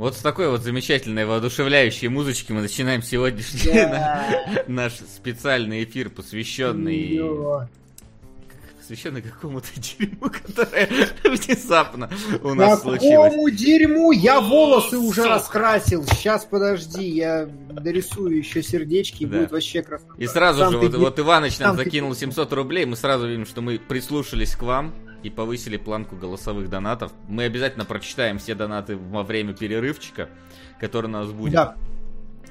Вот с такой вот замечательной, воодушевляющей музычки мы начинаем сегодняшний Да. наш специальный эфир, посвященный посвященный какому-то дерьму, которое внезапно у нас случилось. Какому дерьму? Я волосы уже Сука. раскрасил. Сейчас, подожди, я дорисую еще сердечки, и Да. будет вообще красота. И сразу Сам же вот, вот Иваныч нам закинул 700 рублей, мы сразу видим, что мы прислушались к вам и повысили планку голосовых донатов. Мы обязательно прочитаем все донаты во время перерывчика, который у нас будет. Да.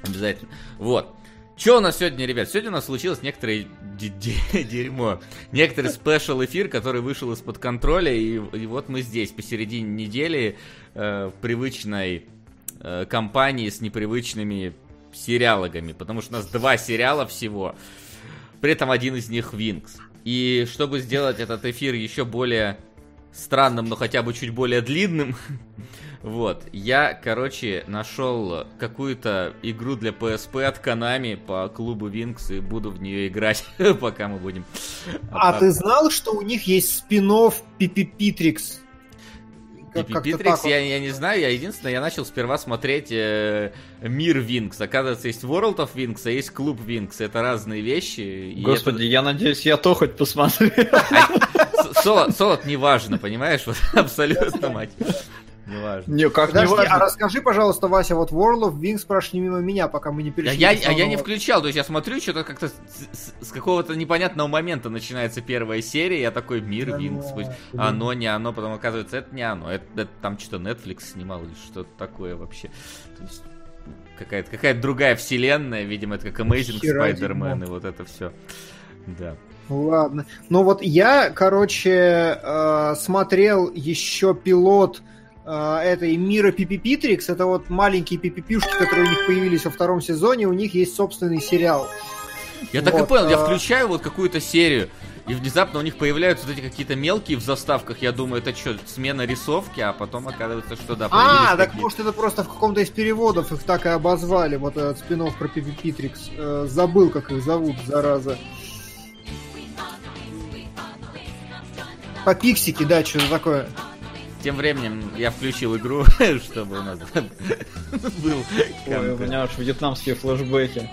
Обязательно. Вот. Что у нас сегодня, ребят? Сегодня у нас случилось некоторое де- де- дерьмо. Некоторый спешл эфир, который вышел из-под контроля, и, и вот мы здесь, посередине недели, э, в привычной э, компании с непривычными сериалогами, потому что у нас два сериала всего, при этом один из них Винкс. И чтобы сделать этот эфир еще более странным, но хотя бы чуть более длинным, вот, я, короче, нашел какую-то игру для PSP от Konami по клубу Винкс и буду в нее играть, пока мы будем. А ты знал, что у них есть спин-офф Пипипитрикс? Как- вот. я, я не знаю, я единственное, я начал сперва смотреть э, Мир Винкс. Оказывается, есть World of Wings, а есть Клуб Винкс. Это разные вещи. Господи, я надеюсь, я то хоть посмотрю. это- Солод, солод не важно, понимаешь? Вот абсолютно, мать. Не важно. Не, как не Подожди, а важно. расскажи, пожалуйста, Вася, вот World of Wings прошли мимо меня, пока мы не А перешли. я, к а я не включал, то есть я смотрю, что-то как-то с, с- с какого-то непонятного момента начинается первая серия, я такой, мир Да Винкс, ну, будь- блин. оно, не оно, потом оказывается, это не оно, это, это там что-то Netflix снимал или что-то такое вообще. То есть какая-то какая другая вселенная, видимо, это как Amazing Хера Spider-Man и вот это все. Да. Ладно. Ну вот я, короче, э, смотрел еще пилот э, этой Мира Пипипитрикс. Это вот маленькие пипипюшки, которые у них появились во втором сезоне. У них есть собственный сериал. Я так и Вот, понял, я а- включаю вот какую-то серию, и внезапно у них появляются вот эти какие-то мелкие в заставках. Я думаю, это что, смена рисовки, а потом оказывается, что да, А, так может это просто в каком-то из переводов их так и обозвали, вот этот спин про Пипипитрикс. Э, забыл, как их зовут, зараза. По пиксике, да, что такое. Тем временем я включил игру, чтобы у нас был Ой, у меня аж вьетнамские флешбеки.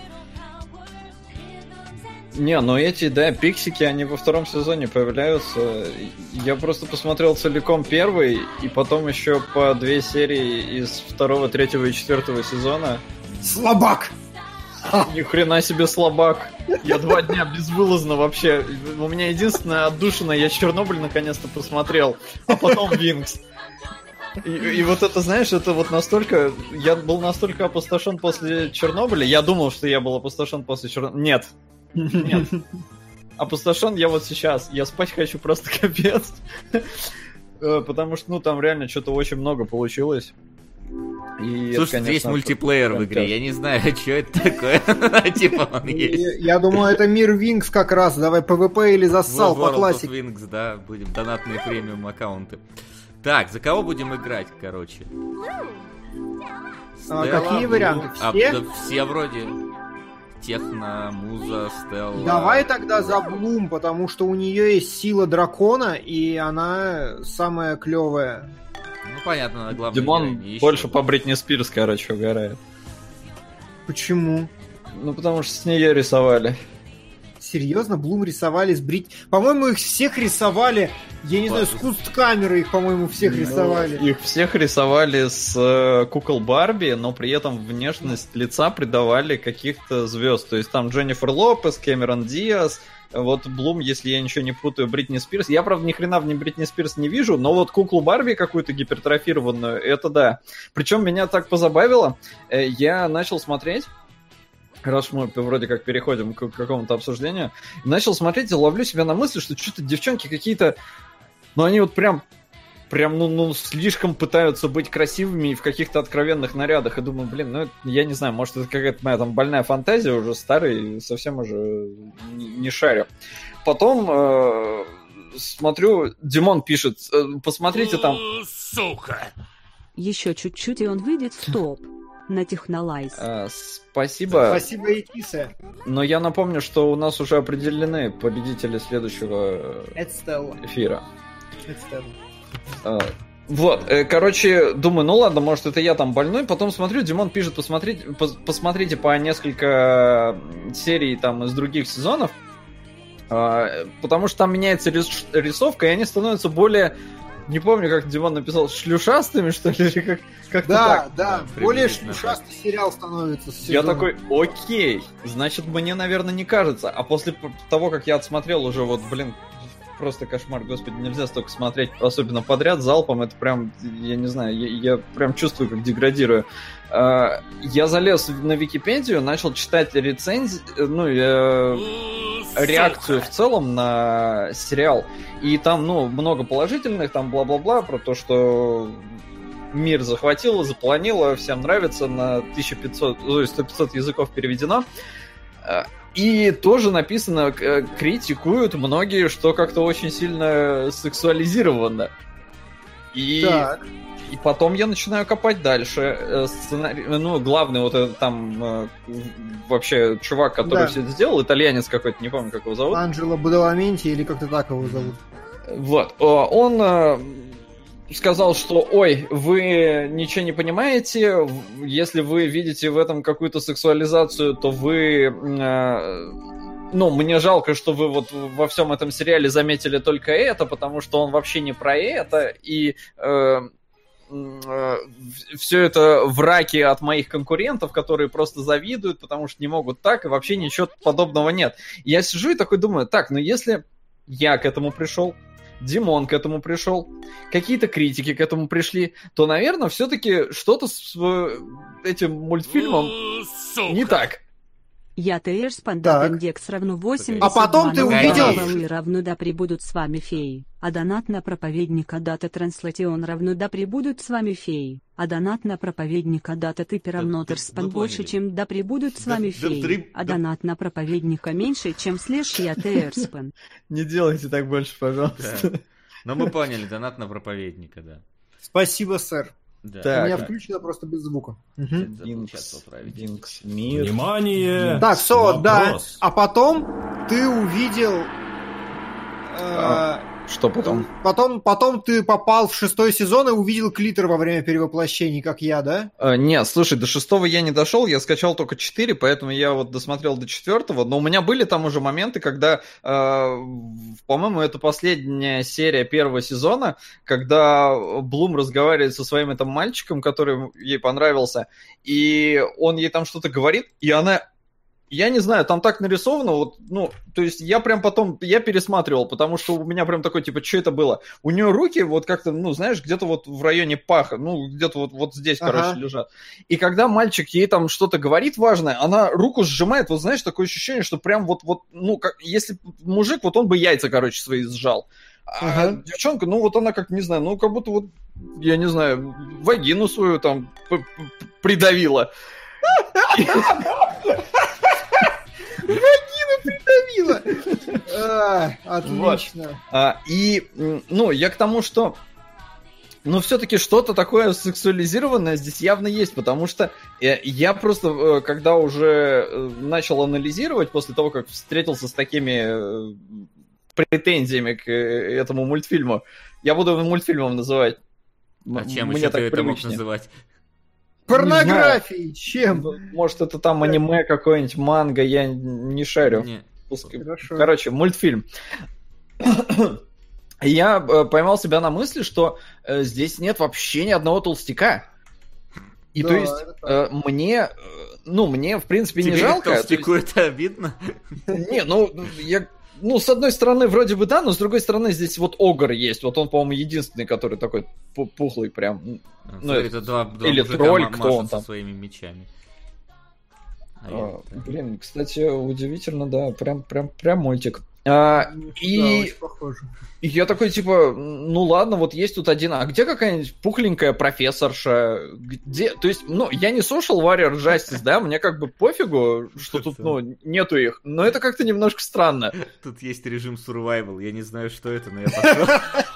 Не, ну эти, да, пиксики, они во втором сезоне появляются. Я просто посмотрел целиком первый, и потом еще по две серии из второго, третьего и четвертого сезона. Слабак! Ни хрена себе слабак. Я два дня безвылазно вообще. У меня единственная отдушина, я Чернобыль наконец-то посмотрел, а потом Винкс. И, и вот это, знаешь, это вот настолько... Я был настолько опустошен после Чернобыля. Я думал, что я был опустошен после Чернобыля. Нет. Нет. Опустошен я вот сейчас. Я спать хочу просто капец. Э, Потому что, ну, там реально что-то очень много получилось. И это, Слушай, конечно, есть мультиплеер в игре, я не знаю, что это такое. Типа он есть. Я думаю, это мир Винкс как раз. Давай PvP или зассал по классике. Винкс, да, будем донатные премиум аккаунты. Так, за кого будем играть, короче? А, какие Блу, варианты? а, Все? да все вроде. Техно, Муза, Стелла. Давай тогда за Блум, потому что у нее есть сила дракона, и она самая клевая. Ну, понятно, она главная Димон ещё. больше по Бритни Спирс, короче, угорает. Почему? Ну, потому что с нее рисовали. Серьезно, Блум рисовали с брить. По-моему, их всех рисовали. Я не знаю, с кусткамеры их, по-моему, всех Ну, рисовали. Их всех рисовали с э, кукол Барби, но при этом внешность лица придавали каких-то звезд. То есть там Дженнифер Лопес, Кэмерон Диас, вот Блум, если я ничего не путаю, Бритни Спирс. Я, правда, ни хрена в ней Бритни Спирс не вижу, но вот куклу Барби какую-то гипертрофированную, это да. Причем меня так позабавило, э, я начал смотреть, раз мы вроде как переходим к какому-то обсуждению, начал смотреть и ловлю себя на мысли, что что-то девчонки какие-то, ну они вот прям прям, ну, ну, слишком пытаются быть красивыми и в каких-то откровенных нарядах. И думаю, блин, ну, это- я не знаю, может, это какая-то моя там больная фантазия уже старый, совсем уже не, не шарю. Потом э, смотрю, Димон пишет, э, посмотрите там, Сука! Еще чуть-чуть, и он выйдет в топ на Технолайз. э, спасибо, Спасибо, Этиса. но я напомню, что у нас уже определены победители следующего эфира. Это Стелла. Э, Вот, э, короче, думаю, ну ладно, может это я там больной. Потом смотрю, Димон пишет, посмотрите, пос- посмотрите по несколько серий там из других сезонов. А, Потому что там меняется рис- рисовка, и они становятся более... Не помню, как Димон написал, шлюшастыми, что ли, или как, как-то Да, так. да, Да, более шлюшастый сериал становится. с Я такой, окей, значит, мне, наверное, не кажется. А после того, как я отсмотрел уже, вот, блин, просто кошмар, господи, нельзя столько смотреть, особенно подряд, залпом, это прям, я не знаю, я, я прям чувствую, как деградирую. А, Я залез на Википедию, начал читать рецензии, ну, э, реакцию в целом на сериал. И там, ну, много положительных, там бла-бла-бла, про то, что мир захватило, запланило, всем нравится, на 1500, то есть 100-500 языков переведено. И тоже написано, э, критикуют многие, что как-то очень сильно сексуализировано. И, Так. и потом я начинаю копать дальше. Э, Сценарий, ну, главный вот этот там э, вообще чувак, который Да. все это сделал, итальянец какой-то, не помню, как его зовут. Анджело Бадаламенти или как-то так его зовут. Вот. Он сказал, что ой, вы ничего не понимаете, если вы видите в этом какую-то сексуализацию, то вы... э, Ну, мне жалко, что вы вот во всем этом сериале заметили только это, потому что он вообще не про это, и все это враки от моих конкурентов, которые просто завидуют, потому что не могут так, и вообще ничего подобного нет. Я сижу и такой думаю, так, ну если я к этому пришел, Димон к этому пришел, какие-то критики к этому пришли, то, наверное, все-таки что-то с этим мультфильмом не так. Я ТР спандат индекс равно 80. А потом ты увидел- равно да прибудут с вами феи. А донат на проповедника дата транслатион равно да прибудут с вами феи. А донат на проповедника дата ты равно терспан больше, чем да прибудут с вами феи. А донат на проповедника меньше, чем слэш я ТР спан. Не делайте так больше, пожалуйста. Но мы поняли, донат на проповедника, да. Спасибо, сэр. Да. У Так. меня включено просто без звука. Поправить. Винкс, мир. Внимание! Так, все, да. А потом ты увидел... э, Что потом? Потом, потом ты попал в шестой сезон и увидел клитор во время перевоплощений, как я, да? Э, Нет, слушай, до шестого я не дошел, я скачал только четыре, поэтому я вот досмотрел до четвертого, но у меня были там уже моменты, когда, э, по-моему, это последняя серия первого сезона, когда Блум разговаривает со своим этим мальчиком, который ей понравился, и он ей там что-то говорит, и она я не знаю, там так нарисовано, вот, ну, то есть я прям потом, я пересматривал, потому что у меня прям такой, типа, что это было? У нее руки вот как-то, ну, знаешь, где-то вот в районе паха, ну, где-то вот, вот здесь, Ага. короче, лежат. И когда мальчик ей там что-то говорит важное, она руку сжимает, вот знаешь, такое ощущение, что прям вот, вот, ну, как, если мужик, вот он бы яйца, короче, свои сжал. А Ага. девчонка, ну, вот она как, не знаю, ну, как будто вот, я не знаю, вагину свою там п- п- придавила. Давила! А, Отлично. А, и, ну, я к тому, что ну, все-таки что-то такое сексуализированное здесь явно есть, потому что э, я просто, э, когда уже э, начал анализировать, после того, как встретился с такими претензиями к этому мультфильму, я буду его мультфильмом называть. А чем мне еще так ты это мог называть? Порнографией. Чем? Может, это там аниме какое-нибудь, манга, я не шарю. Не. Пускай- Хорошо. Короче, мультфильм. Я э, поймал себя на мысли, что э, здесь нет вообще ни одного толстяка. И Да, то есть э, мне, э, ну, мне, в принципе, не Тебе жалко. как то есть- толстяку это обидно? Не, ну, я... Ну, с одной стороны, вроде бы да, но с другой стороны, здесь вот Огр есть. Вот он, по-моему, единственный, который такой пу- пухлый прям. Ну, это два, два или тролль, кто он там? своими мечами. А А, блин, кстати, удивительно, да, прям, прям, прям мультик. А, Да, и я такой, типа, ну ладно, вот есть тут один, а где какая-нибудь пухленькая профессорша? Где? То есть, ну, я не social warrior justice, да, мне как бы пофигу, что тут, ну, нету их, но это как-то немножко странно. Тут есть режим survival, я не знаю, что это, но я пошел.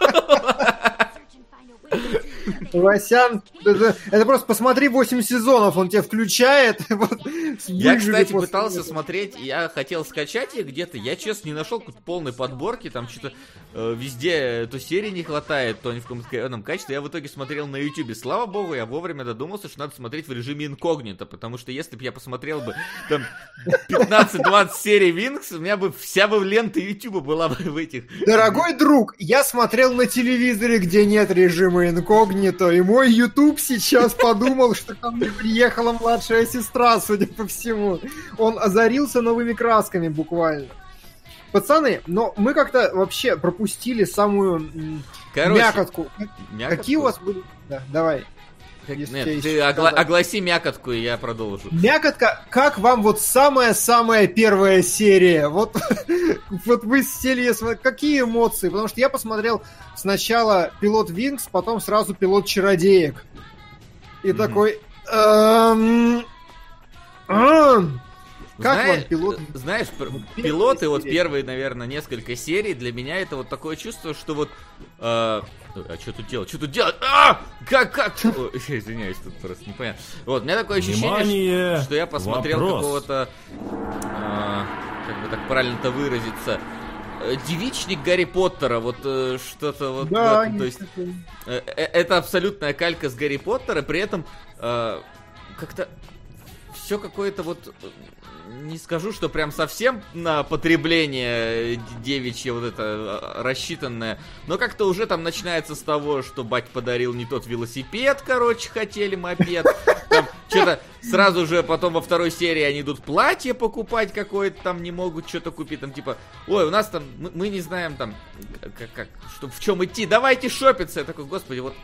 Васян, это, это просто посмотри 8 сезонов, он тебя включает. Вот, Я, кстати, пытался этого. смотреть, я хотел скачать их где-то, я, честно, не нашел полной подборки, там что-то э, везде то серии не хватает, то ни в каком качестве. Я в итоге смотрел на YouTube. Слава богу, я вовремя додумался, что надо смотреть в режиме инкогнито, потому что если бы я посмотрел бы там 15-20 серий Винкс, у меня бы вся бы лента YouTube была бы в этих... Дорогой друг, я смотрел на телевизоре, где нет режима инкогнито, и мой YouTube сейчас подумал, что ко мне приехала младшая сестра, судя по всему. Он озарился новыми красками буквально. Пацаны, но мы как-то вообще пропустили самую Короче, мякотку. мякотку? Какие у вас были? Да, давай. Нет, ты огла- огласи мякотку, и я продолжу. Мякотка, как вам вот самая-самая первая серия? Вот, вот вы сели, какие эмоции? Потому что я посмотрел сначала пилот Винкс, потом сразу пилот Чародеек. И Мгм. такой... эм, ам, Как Знаешь- вам пилот? э, Знаешь, Вот пилоты, вот серии. первые, наверное, несколько серий, для меня это вот такое чувство, что вот... э, а что тут делать? Что тут делать? А! Как, как? Ой, извиняюсь, тут просто непонятно. Вот, у меня такое ощущение, Внимание! что я посмотрел Вопрос. какого-то... э, как бы так правильно-то выразиться... э, Девичник Гарри Поттера, вот э, что-то вот... Да, в этом, то есть. Э, э, это абсолютная калька с Гарри Поттера, при этом э, как-то все какое-то вот э, не скажу, что прям совсем на потребление э, девичье вот это э, рассчитанное, но как-то уже там начинается с того, что бать подарил не тот велосипед, короче, хотели мопед. Там что-то сразу же потом во второй серии они идут платье покупать какое-то, там не могут что-то купить, там типа, ой, у нас там, мы, мы не знаем там, как, как, что, в чем идти, давайте шопиться. Я такой, господи, вот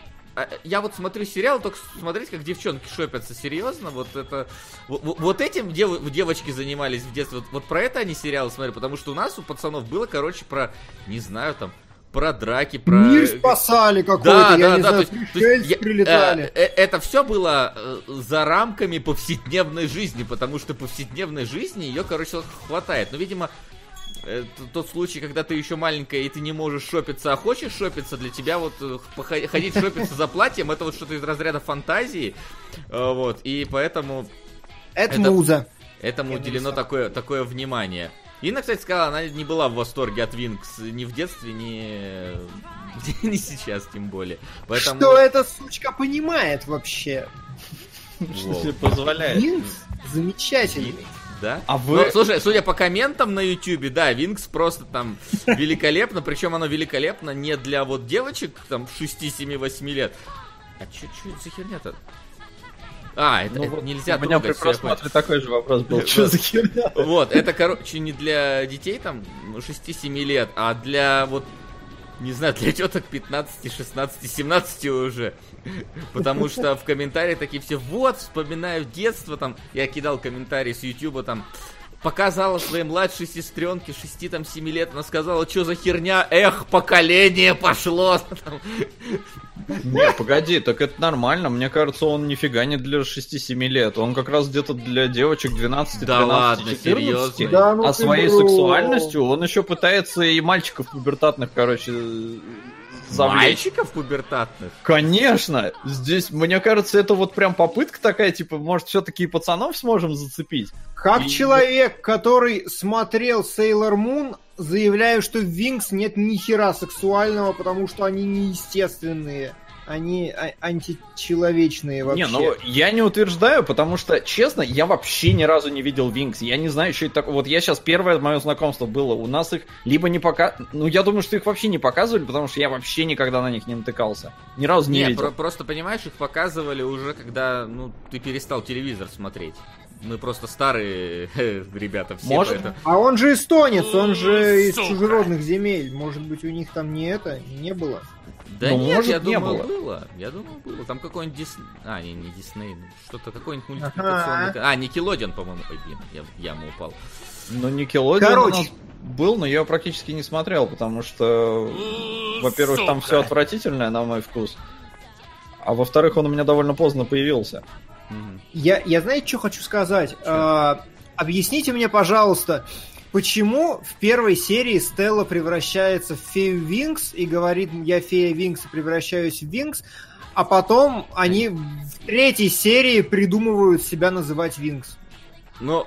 я вот смотрю сериал, только смотреть, как девчонки шопятся, серьезно, вот это... Вот, вот этим дев- девочки занимались в детстве, вот, вот про это они сериалы смотрели, потому что у нас, у пацанов, было, короче, про, не знаю, там, про драки, про... Мир спасали какой-то, Да, я да, не да, знаю, то есть, то есть я- прилетали. э, э, это все было э, за рамками повседневной жизни, потому что повседневной жизни ее, короче, хватает. Но, видимо, э, т- тот случай, когда ты еще маленькая и ты не можешь шопиться, а хочешь шопиться, для тебя вот э, ходить шопиться за платьем, это вот что-то из разряда фантазии, Э, вот, и поэтому Это это- муза. этому Я уделено не такое, такое внимание. Инна, кстати, сказала, она не была в восторге от Винкс ни в детстве, ни, ни сейчас, тем более. Поэтому... Что эта сучка понимает вообще? Что себе позволяет. Винкс замечательный. Да? А вы- Ну, слушай, судя по комментам на Ютубе, да, Винкс просто там великолепно, причем оно великолепно не для вот девочек там 6, 7, 8 лет. А чё это за херня-то? А, это, Ну это вот нельзя У меня при просмотре такой же вопрос был. Что за херня? Вот, это, короче, не для детей там 6-7 лет, а для вот, не знаю, для теток 15, 16, 17 уже. Потому что в комментариях такие все, вот, вспоминаю детство, там, я кидал комментарии с Ютуба, там, показала своей младшей сестренке 6 там 7 лет, она сказала, что за херня, эх, поколение пошло. Там, Не, погоди, так это нормально. Мне кажется, он нифига не для 6-7 лет. Он как раз где-то для девочек 12, Да 13, ладно, 14. серьезно? Да, ну а своей бро. сексуальностью он еще пытается и мальчиков пубертатных, короче, завлечь. Мальчиков пубертатных? Конечно! Здесь, мне кажется, это вот прям попытка такая, типа, может, все-таки и пацанов сможем зацепить? Как И- человек, который смотрел Sailor Moon, заявляю, что в Винкс нет ни хера сексуального, потому что они неестественные. Они а- античеловечные вообще. Не, ну я не утверждаю, потому что, честно, я вообще ни разу не видел Винкс. Я не знаю, что это такое. Вот я сейчас первое мое знакомство было. У нас их либо не пока... Ну, я думаю, что их вообще не показывали, потому что я вообще никогда на них не натыкался. Ни разу не, Не, видел. про- просто понимаешь, их показывали уже, когда, ну, ты перестал телевизор смотреть. Мы просто старые ребята все. Может, поэтому- А он же эстонец, он же из Сука. чужеродных земель. Может быть, у них там не это, не было. Да Ну, нет, может, я не думаю, было. было. Я думаю, было. Там какой-нибудь Дисней... А, не, не Дисней. ну, Что-то, какой-нибудь мультипликационный... ка- А, Никелодиан, по-моему. Ой, блин, я в яму упал. Ну, Никелодион Короче. у нас был, но я практически не смотрел, потому что, во-первых, там все отвратительное, на мой вкус. А во-вторых, он у меня довольно поздно появился. Я, я знаете, что хочу сказать? А, объясните мне, пожалуйста, почему в первой серии Стелла превращается в фею Винкс и говорит, я фея Винкс и превращаюсь в Винкс, а потом они в третьей серии придумывают себя называть Винкс. Ну,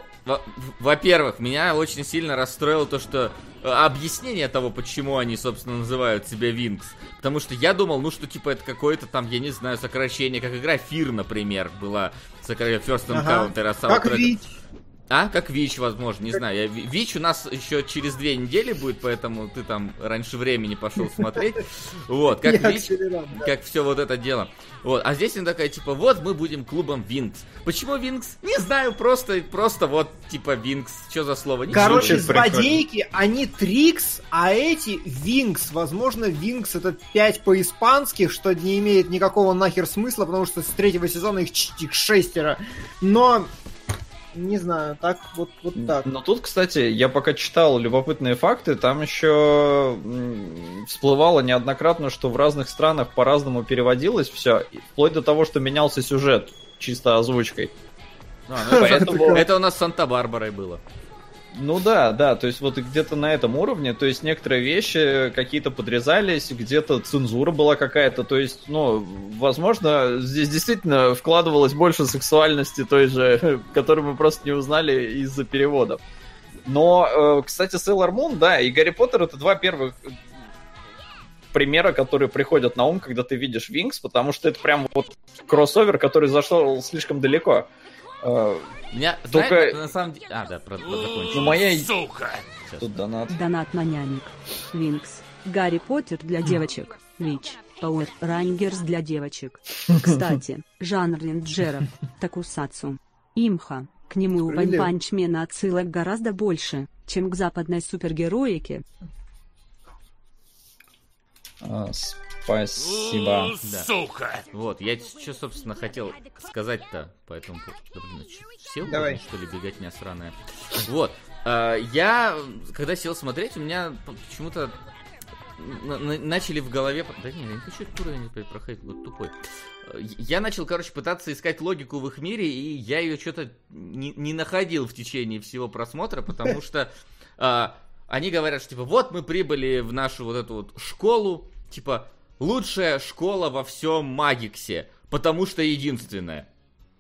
во-первых, меня очень сильно расстроило то, что э, объяснение того, почему они, собственно, называют себя Винкс. Потому что я думал, ну, что, типа, это какое-то там, я не знаю, сокращение, как игра Фир, например, была сокращение First Ага. Encounter, а Как саундтрек- Вич. А, как Вич, возможно, не знаю. Я, Ви- Вич у нас еще через две недели будет, поэтому ты там раньше времени пошел смотреть. Вот, как Я Вич, да. как все вот это дело. Вот, а здесь она такая, типа, вот мы будем клубом Винкс. Почему Винкс? Не знаю, просто, просто вот, типа, Винкс. Что за слово? Ничего. Короче, злодейки, они Трикс, а эти Винкс. Возможно, Винкс это 5 по-испански, что не имеет никакого нахер смысла, потому что с третьего сезона их, их шестеро. Но, не знаю, так вот, вот так. Но тут, кстати, я пока читал любопытные факты, там еще всплывало неоднократно, что в разных странах по-разному переводилось все, вплоть до того, что менялся сюжет чисто озвучкой. А, ну, Поэтому- это у нас с Санта-Барбарой было. Ну да, да, то есть вот где-то на этом уровне, то есть некоторые вещи какие-то подрезались, где-то цензура была какая-то, то есть, ну, возможно, здесь действительно вкладывалось больше сексуальности той же, которую мы просто не узнали из-за переводов. Но, э, кстати, Sailor Moon, да, и Гарри Поттер это два первых примера, которые приходят на ум, когда ты видишь Винкс, потому что это прям вот кроссовер, который зашел слишком далеко. Э, Меня, Только- знаешь, на самом деле... А, да, про, про. Ну, моя- Сука! Сейчас. Тут донат. Донат на нянек. Винкс. Гарри Поттер для девочек. Вич. Пауэр Рангерс для девочек. Кстати, жанр рейнджеров. Такусацу. Имха. К нему у Справедливо. Ванпанчмена отсылок гораздо больше, чем к западной супергероике. А, спасибо. Да. Вот, я что, собственно, хотел сказать-то по этому поводу. Блин, сел, Давай. что ли, беготня сраная? Вот, а, я, когда сел смотреть, у меня почему-то на- на- начали в голове... Да не, я не хочу этот уровень проходить, вот тупой. Э, Я начал, короче, пытаться искать логику в их мире, и я ее что-то не, не находил в течение всего просмотра, потому что а, они говорят, что типа вот мы прибыли в нашу вот эту вот школу, типа лучшая школа во всем Магиксе, потому что единственная.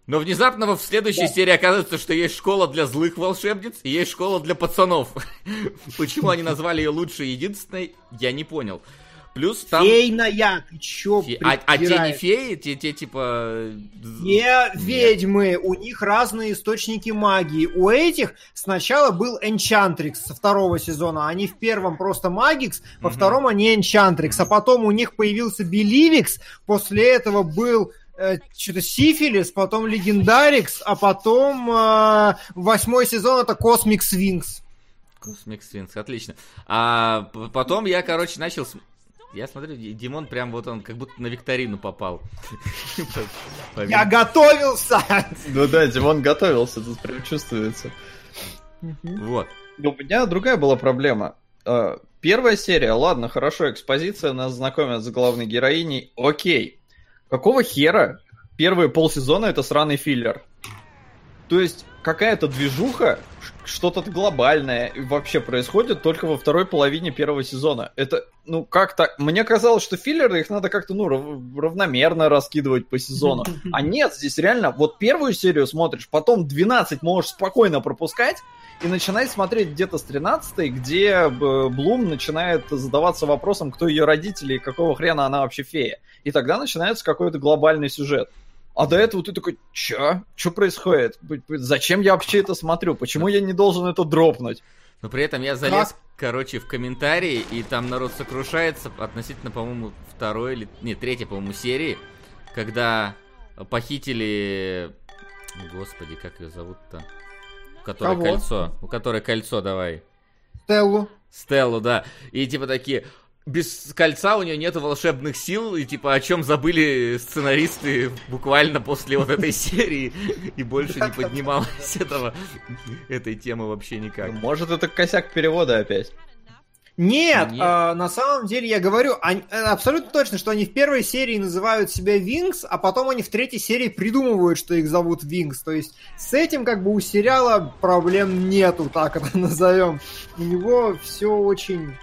Но внезапно в следующей серии оказывается, что есть школа для злых волшебниц и есть школа для пацанов. Почему они назвали ее лучшей единственной, я не понял. Плюс там... Фейная, ты чё фе- А, а те не феи, те, те типа... Не ведьмы, у них разные источники магии. У этих сначала был Энчантрикс со второго сезона. Они в первом просто Магикс, во Мгм. втором они Энчантрикс. А потом у них появился Беливикс, после этого был э, что-то Сифилис, потом Легендарикс, а потом э, восьмой сезон это Космикс Винкс. Космикс Винкс, отлично. А потом я, короче, начал... Я смотрю, Ди- Димон прям вот он как будто на викторину попал. По- по Я готовился! Ну да, Димон готовился, тут прям чувствуется. Вот. Но у меня другая была проблема. Э, Первая серия, ладно, хорошо, экспозиция, нас знакомят с главной героиней, окей. Какого хера первые полсезона это сраный филлер? То есть какая-то движуха, что-то глобальное вообще происходит только во второй половине первого сезона. Это, ну, как так? Мне казалось, что филлеры их надо как-то, ну, рав- равномерно раскидывать по сезону. А нет, здесь реально, вот первую серию смотришь, потом 12 можешь спокойно пропускать, и начинать смотреть где-то с 13 где э, Блум начинает задаваться вопросом, кто ее родители и какого хрена она вообще фея. И тогда начинается какой-то глобальный сюжет. А до этого ты такой, чё? Чё происходит? Зачем я вообще это смотрю? Почему я не должен это дропнуть? Но при этом я залез, короче, в комментарии, и там народ сокрушается относительно, по-моему, второй или... Не, третьей, по-моему, серии, когда похитили... Господи, как ее зовут-то? У которой Кого? кольцо. У которой кольцо, давай. Стеллу. Стеллу, да. И типа такие... Без кольца у нее нет волшебных сил, и типа о чем забыли сценаристы буквально после вот этой серии, и больше не поднималось этого, этой темы вообще никак. Может, это косяк перевода опять? Нет, Нет. а, на самом деле я говорю они- э, абсолютно точно, что они в первой серии называют себя Винкс, а потом они в третьей серии придумывают, что их зовут Винкс. То есть с этим как бы у сериала проблем нету, так это назовем. У него все очень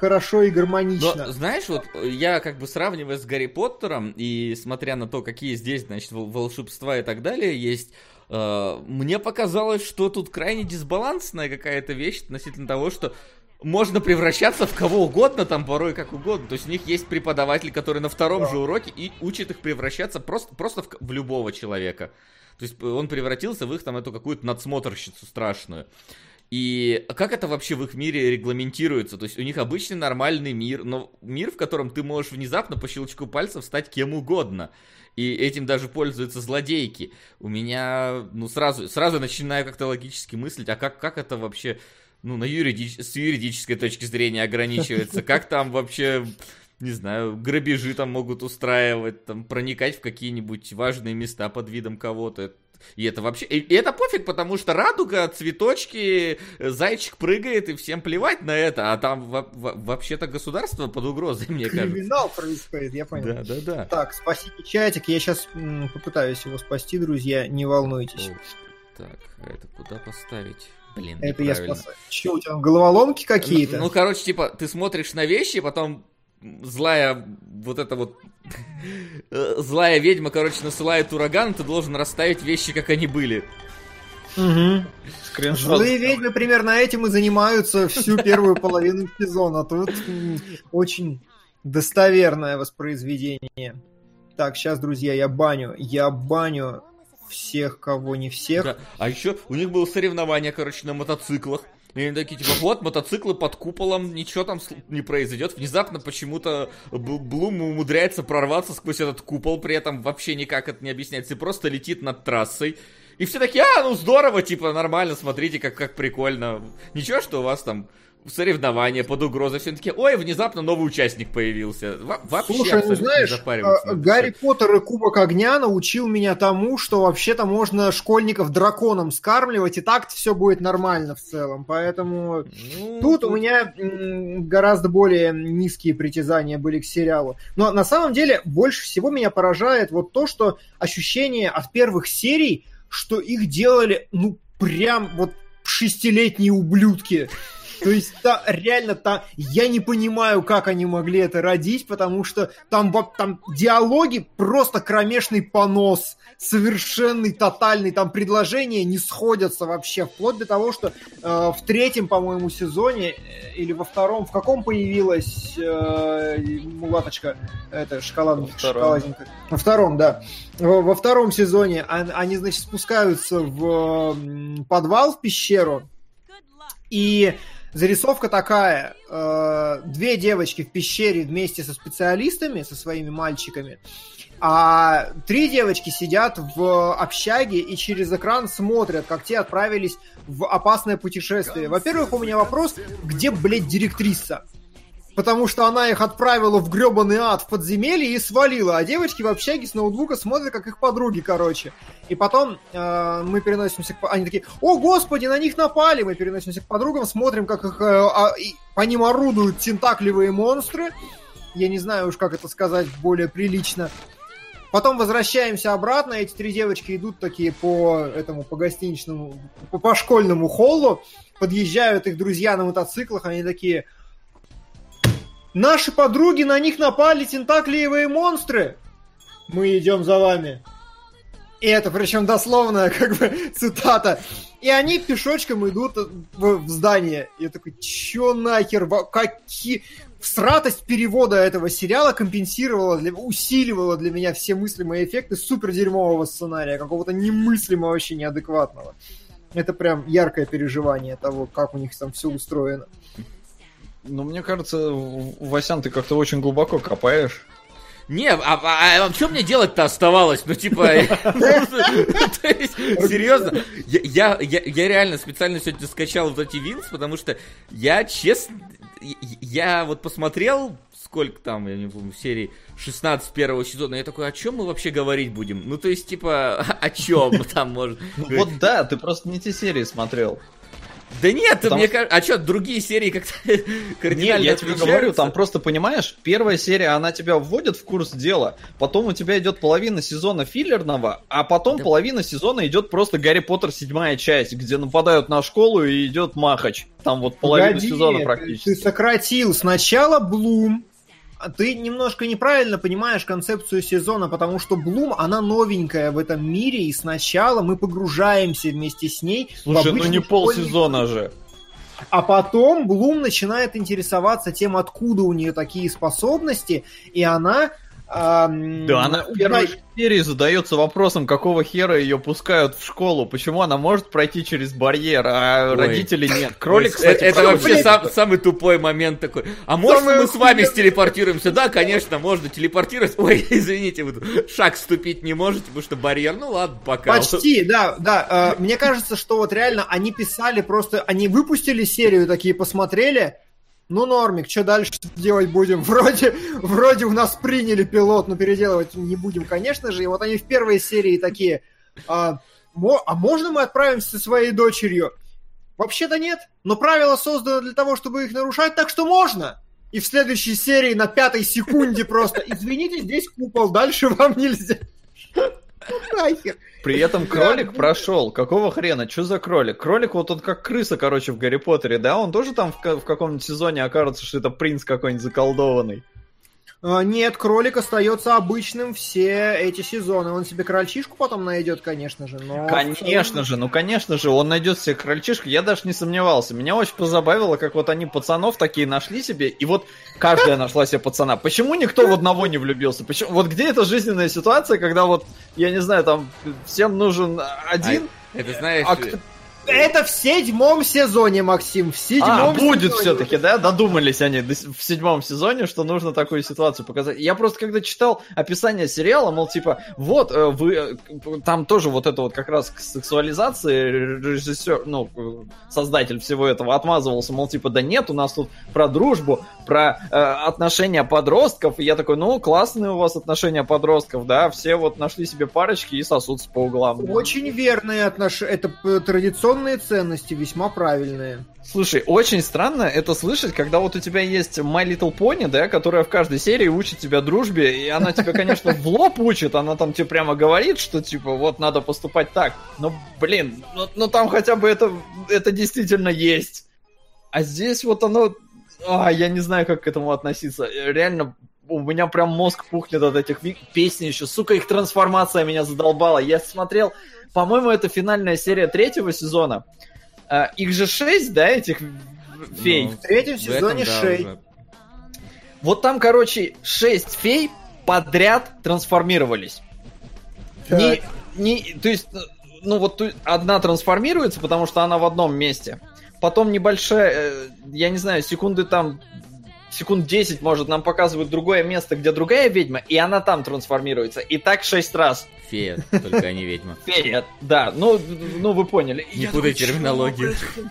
хорошо и гармонично. Но, знаешь, вот я как бы сравнивая с Гарри Поттером и смотря на то, какие здесь, значит, вол- волшебства и так далее есть, э, мне показалось, что тут крайне дисбалансная какая-то вещь относительно того, что можно превращаться в кого угодно, там порой как угодно. То есть у них есть преподаватель, который на втором же уроке и учит их превращаться просто, просто в, в любого человека. То есть он превратился в их там эту какую-то надсмотрщицу страшную. И как это вообще в их мире регламентируется? То есть у них обычный нормальный мир, но мир, в котором ты можешь внезапно по щелчку пальцев стать кем угодно. И этим даже пользуются злодейки. У меня, ну, сразу, сразу начинаю как-то логически мыслить, а как, как это вообще, ну, на юридич... с юридической точки зрения ограничивается? Как там вообще, не знаю, грабежи там могут устраивать, там, проникать в какие-нибудь важные места под видом кого-то? И это вообще... И это пофиг, потому что радуга, цветочки, э, зайчик прыгает, и всем плевать на это. А там во- во- вообще-то государство под угрозой, мне кажется. Криминал происходит, я понял. Да, да, да. Так, спасите чатик, я сейчас попытаюсь его спасти, друзья, не волнуйтесь. О, Так, а это куда поставить? Блин, Это я спасаю. Че, у тебя головоломки какие-то? Ну, ну, короче, типа, ты смотришь на вещи, потом злая вот эта вот э, злая ведьма, короче, насылает ураган, ты должен расставить вещи, как они были. Скриншот. Злые ведьмы примерно этим и занимаются всю первую половину сезона. Тут очень достоверное воспроизведение. Так, сейчас, друзья, я баню. Я баню всех, кого не всех. Да. А еще у них было соревнование, короче, на мотоциклах. И они такие, типа, вот, мотоциклы под куполом, ничего там не произойдет. Внезапно почему-то Бл- Блум умудряется прорваться сквозь этот купол, при этом вообще никак это не объясняется, и просто летит над трассой. И все такие, а, ну здорово, типа, нормально, смотрите, как, как прикольно. Ничего, что у вас там соревнования под угрозой. Все такие, ой, внезапно новый участник появился. Во- вообще Слушай, ну знаешь, это Гарри. Поттер и Кубок Огня научил меня тому, что вообще-то можно школьников драконом скармливать, и так все будет нормально в целом. Поэтому Ну, Тут у меня гораздо более низкие притязания были к сериалу. Но на самом деле больше всего меня поражает вот то, что ощущение от первых серий, что их делали, ну, прям вот шестилетние ублюдки. То есть, та, реально, та, я не понимаю, как они могли это родить, потому что там, там диалоги просто кромешный понос, совершенный, тотальный, там предложения не сходятся вообще, вплоть до того, что э, в третьем, по-моему, сезоне э, или во втором, в каком появилась э, мулаточка, это шоколад, шоколадненькая? Во втором, да. Во, во втором сезоне он- они, значит, спускаются в подвал, в пещеру, и зарисовка такая. э, две девочки в пещере вместе со специалистами, со своими мальчиками, а три девочки сидят в общаге и через экран смотрят, как те отправились в опасное путешествие. Во-первых, у меня вопрос, где, блядь, директриса? Потому что она их отправила в гребаный ад в подземелье и свалила, а девочки в общаге с ноутбука смотрят, как их подруги, короче. И потом э, мы переносимся к... Они такие, о, господи, на них напали! Мы переносимся к подругам, смотрим, как их... э, а, и по ним орудуют тентакливые монстры. Я не знаю уж, как это сказать более прилично. Потом возвращаемся обратно, эти три девочки идут такие по этому, по гостиничному, по, по школьному холлу, подъезжают их друзья на мотоциклах, они такие, наши подруги, на них напали тентаклиевые монстры, мы идем за вами. И это причем дословная как бы цитата. И они пешочком идут в, в здание. Я такой, чё нахер, какие... Всратость перевода этого сериала компенсировала, для, усиливала для меня все мыслимые эффекты супер дерьмового сценария, какого-то немыслимого, вообще неадекватного. Это прям яркое переживание того, как у них там все устроено. Ну, мне кажется, Васян, ты как-то очень глубоко копаешь. Не, а, а, а что мне делать-то оставалось? Ну, типа, серьезно, я, реально специально сегодня скачал вот эти винс, потому что я, честно, я- вот посмотрел, сколько там, я не помню, серии 16 первого сезона, я такой, о чем мы вообще говорить будем? Ну, то есть, типа, о чем там может вот да, ты просто не те серии смотрел. Да нет, Потому мне кажется... А что, другие серии как-то кардинально Нет, я тебе говорю, там просто, понимаешь, первая серия, она тебя вводит в курс дела, потом у тебя идет половина сезона филлерного, а потом Да. половина сезона идет просто Гарри Поттер седьмая часть, где нападают на школу и идет махач. Там вот половина Погоди, сезона ты- практически. Ты сократил сначала Блум. Ты немножко неправильно понимаешь концепцию сезона, потому что Блум, она новенькая в этом мире, и сначала мы погружаемся вместе с ней Слушай, ну не полсезона же. А потом Блум начинает интересоваться тем, откуда у нее такие способности, и она... Да, она в первой серии задается вопросом, какого хера ее пускают в школу, почему она может пройти через барьер, а Ой. родители нет. Кролик, кстати, это вообще сам- самый тупой момент такой. А можно Самое мы с вами стелепортируемся? Да, конечно, можно телепортировать. Ой, извините, вы тут шаг ступить не можете, потому что барьер. Ну ладно, пока. Почти, да, да. Э, Мне кажется, что вот реально они писали просто, они выпустили серию, такие посмотрели, ну, Нормик, что дальше делать будем? Вроде, вроде у нас приняли пилот, но переделывать не будем, конечно же. И вот они в первой серии такие, а, мо- а можно мы отправимся со своей дочерью? Вообще-то нет, но правила созданы для того, чтобы их нарушать, так что можно. И в следующей серии на пятой секунде просто, извините, здесь купол, дальше вам нельзя. Ну, Нахер. При этом кролик прошел. Какого хрена? Что за кролик? Кролик вот он как крыса, короче, в Гарри Поттере, да? Он тоже там в, в каком-нибудь сезоне окажется, что это принц какой-нибудь заколдованный. А, Нет, кролик остается обычным все эти сезоны. Он себе крольчишку потом найдет, конечно же. Но Конечно же, ну конечно же, он найдет себе крольчишку, я даже не сомневался. Меня очень позабавило, как вот они пацанов такие нашли себе, и вот каждая нашла себе пацана. Почему никто в одного не влюбился? Почему? Вот где эта жизненная ситуация, когда вот, я не знаю, там всем нужен один, Это знаешь... а кто- Это в седьмом сезоне, Максим. В седьмом А, будет сезоне. все-таки, да? Додумались они в седьмом сезоне, что нужно такую ситуацию показать. Я просто когда читал описание сериала, мол, типа, вот, э, вы, э, там тоже вот это вот как раз к сексуализации режиссер, ну, э, создатель всего этого отмазывался, мол, типа, да нет, у нас тут про дружбу, про э, отношения подростков, и я такой, ну, классные у вас отношения подростков, да, все вот нашли себе парочки и сосутся по углам. Очень верные отношения. Это э, традиционные ценности, весьма правильные. Слушай, очень странно это слышать, когда вот у тебя есть My Little Pony, да, которая в каждой серии учит тебя дружбе, и она тебя, конечно, в лоб учит, она там тебе прямо говорит, что, типа, вот надо поступать так. Но, блин, ну, ну там хотя бы это, это действительно есть. А здесь вот оно... А, я не знаю, как к этому относиться. Реально, у меня прям мозг пухнет от этих песен еще. Сука, их трансформация меня задолбала. Я смотрел, по-моему, это финальная серия третьего сезона. А, их же шесть, да, этих фей? Ну, В третьем в сезоне этом, да, шесть. уже. Вот там, короче, шесть фей подряд трансформировались. Не, не, то есть, ну вот одна трансформируется, потому что она в одном месте. Потом небольшая, э, я не знаю, секунды там, секунд 10, может, нам показывают другое место, где другая ведьма, и она там трансформируется. И так шесть раз. Фея, только а не ведьма. Фея, да, ну, ну вы поняли. Не путай терминологию. «Чё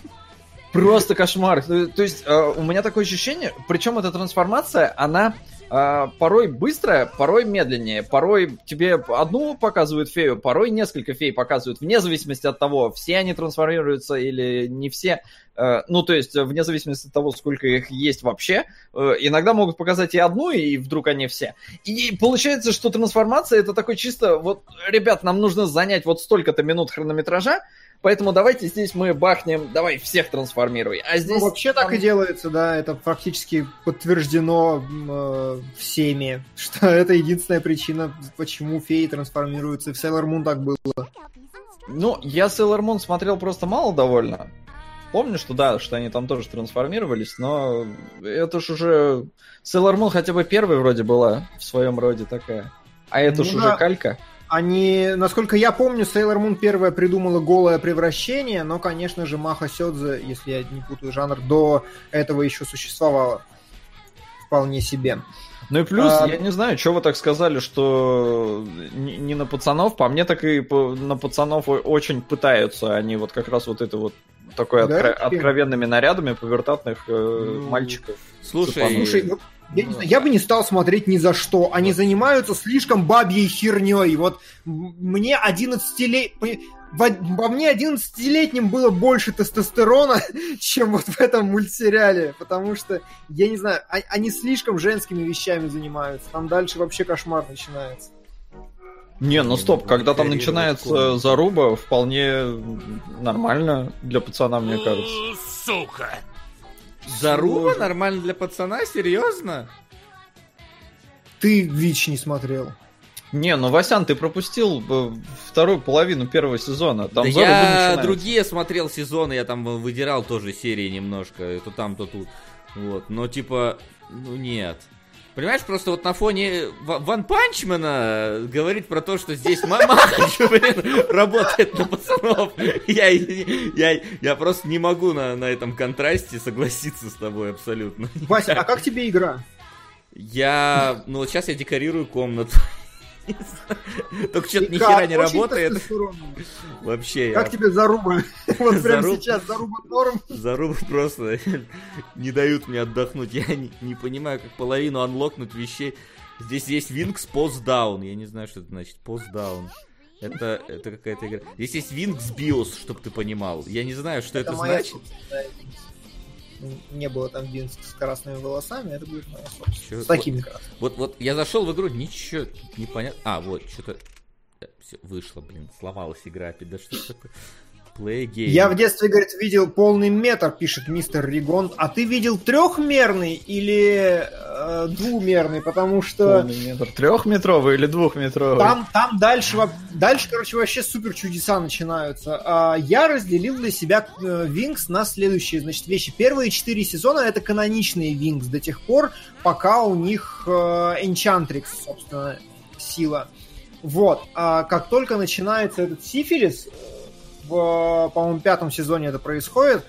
Просто кошмар. То, то есть э, у меня такое ощущение, причем эта трансформация, она э, порой быстрая, порой медленнее, порой тебе одну показывают фею, порой несколько фей показывают, вне зависимости от того, все они трансформируются или не все. Э, ну, то есть, вне зависимости от того, сколько их есть вообще, э, иногда могут показать и одну, и вдруг они все. И получается, что трансформация это такой чисто, вот, ребят, нам нужно занять вот столько-то минут хронометража, Поэтому давайте здесь мы бахнем, давай всех трансформируй. А здесь... Ну, вообще так там- и делается, да, это практически подтверждено э, всеми, что это единственная причина, почему феи трансформируются. В Sailor Moon так было. Ну, я Sailor Moon смотрел просто мало довольно. Помню, что да, что они там тоже трансформировались, но это ж уже... Sailor Moon хотя бы первой вроде была в своем роде такая. А это ж Ну уже да. калька. Они, насколько я помню, Sailor Moon первая придумала голое превращение, но, конечно же, Маха Сёдзе, если я не путаю жанр, до этого еще существовало. Вполне себе. Ну и плюс, А- я не знаю, что вы так сказали, что не, не на пацанов, по мне так и по- на пацанов очень пытаются они вот как раз вот это вот такой Да, откро- откровенными нарядами повертатных э, Ну, мальчиков. Слушай, Слушай, я, не знаю, я бы не стал смотреть ни за что. Они занимаются слишком бабьей херней. Вот мне 11 лет... во, во мне 11-летним было больше тестостерона, чем вот в этом мультсериале, потому что, я не знаю, а- они слишком женскими вещами занимаются, там дальше вообще кошмар начинается. Не, ну стоп, когда там начинается заруба, вполне нормально для пацана, мне кажется. Сука! Заруба нормально для пацана? Серьезно? Ты ВИЧ не смотрел. Не, ну Васян, ты пропустил э, вторую половину первого сезона. Там Да я другие смотрел сезоны, я там выдирал тоже серии немножко, то там, то тут. Вот, но типа, ну нет. Понимаешь, просто вот на фоне Ва- Ван Панчмена говорит про то, что здесь мама, блин, работает на пацанов. Я, я, я просто не могу на, на этом контрасте согласиться с тобой абсолютно. Вася, а как тебе игра? Я, ну вот сейчас я декорирую комнату. Только что-то ни Как? хера не работает. Вообще, Как тебе заруба? Вот прямо сейчас заруба норм. Зарубы просто не дают мне отдохнуть. Я не, понимаю, как половину анлокнуть вещей. Здесь есть Wings Post Down. Я не знаю, что это значит. Post Down. Это, это какая-то игра. Здесь есть Wings BIOS, чтобы ты понимал. Я не знаю, что это, моя значит. Винкс. Не было там Винкс с красными волосами, это будет моя собственная. С такими красными. Вот, вот я зашел в игру, ничего не понятно. А, вот, что-то... Все, вышло, блин, сломалась игра опять. Да что такое? Play game. Я в детстве, говорит, видел полный метр, пишет мистер Ригон. А ты видел трехмерный или э, двумерный? Потому что Полный метр. Трехметровый или двухметровый? там, там дальше, во- дальше, короче, вообще супер чудеса начинаются. А, я разделил для себя э, Винкс на следующие, значит, вещи. Первые четыре сезона это каноничные Винкс до тех пор, пока у них э, Enchantrix, собственно, сила. Вот. А как только начинается этот сифилис, по-моему, пятом сезоне это происходит,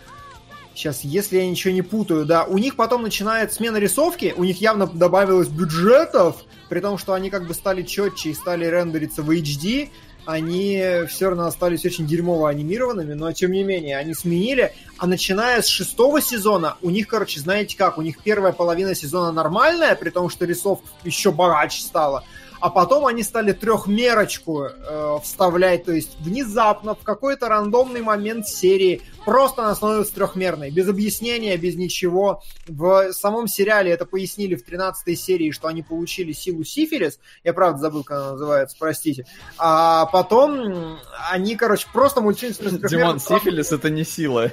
Сейчас, если я ничего не путаю, да, у них потом начинает смена рисовки, у них явно добавилось бюджетов, при том, что они как бы стали четче и стали рендериться в HD, они все равно остались очень дерьмово анимированными, но тем не менее, они сменили, а начиная с шестого сезона, у них, короче, знаете как, у них первая половина сезона нормальная, при том, что рисовка еще богаче стала, а потом они стали трехмерочку э, вставлять, то есть внезапно в какой-то рандомный момент серии просто она становится трехмерной, без объяснения, без ничего. В самом сериале это пояснили в 13 серии, что они получили силу сифилис, я правда забыл, как она называется, простите. А потом они, короче, просто мультфильм становится трехмерным. сифилис это не сила.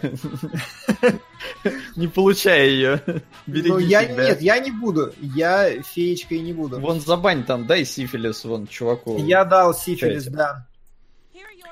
Не получай ее. Береги Ну, я, себя. нет, я не буду. Я феечкой не буду. Вон забань там, дай сифилис вон чуваку. Я дал сифилис, Чате. да.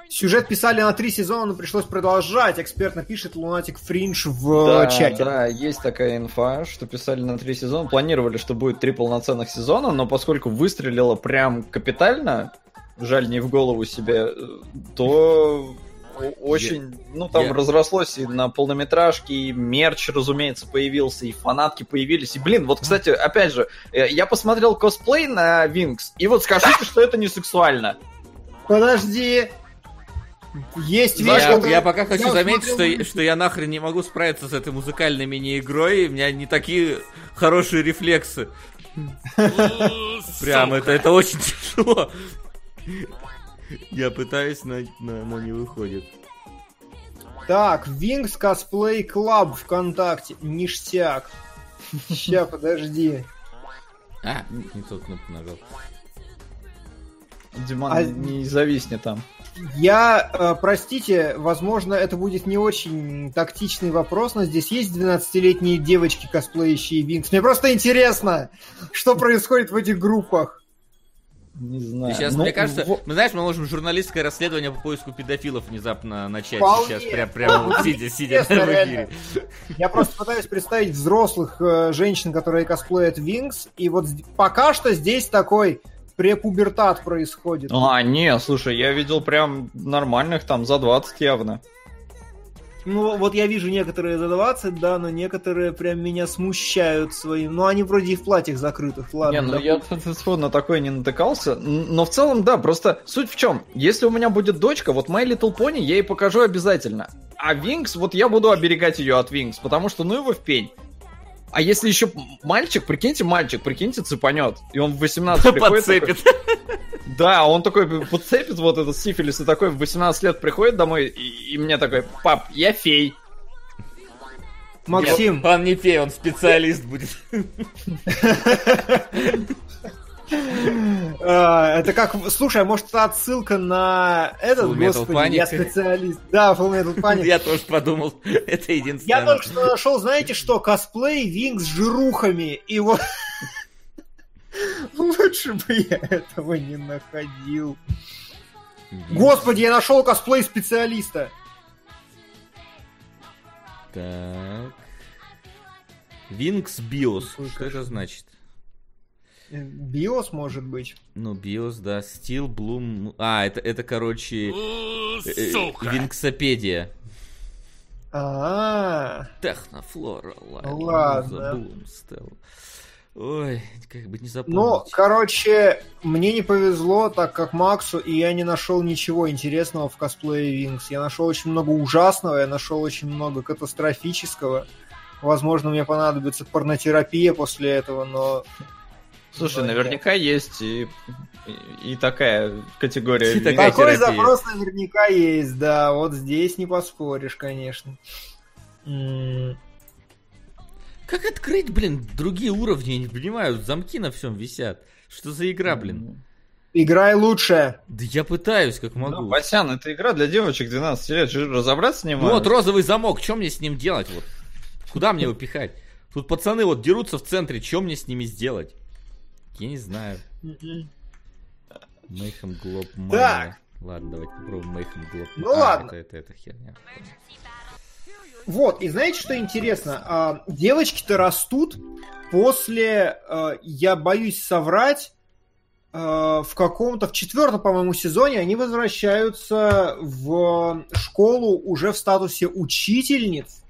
Сюжет писали на три сезона, но пришлось продолжать. Эксперт напишет Лунатик Фриндж в Да, э, чате. да, есть такая инфа, что писали на три сезона. Планировали, что будет три полноценных сезона, но поскольку выстрелило прям капитально, жаль не в голову себе, э, то о- очень, ну там Я- разрослось и на полнометражке, и мерч, разумеется, появился, и фанатки появились. И, блин, вот, кстати, опять же, э, я посмотрел косплей на Винкс, и вот скажите, что это не сексуально. Подожди. Есть вещь, Я, которая- я пока хочу Я заметить, смотрел- что, что я нахрен не могу справиться с этой музыкальной мини-игрой. У меня не такие хорошие рефлексы. Прям это, это очень тяжело. Я пытаюсь, но, но, но не выходит. Так, Wings Cosplay Club ВКонтакте. Ништяк. Ща, подожди. А, не, не тот кнопку нажал. Диман, А- не зависни там. Я, э, простите, возможно, это будет не очень тактичный вопрос, но здесь есть 12-летние девочки, косплеящие Винкс. Мне просто интересно, что происходит в этих группах. Не знаю. Сейчас, Ну, мне кажется, во- мы знаешь, мы можем журналистское расследование по поиску педофилов внезапно начать Вполне. сейчас, прям, прямо вот сидя, сидя в эфире. Я просто пытаюсь представить взрослых э, женщин, которые косплеят Винкс, и вот пока что здесь такой препубертат происходит. А, не, слушай, я видел прям нормальных там за 20 явно. Ну, вот я вижу некоторые за 20, да, но некоторые прям меня смущают своим. Ну, они вроде и в платьях закрытых, ладно. не, ну да. я на такое не натыкался. Но в целом, да, просто суть в чем? Если у меня будет дочка, вот My Little Pony я ей покажу обязательно. А Винкс, вот я буду оберегать ее от Винкс, потому что ну его в пень. А если еще мальчик, прикиньте, мальчик, прикиньте, цепанет. И он в 18 приходит такой, Подцепит. Да, он такой подцепит вот этот сифилис и такой в 18 лет приходит домой и, и мне такой, пап, я фей. Максим, Он не фей, он специалист будет. а, это как, слушай, а может это отсылка на этот, господи, я специалист. Да, Full Metal Panic. Я тоже подумал, это Я единственное. только что нашел, знаете что, косплей Винг с жирухами, и вот... Лучше бы я этого не находил. Господи, я нашел косплей специалиста. Так. Винкс Биос. Что это значит? Биос, может быть. Ну, Биос, да. Стил, Блум. А, это, это короче, э, э, Винксопедия. А, Технофлора, Ладно. Блум, Стелла. Ой, как бы не ну, запомнить. короче, мне не повезло, так как Максу, и я не нашел ничего интересного в косплее Винкс. Я нашел очень много ужасного, я нашел очень много катастрофического. Возможно, мне понадобится порнотерапия после этого, но Слушай, Да, наверняка есть и, и, и такая категория. И Такой терапия. запрос наверняка есть, да. Вот здесь не поспоришь, конечно. Как открыть, блин, другие уровни? Я не понимаю, замки на всем висят. Что за игра, блин? Играй лучше. Да я пытаюсь, как Ну, могу. Васян, это игра для девочек 12 лет. Разобраться не Ну можешь? вот розовый замок, что мне с ним делать? Вот? Куда мне его пихать? Тут пацаны вот дерутся в центре, что мне с ними сделать? Я не знаю. Globe Mania. Так. Ладно, давайте попробуем Mayhem Globe Ну А, ладно. Это, это, это херня. Вот, и знаете, что интересно? А, девочки-то растут после, а, я боюсь соврать, а, в каком-то, в четвертом, по-моему, сезоне они возвращаются в школу уже в статусе учительниц,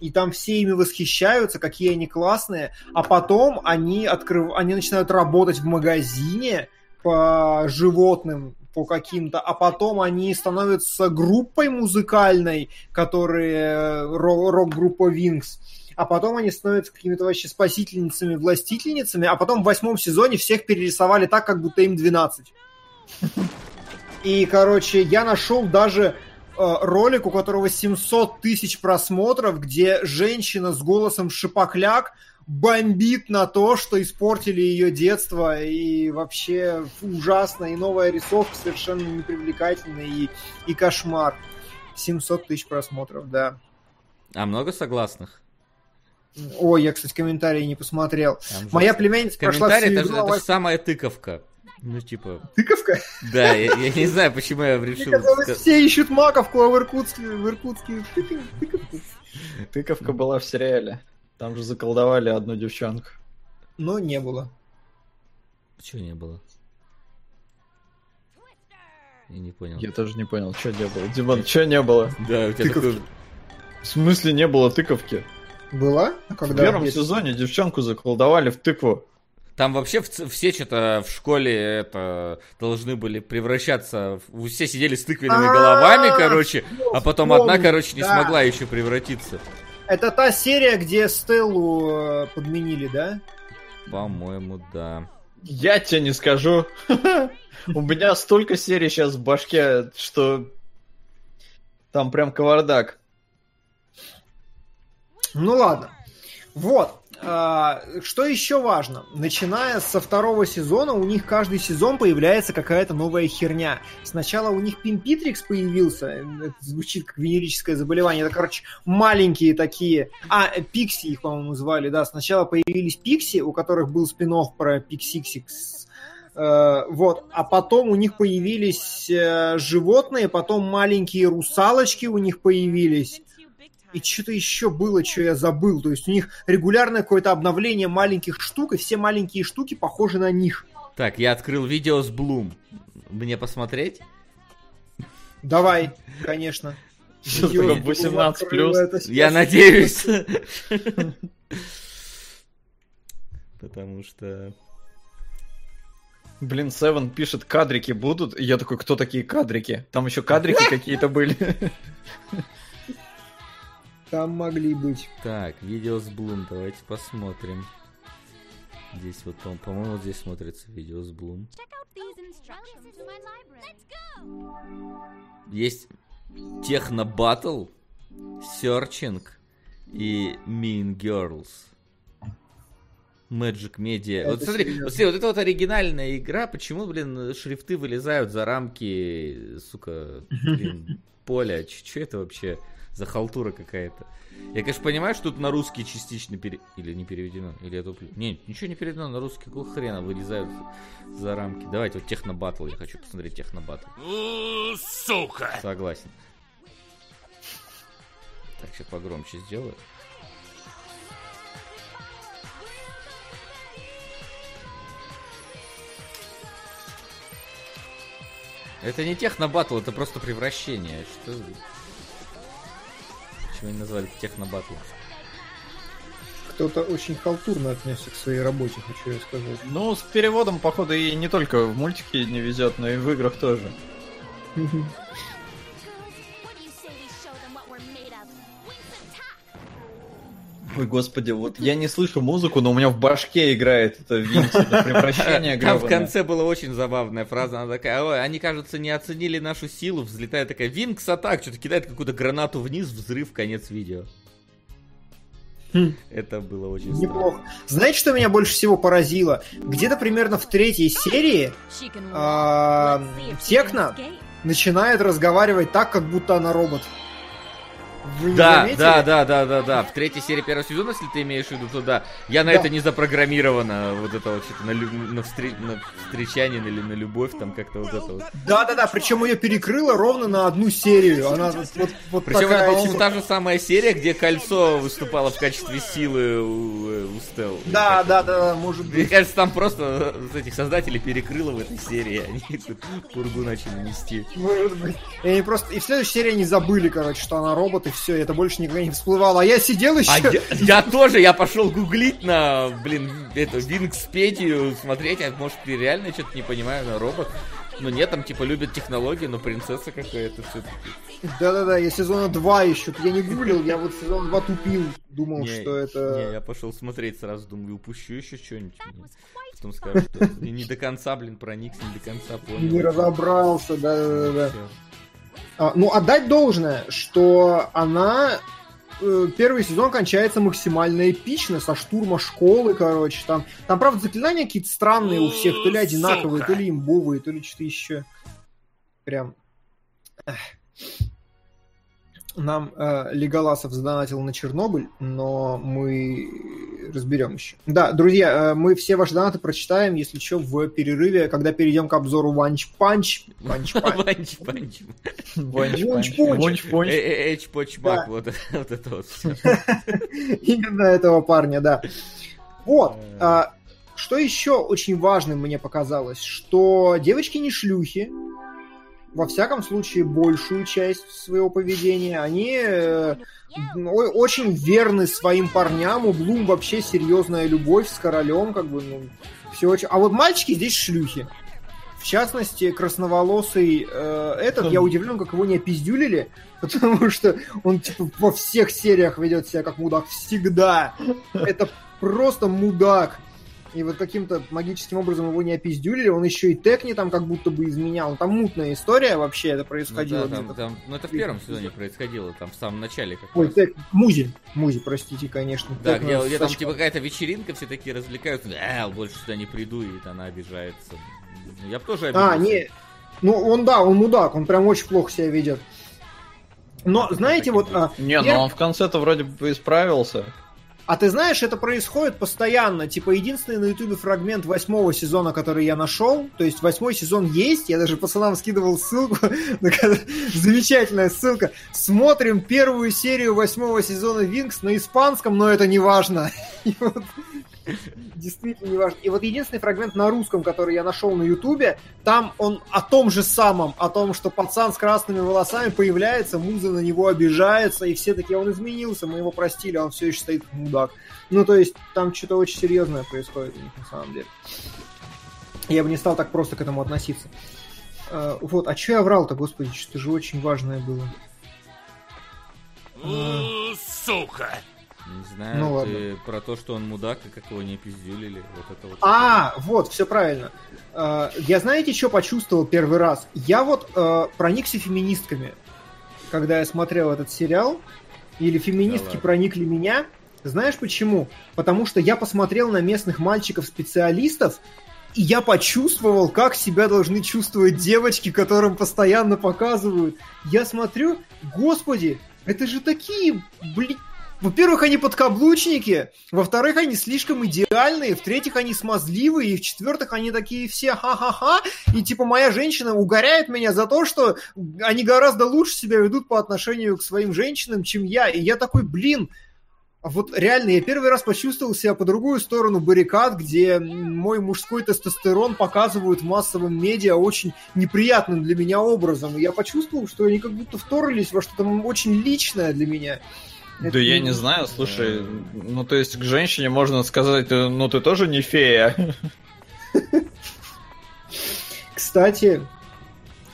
и там все ими восхищаются, какие они классные, а потом они, открыв... они начинают работать в магазине по животным, по каким-то, а потом они становятся группой музыкальной, которые ро- рок-группа Wings, а потом они становятся какими-то вообще спасительницами, властительницами, а потом в восьмом сезоне всех перерисовали так, как будто им 12. И, короче, я нашел даже э, ролик, у которого 700 тысяч просмотров, где женщина с голосом шипокляк бомбит на то, что испортили ее детство, и вообще ужасно, и новая рисовка совершенно непривлекательная, и, и кошмар. 700 тысяч просмотров, да. А много согласных? Ой, я, кстати, комментарии не посмотрел. Там Моя племянница прошла всю игру, это а же самая тыковка. Ну, типа, Тыковка? да, я, я не знаю, почему я Мне решил... казалось, все ищут маковку, а в Иркутске, в Иркутске тыков- тыковку. Тыковка была в сериале. Там же заколдовали одну девчонку. Но не было. Чего не было? Я не понял. Я тоже не понял, что не было. Димон, что не было? Да, у тебя Тыковки. такой... В смысле не было тыковки? Была? А В когда? первом Если- сезоне девчонку заколдовали в тыкву. Там вообще все что-то в школе это должны были превращаться. Все сидели с тыквенными А, головами, короче, а потом одна, короче, не смогла еще превратиться. Это та серия, где Стеллу э, подменили, да? По-моему, да. Я тебе не скажу. У меня столько серий сейчас в башке, что там прям кавардак. Ну ладно. Вот. А, что еще важно? Начиная со второго сезона, у них каждый сезон появляется какая-то новая херня. Сначала у них Пимпитрикс появился. Это звучит как венерическое заболевание. Это, короче, маленькие такие... А, Пикси их, по-моему, звали, да. Сначала появились Пикси, у которых был спин-офф про Пиксиксикс. Э, вот, а потом у них появились э, животные, потом маленькие русалочки у них появились. И что-то еще было, что я забыл. То есть у них регулярное какое-то обновление маленьких штук, и все маленькие штуки похожи на них. Так, я открыл видео с Блум. Мне посмотреть? Давай, конечно. Что Видео такое с 18 открыл, это сейчас. Я надеюсь. Потому что... Блин, Севен пишет, кадрики будут. И я такой, кто такие кадрики? Там еще кадрики какие-то были. Там могли быть. Так, видео с Блум, давайте посмотрим. Здесь вот, по- по-моему, вот здесь смотрится видео с Блум. Есть техно-баттл, серчинг и Mean Girls. Magic Media. Это вот смотри, серьезно. вот смотри, вот это вот оригинальная игра, почему, блин, шрифты вылезают за рамки, сука, блин, поля? Че это вообще за халтура какая-то? Я, конечно, понимаю, что тут на русский частично пере... Или не переведено, или я туплю. Не, ничего не переведено на русский, какого хрена вылезают за рамки. Давайте вот технобатл, я хочу посмотреть технобатл. Сука! Согласен. Так, сейчас погромче сделаю. Это не технобатл, это просто превращение. Что? Почему они назвали технобатл? Кто-то очень халтурно отнесся к своей работе, хочу я сказать. Ну, с переводом, походу, и не только в мультике не везет, но и в играх тоже. Ой, господи, вот я не слышу музыку, но у меня в башке играет это Винкс, это превращение Там в конце была очень забавная фраза, она такая, ой, они, кажется, не оценили нашу силу, взлетает такая, Винкс атак, что-то кидает какую-то гранату вниз, взрыв, конец видео. Хм. Это было очень странно. Неплохо. Знаете, что меня больше всего поразило? Где-то примерно в третьей серии а, Техно начинает разговаривать так, как будто она робот. Вы не Да, заметили? да, да, да, да, да. В третьей серии первого сезона, если ты имеешь в виду, то да. Я на Да. это не запрограммировано. Вот это вот что-то на, лю- на, встре- на встречанин или на любовь, там как-то вот это вот. Да, да, да. Причем ее перекрыло ровно на одну серию. Она вот, вот, Причем такая, это, по-моему, типа- та же самая серия, где кольцо выступало в качестве силы у, э, у Стелл. Да, да, да, может Мне быть. кажется, там просто этих создателей перекрыло в этой серии, они тут пургу начали нести. Может быть. И они просто... И в следующей серии они забыли, короче, что она робот, и все, это больше никогда не всплывало. А я сидел еще... А я, я тоже, я пошел гуглить на, блин, эту Винкспедию, смотреть, а может, ты реально что-то не понимаю, на робот. Ну нет, там типа любят технологии, но принцесса какая-то все-таки. Да-да-да, я сезона 2 еще. Я не гуглил, я вот сезон 2 тупил. Думал, Не, что это... Не, я пошел смотреть сразу, думаю, упущу еще что-нибудь. Потом скажу, что не, не до конца, блин, проникся, не до конца понял. Не разобрался, да-да-да. А, ну, отдать должное, что она... э, Первый сезон кончается максимально эпично, со штурма школы, короче. Там, там правда, заклинания какие-то странные у всех, то ли одинаковые, Сука. то ли имбовые, то ли что-то еще. Прям... Нам э, Леголасов задонатил на Чернобыль, но мы разберем еще. Да, друзья, э, мы все ваши донаты прочитаем, если что, в перерыве, когда перейдем к обзору Ванч Панч. Ванч Панч. Ванч, панч. Понч. вонч, понч. Э, э, Эч, поч, мак, Да. вот это вот. всё. Именно этого парня, да. Вот. а, что еще очень важным мне показалось, что девочки не шлюхи, во всяком случае, большую часть своего поведения, они э, очень верны своим парням, у Блум вообще серьезная любовь с королем, как бы, ну, все очень... А вот мальчики здесь шлюхи. В частности, красноволосый э, этот, я удивлен, как его не опиздюлили, потому что он типа во всех сериях ведет себя как мудак всегда. Это просто мудак. И вот каким-то магическим образом его не опиздюлили, он еще и Текни там как будто бы изменял. Там мутная история вообще это Ну происходило. да, там- там- ну это в первом сезоне происходило, там в самом начале как Ой, раз. Тек... Музи. Музи, простите, конечно. Да, где, где там типа какая-то вечеринка, все такие развлекаются, э, больше сюда не приду, и она обижается. Ну, Я бы тоже обиделся. А, не. Ну, он, да, он мудак, он прям очень плохо себя ведет. Но, Это знаете, вот... а, Не, ну он в конце-то вроде бы исправился. А ты знаешь, это происходит постоянно. Типа, единственный на ютубе фрагмент восьмого сезона, который я нашел, то есть восьмой сезон есть, я даже пацанам скидывал ссылку, замечательная ссылка. Смотрим первую серию восьмого сезона Винкс на испанском, но это не важно. Действительно не важно. И вот единственный фрагмент на русском, который я нашел на Ютубе, там он о том же самом, о том, что пацан с красными волосами появляется, муза на него обижается, и все такие, он изменился, мы его простили, а он все еще стоит мудак. Ну, то есть, там что-то очень серьезное происходит у них на самом деле. Я бы не стал так просто к этому относиться. Э, Вот, а что я врал-то, господи, что же очень важное было. У, Сука! Не знаю, Ну, ты про то, что он мудак, и как его не пиздюлили. Вот это вот. А, вот, все правильно. Э, Я знаете, что почувствовал первый раз? Я вот э, проникся феминистками, когда я смотрел этот сериал. Или феминистки ладно. проникли меня. Знаешь почему? Потому что я посмотрел на местных мальчиков-специалистов, и я почувствовал, как себя должны чувствовать девочки, которым постоянно показывают. Я смотрю, господи, это же такие, блин, во-первых, они подкаблучники, во-вторых, они слишком идеальные, в-третьих, они смазливые, и в-четвертых, они такие все ха-ха-ха, и типа моя женщина угоряет меня за то, что они гораздо лучше себя ведут по отношению к своим женщинам, чем я, и я такой, блин, вот реально, я первый раз почувствовал себя по другую сторону баррикад, где мой мужской тестостерон показывают в массовом медиа очень неприятным для меня образом. И я почувствовал, что они как будто вторглись во что-то очень личное для меня. Да Это я не знаю, слушай, ну то есть к женщине можно сказать, э, ну ты тоже не фея. Кстати,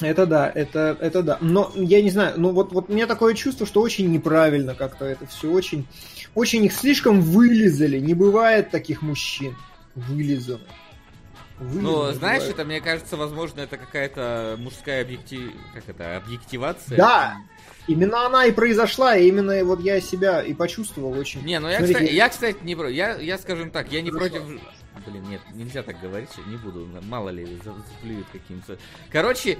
это да, это, это да. Но я не знаю, ну вот, вот у меня такое чувство, что очень неправильно как-то это все, очень, очень их слишком вылезали. Не бывает таких мужчин вылизанных. Ну, знаешь, это, мне кажется, возможно, это какая-то мужская объектив... Как это? Объективация? Да, именно она и произошла, и именно вот я себя и почувствовал очень. Не, ну я, Смотрите, кстати, я, кстати, не против. Я, я, скажем так, я не Хорошо. против... Блин, нет, нельзя так говорить, не буду, мало ли, за- заплюют каким-то. Короче,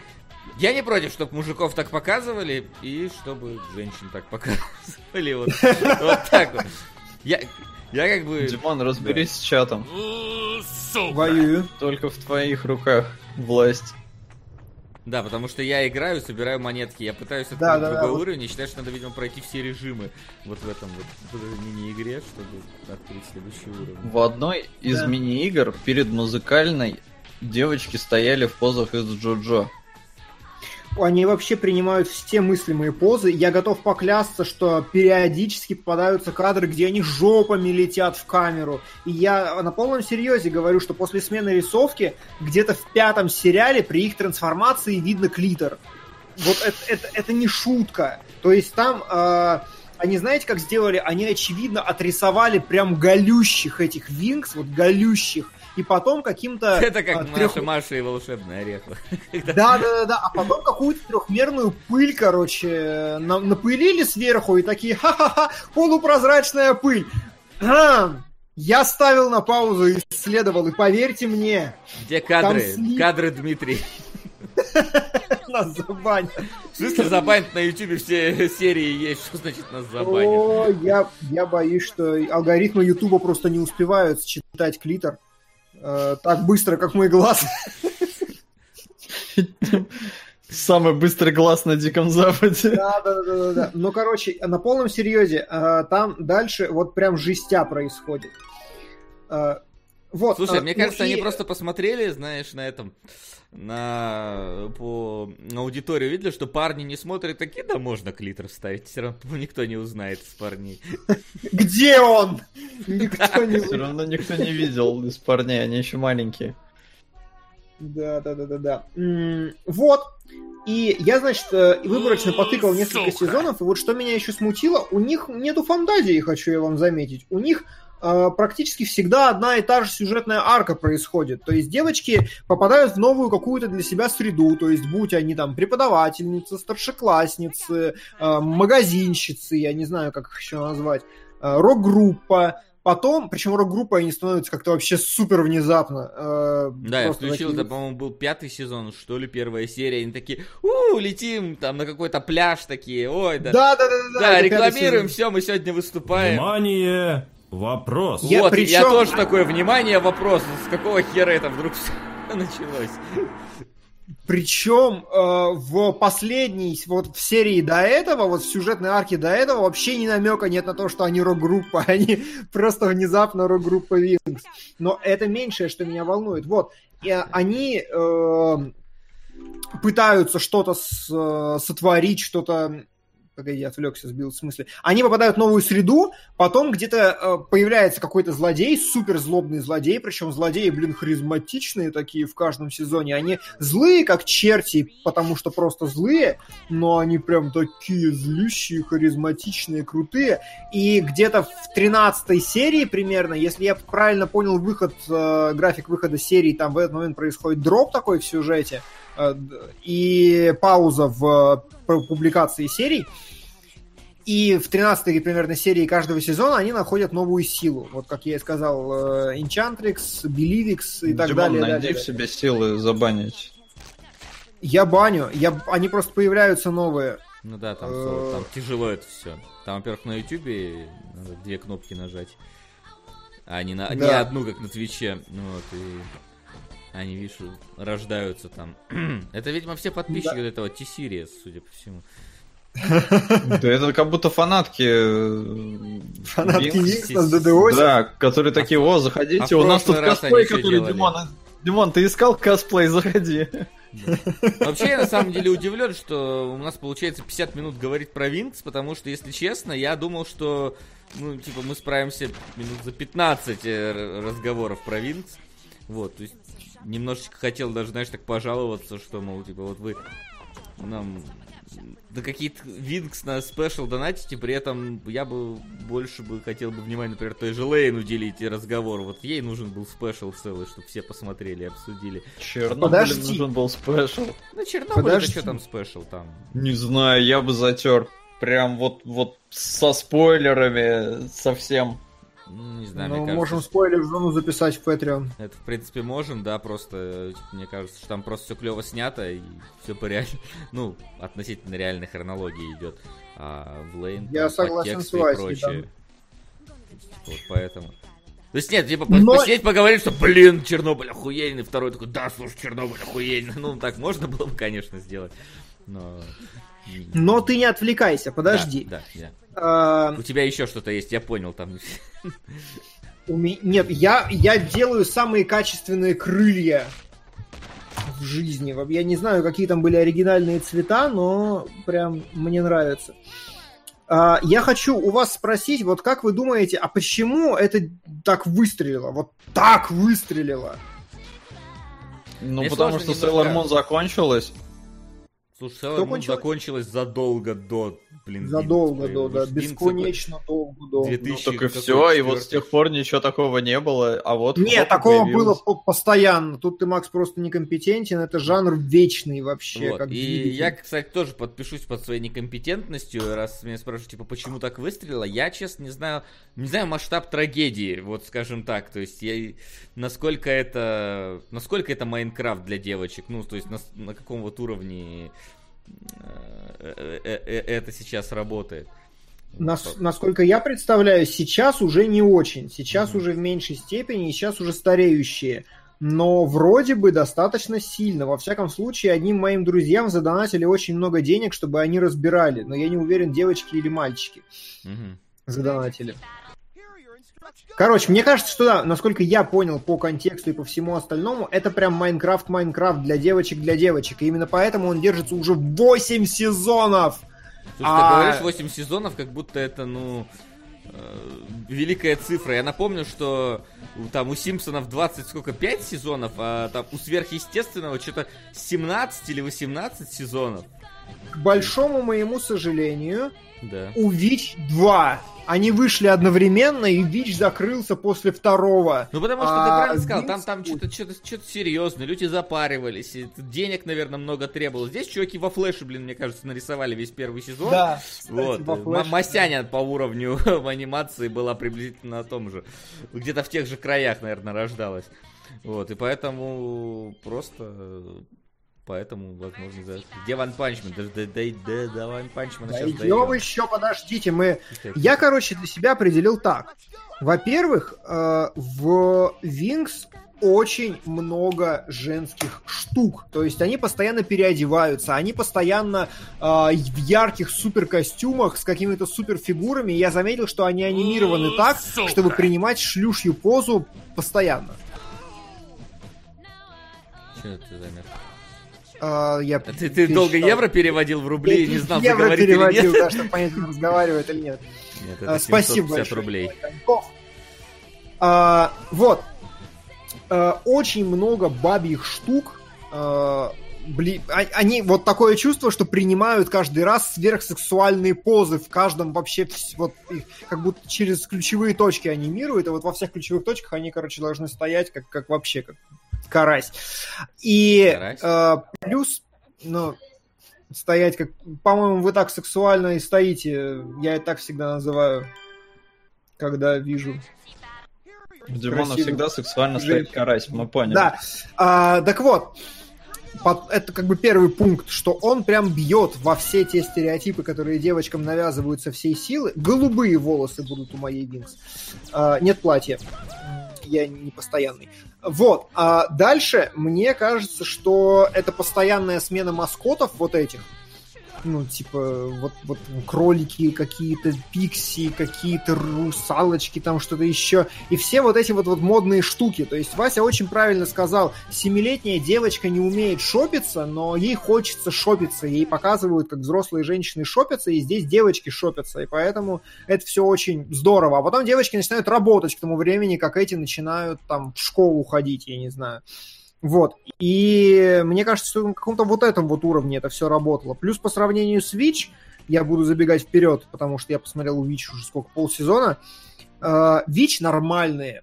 я не против, чтобы мужиков так показывали, и чтобы женщин так показывали, вот, вот так вот. Я, я как бы... Димон, разберись с чатом. Сука! Воюю. Только в твоих руках власть. Да, потому что я играю, собираю монетки, я пытаюсь открыть Да, да, другой да, вот. уровень, и считаю, что надо, видимо, пройти все режимы вот в этом вот мини-игре, чтобы открыть следующий уровень. В одной из Да. мини-игр перед музыкальной девочки стояли в позах из Джоджо. Они вообще принимают все мыслимые позы. Я готов поклясться, что периодически попадаются кадры, где они жопами летят в камеру. И я на полном серьезе говорю, что после смены рисовки где-то в пятом сериале при их трансформации видно клитор. Вот это, это, это не шутка. То есть там... э, они знаете, как сделали? Они, очевидно, отрисовали прям голющих этих винкс, вот голющих, и потом каким-то... Это как а, Маша, Маша и волшебный орех. да, да, да, да. А потом какую-то трехмерную пыль, короче, на- напылили сверху и такие, ха-ха-ха, полупрозрачная пыль. Ам! Я ставил на паузу и исследовал, и поверьте мне, Где кадры? слив. Кадры Дмитрий. нас забанят. В смысле забанят на ютубе все серии есть? Что значит нас забанят? О, я, я боюсь, что алгоритмы Ютуба просто не успевают считать клитор э, так быстро, как мой глаз. Самый быстрый глаз на Диком Западе. Да, да, да, да, да. Ну, короче, на полном серьезе, э, там дальше вот прям жестя происходит. Э, Вот. Слушай, э, мне ну кажется, и- они просто посмотрели, знаешь, на этом, на, по на аудиторию, видели, что парни не смотрят, такие, да можно клитор вставить, все равно никто не узнает из парней. Где он? Никто не... Все равно никто не видел из парней, они еще маленькие. Да, да, да, да, да. Вот. И я, значит, э, выборочно потыкал несколько сезонов, и вот что меня еще смутило, у них нету фантазии, хочу я вам заметить. У них э, практически всегда одна и та же сюжетная арка происходит. То есть девочки попадают в новую какую-то для себя среду, то есть будь они там преподавательницы, старшеклассницы, э, магазинщицы, я не знаю, как их еще назвать, э, рок-группа, Потом, причем рок-группа они становятся как-то вообще супер внезапно. э, Да, я включил, такие- это, по-моему, был пятый сезон, что ли, первая серия, они такие, у летим там на какой-то пляж такие, ой, да. Да, да, да, да. Да, рекламируем, все, мы сегодня выступаем. Внимание! Вопрос. Я вот, причем- я тоже такое внимание, вопрос, с какого хера это вдруг началось? Причем э, в последней, вот в серии до этого, вот в сюжетной арке до этого вообще ни намека нет на то, что они рок-группа, они просто внезапно рок-группа Винкс. Но это меньшее, что меня волнует. Вот, и они э, пытаются что-то с- э, сотворить, что-то Погоди, отвлекся, сбил в смысле. Они попадают в новую среду, потом где-то э, появляется какой-то злодей, супер злобный злодей, причем злодеи, блин, харизматичные такие в каждом сезоне. Они злые, как черти, потому что просто злые, но они прям такие злющие, харизматичные, крутые. И где-то в 13 серии примерно, если я правильно понял выход, э, график выхода серии, там в этот момент происходит дроп такой в сюжете, и пауза в э, публикации серий, и в 13 примерно серии каждого сезона они находят новую силу. Вот как я и сказал, э, Enchantrix, Believix и так Димон, далее. найди далее. в себе силы забанить. Я баню, я... они просто появляются новые. Ну да, там, Э. там тяжело это все. Там, во-первых, на Ютубе надо две кнопки нажать. А не, на, не Да. одну, как на Твиче. Ну вот, и они, видишь, рождаются там. это, видимо, все подписчики Да. этого T-Series, судя по всему. Да это как будто фанатки... э, Фанатки Винкс. Винкс на ДДО. Да, которые такие, о, заходите, а у нас тут косплей, который? Димон... Димон, ты искал косплей, заходи. Вообще, я на самом деле удивлен, что у нас получается 50 минут говорить про Винкс, потому что, если честно, я думал, что, ну, типа, мы справимся минут за 15 э, разговоров про Винкс. Вот, то есть, немножечко хотел даже, знаешь, так пожаловаться, что, мол, типа, вот вы нам да какие-то Винкс на special донатите, при этом я бы больше бы хотел бы внимание, например, той же Лейн уделить и разговор. Вот ей нужен был special целый, чтобы все посмотрели и обсудили. Чернобыль Подожди. нужен был special. Ну, Чернобыль, Подожди. это что там спешл там? Не знаю, я бы затер. Прям вот, вот со спойлерами совсем. Ну, не знаю, Ну, мне можем кажется, спойлер зону записать в Patreon. это в принципе можем, да, просто мне кажется, что там просто все клево снято и все по реально, ну, относительно реальной хронологии идет. А в Лейн Я там согласен с и Васей, прочее. Типа, Вот поэтому. То есть нет, типа Но- посидеть поговорить, что, блин, Чернобыль охуенный, второй такой, да, слушай, Чернобыль охуенный. Ну, так можно было бы, конечно, сделать, но... Но ты не отвлекайся, подожди. Да, да, да. А, У тебя еще что-то есть, я понял там. Нет, я, я делаю самые качественные крылья в жизни. Я не знаю, какие там были оригинальные цвета, но прям мне нравится. А, Я хочу у вас спросить, вот как вы думаете, а почему это так выстрелило? Вот так выстрелило? Ну, Мне потому что немножко- Sailor Moon закончилась. Слушай, Sailor Moon кончилось? закончилась задолго до, блин, Задолго до, да, бесконечно долго до. Две- Ну, 2000 так и все, и вот с тех пор ничего такого не было, а вот... Нет, такого появилось. было по- постоянно. Тут ты, Макс, просто некомпетентен. Это жанр вечный вообще. Вот. Как И двигатель. я, кстати, тоже подпишусь под своей некомпетентностью, раз меня спрашивают, типа, почему так выстрелило. Я, честно, не знаю, не знаю масштаб трагедии, вот скажем так. То есть, я, насколько это, насколько это Майнкрафт для девочек, ну, то есть, на, на каком вот уровне это сейчас работает. Нас- насколько я представляю, сейчас уже не очень. Сейчас уже в меньшей степени, и сейчас уже стареющие. Но вроде бы достаточно сильно. Во всяком случае, одним моим друзьям задонатили очень много денег, чтобы они разбирали. Но я не уверен, девочки или мальчики Мгм. задонатили. Короче, мне кажется, что да, насколько я понял по контексту и по всему остальному, это прям Майнкрафт, Майнкрафт для девочек, для девочек. И именно поэтому он держится уже 8 сезонов. Слушай, А- ты говоришь 8 сезонов, как будто это, ну, э, великая цифра. Я напомню, что там у Симпсонов 20, сколько, 5 сезонов, а там у Сверхъестественного что-то 17 или 18 сезонов. К большому моему сожалению, Да. у ВИЧ 2. Они вышли одновременно, и ВИЧ закрылся после второго. Ну, потому что А, ты правильно сказал, там, там что-то, что-то, что-то серьезное, люди запаривались, и денег, наверное, много требовалось. Здесь чуваки во флеше, блин, мне кажется, нарисовали весь первый сезон. Да, Вот. во М- флеше. Масяня по уровню в анимации была приблизительно на том же. Где-то в тех же краях, наверное, рождалась. Вот, и поэтому просто... Поэтому, возможно, за... Где Ван Панчмен? Да, да, да, да, до Ван Панчмена сейчас Идем еще, подождите, мы... дойдем. Я, короче, для себя определил так. Во-первых, э, в Винкс очень много женских штук. То есть они постоянно переодеваются, они постоянно э, в ярких суперкостюмах с какими-то суперфигурами. Я заметил, что они анимированы так, Сука. чтобы принимать шлюшью позу постоянно. Чё ты замер? А, я А Ты, ты долго евро переводил в рубли и не знал, Евро заговорить или переводил, нет? да, чтобы понять, разговаривает или нет. Нет, А, это Спасибо 750 большое. рублей. А, вот. А, очень много бабьих штук. а, бли- а- они вот такое чувство, что принимают каждый раз сверхсексуальные позы в каждом вообще вот их как будто через ключевые точки анимируют, и вот во всех ключевых точках они, короче, должны стоять как, как вообще как карась. И Карась? а, плюс, ну, стоять как, по-моему, вы так сексуально и стоите, я и так всегда называю, когда вижу У Димона всегда сексуально Женщина. стоит карась, мы поняли. Да. А, так вот, под- это как бы первый пункт, что он прям бьет во все те стереотипы, которые девочкам навязывают со всей силы. Голубые волосы будут у моей Винкс. А, нет платья. Я не постоянный. Вот. А дальше мне кажется, что это постоянная смена маскотов вот этих. Ну, типа, вот, вот кролики какие-то, пикси, какие-то русалочки, там что-то еще. И все вот эти вот, вот модные штуки. То есть Вася очень правильно сказал, семилетняя девочка не умеет шопиться, но ей хочется шопиться. Ей показывают, как взрослые женщины шопятся, и здесь девочки шопятся. И поэтому это все очень здорово. А потом девочки начинают работать к тому времени, как эти начинают там в школу ходить, я не знаю. Вот. И мне кажется, что на каком-то вот этом вот уровне это все работало. Плюс по сравнению с Вич, я буду забегать вперед, потому что я посмотрел у Вич уже сколько, полсезона. Э, Вич нормальные.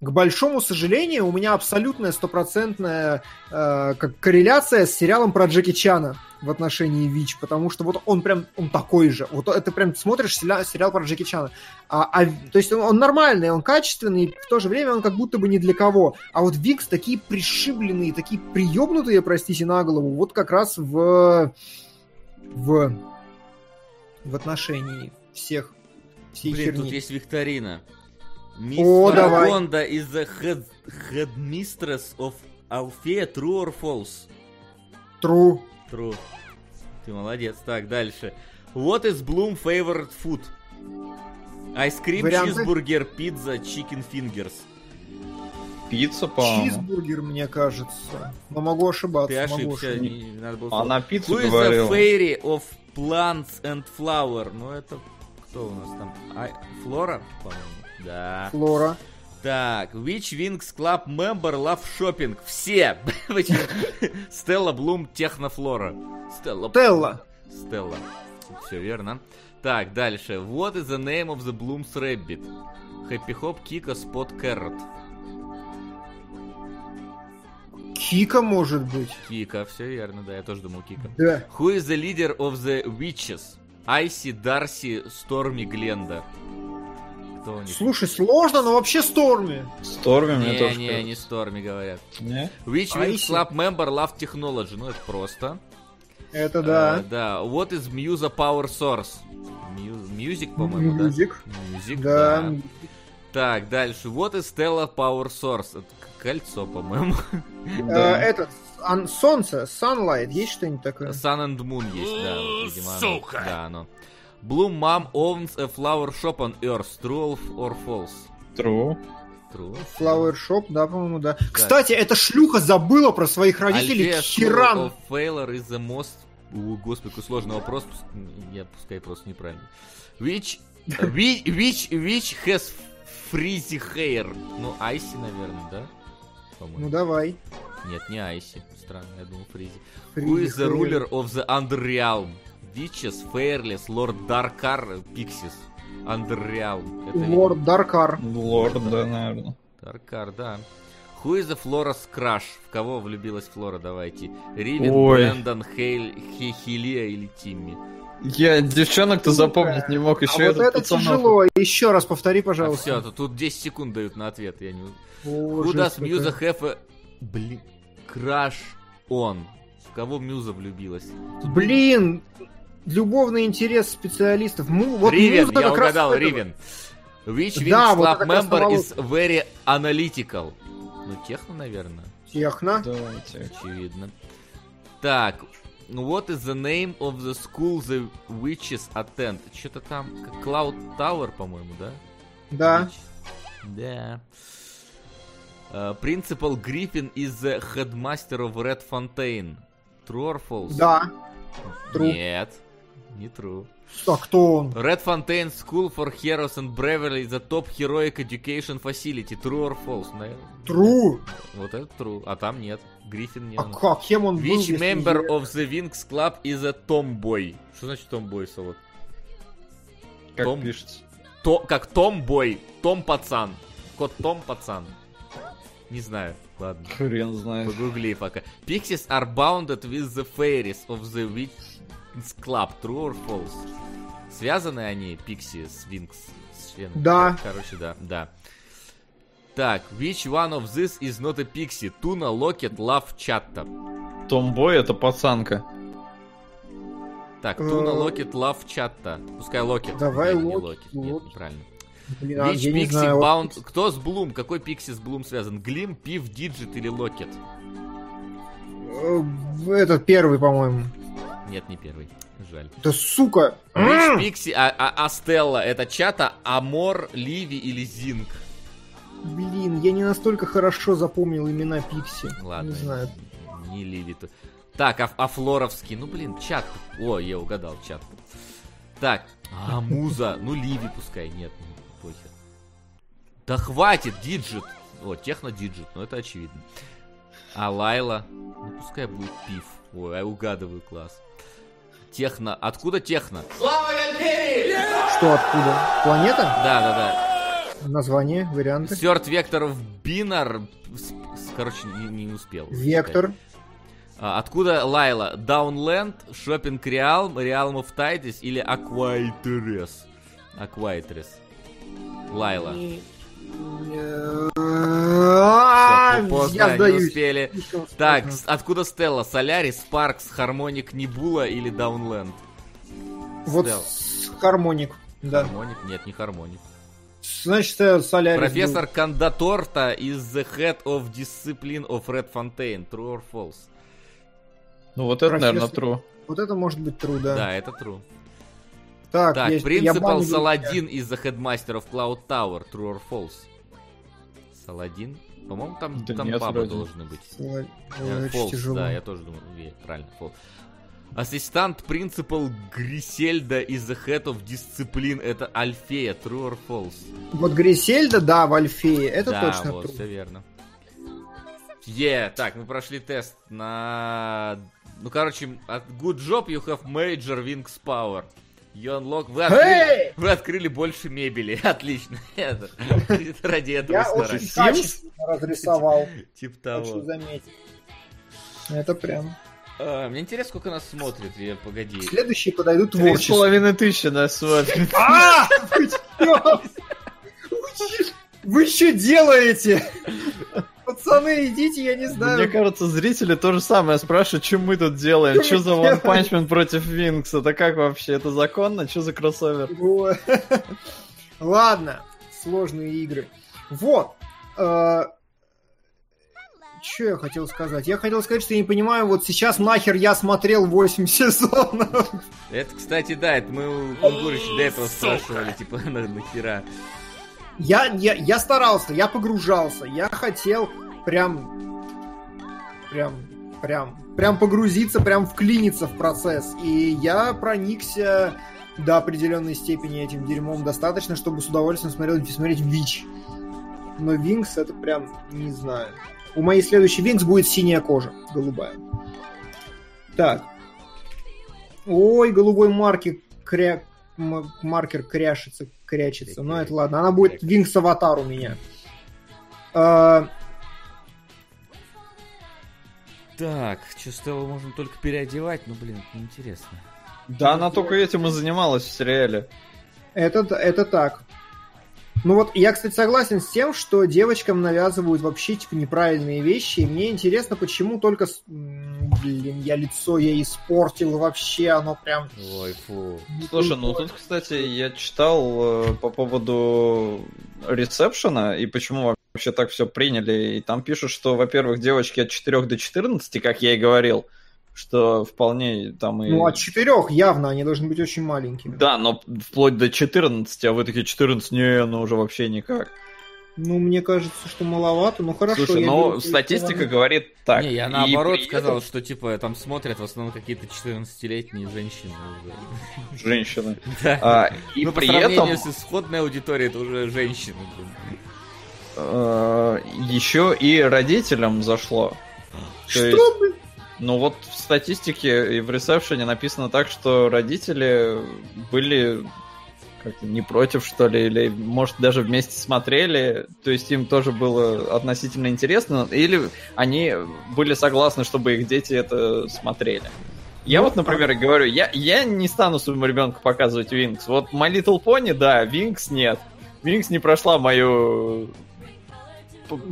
К большому сожалению, у меня абсолютная стопроцентная э, как корреляция с сериалом про Джеки Чана в отношении ВИЧ, потому что вот он прям, он такой же. Вот это прям смотришь сериал, сериал про Джеки Чана. А, а, то есть он, он нормальный, он качественный, в то же время он как будто бы не для кого. А вот Викс такие пришибленные, такие приебнутые, простите, на голову, вот как раз в... в... в отношении всех всей Блин, херни. тут есть викторина. Мисс О, давай. Фарагонда is the head, headmistress of Alfea, true or false? True. True. Ты молодец. Так, дальше. What is Bloom favorite food? Ice cream, Варианты? cheeseburger, pizza, chicken fingers. Пицца, по-моему. Чизбургер, мне кажется. Но могу ошибаться. Ты могу ошибся, ошибаться. не, не надо было. Она пиццу Who is the говорила. fairy of plants and flower? Ну, это кто у нас там? А, Флора, по-моему. Да. Флора. Так, which Wings Club member love shopping? Все! Стелла Блум Технофлора. Стелла. Телла. Стелла. Все верно. Так, дальше. What is the name of the Bloom's Rabbit? Happy Hop, Kika, Spot, Carrot. Кика, может быть. Кика, все верно, да, я тоже думал Кика. Да. Who is the leader of the Witches? Айси, Дарси, Сторми, Гленда. Кто у них? Слушай, сложно, но вообще Сторми. Сторми мне Не, тоже не, кажется. не Сторми говорят. Не? Which Wings. Club member love technology? Ну, это просто. Это Э, да. да. What is Musa Power Source? Music, по-моему, да? Мюзик. Music, Да. да. Так, дальше. What is Stella Power Source? Это кольцо, по-моему. Э, Да. Этот, ан- солнце, sunlight, есть что-нибудь такое? Sun and Moon есть, да. вот, видимо, оно. Сука. Да, оно. Bloom Mom owns a flower shop on Earth. True or false? True. True. Flower Shop, да, по-моему, да. Кстати, эта шлюха забыла про своих родителей. Althea Херан. Failure is the most... О, господи, какой сложный вопрос. Я пускай просто неправильно. Which... Which, which, which has frizzy hair? Ну, Айси, наверное, да? Ну давай. Нет, не Айси. Странно, я думал Фризи. Фризи Who is the ruler of the Underrealm? Witches, Fairless, Lord Darkar, Pixies. Underrealm. Это Лорд Даркар. Лорд, да, наверное. Даркар, да. Who is the Flora's crush? В кого влюбилась Флора? Давайте. Ривен, Ой. Брэндон, Хейль, Хи- Хилия или Тимми? Я девчонок-то запомнить не мог, еще а вот это тяжело. Еще раз повтори, все, пожалуйста. тут 10 секунд дают на ответ. Я не... Who does have a... Блин, краш он? В кого Мюза влюбилась? Блин, любовный интерес специалистов. Му- вот Ривен, Муза я угадал. Ривен. Which Wings Да, вот Club раз member is very analytical? Ну, техно, наверное. Техно. Давайте. Очевидно. Так, what is the name of the school the witches attend? Что-то там, как Cloud Tower, по-моему, да? Да. Да. Uh, Principal Griffin is the headmaster of Red Fontaine. True or false? Да. True. Нет, не true. А кто он? Red Fontaine School for Heroes and Bravery the top heroic education facility. True or false? Наверное. True. Вот это true. А там нет. Гриффин не А он. как? Кем он был? Which если member of the Wings Club is a tomboy? Что значит tomboy, Солод? Как Том. пишется. То, как Том-бой. Том-пацан. Кот Том-пацан. Не знаю. Ладно. Хрен знает. Погугли пока. Pixies are bounded with the fairies of the Wings Club. True or false? Связаны они, Пикси, с Винкс? С? Да. Короче, да, да. Так, which one of this is not a pixie? Туна, Локет, Лав, Чатта. Томбой это пацанка. Так, Туна, Э, Локет, Лав, Чатта. Пускай Локет. Давай Нет, не Локет, Локет. Нет, Локет. неправильно. Блин, а Which я Pixie знаю. вот- bound... Кто с Блум? Какой Пикси с Блум связан? Глим, Пив, Диджит или Локет? Э, Этот первый, по-моему. Нет, не первый. Жаль. Да сука! Which Pixie... А, а, Астелла, это Чата, Амор, Ливи или Зинг? Блин, я не настолько хорошо запомнил имена Пикси. Ладно. Не знаю. Не Ливи. то. Так, а, а Флоровский? Ну, блин, Чат. О, я угадал, Чат. Так, а Муза? Ну, Ливи пускай. Нет, ну, похер. Да хватит, Диджит. О, Техно Диджит, ну это очевидно. А Лайла? Ну, пускай будет Пив. Ой, я угадываю класс. Техно. Откуда Техно? Что, откуда? Планета? Да, да, да. Название, варианты. Сёрт Векторов Бинар. С- с- Короче, не, не успел. Вектор. А, откуда Лайла? Даунленд, Шоппинг Реал, Реалм оф Тайтис или Аквайтерес? Аквайтерес. Лайла. Поздно, Я не сдаюсь. успели. Слишком Так, с- откуда Стелла? Солярис, Спаркс, Хармоник, Небула или Даунленд? Вот Стелла. Хармоник. Да. Хармоник? Нет, не Хармоник. Значит, э, Солярис. был. Профессор Кандаторта is the head of discipline of Red Fontaine. True or false? Ну вот это, Профессор. наверное, true. Вот это может быть трудно. Да, это true. Так, Так, я принципал Саладин из The Headmaster of Cloud Tower. True or false? Саладин? По-моему, там, Да там нет, бабы вроде. должны быть. Ой, Э, False, тяжело. да, я тоже думаю. Правильно, false. Ассистент принципал Грисельда из The Head of Discipline. Это Альфея. True or false? Вот Грисельда, да, в Альфее, это да, точно вот, трудно. все верно. Е, так, мы прошли тест на... Ну, короче, good job you have major wings power. Unlock... Вы открыли, Эй! вы открыли больше мебели. Отлично. Это- Ради этого Я стараюсь. очень качественно разрисовал, хочу того. заметить. Это прям. А, Мне интересно, сколько нас смотрит. Я, погоди. Следующие подойдут Три с творчество. половиной тысячи нас смотрит. А! Вы что делаете? Пацаны, идите, я не Мне знаю. кажется, зрители то же самое спрашивают, что мы тут делаем, что за One Punch Man против Винкс, это как вообще, это законно, что за кроссовер? Ладно, сложные игры. Вот. Что я хотел сказать? Я хотел сказать, что я не понимаю, вот сейчас нахер я смотрел 8 сезонов. Это, кстати, да, это мы у Кунгурыча до этого спрашивали, типа, на- нахера. Я, я, я старался, я погружался, я хотел прям, прям, прям, прям погрузиться, прям вклиниться в процесс. И я проникся до определенной степени этим дерьмом достаточно, чтобы с удовольствием смотреть, смотреть Вич. Но Винкс это прям, не знаю. У моей следующей Винкс будет синяя кожа, голубая. Так. Ой, голубой марки кря... маркер кряшится, крячится. Но это ладно. Она будет Винкс Аватар у меня. А, Так, что Стеллу можно только переодевать, ну, блин, это неинтересно. Да, она только этим и занималась в сериале. Это, это так. Ну вот, я, кстати, согласен с тем, что девочкам навязывают вообще, типа, неправильные вещи. И мне интересно, почему только... Блин, я лицо ей испортил вообще, оно прям... Ой, фу. Слушай, ну тут, кстати, я читал э, по поводу ресепшена и почему вообще так все приняли. И там пишут, что, во-первых, девочки от 4 до 14, как я и говорил, что вполне там и... Ну, от четырех явно они должны быть очень маленькими. Да, но вплоть до 14, а вы такие 14, не, ну уже вообще никак. Ну, мне кажется, что маловато, ну хорошо. Слушай, ну статистика твои говорит так. не, я И наоборот при сказал, что типа там смотрят в основном какие-то 14-летние женщины уже. Женщины. Да. А, и ну, по при сравнению этом с исходной аудиторией, это уже женщины. э, еще и родителям зашло. Что, блин? Ну вот в статистике и в ресепшене написано так, что родители были как-то не против, что ли, или, может, даже вместе смотрели, то есть им тоже было относительно интересно, или они были согласны, чтобы их дети это смотрели. Я вот, например, говорю, я, я не стану своему ребенку показывать Винкс. Вот My Little Pony, да, Винкс нет. Винкс не прошла мою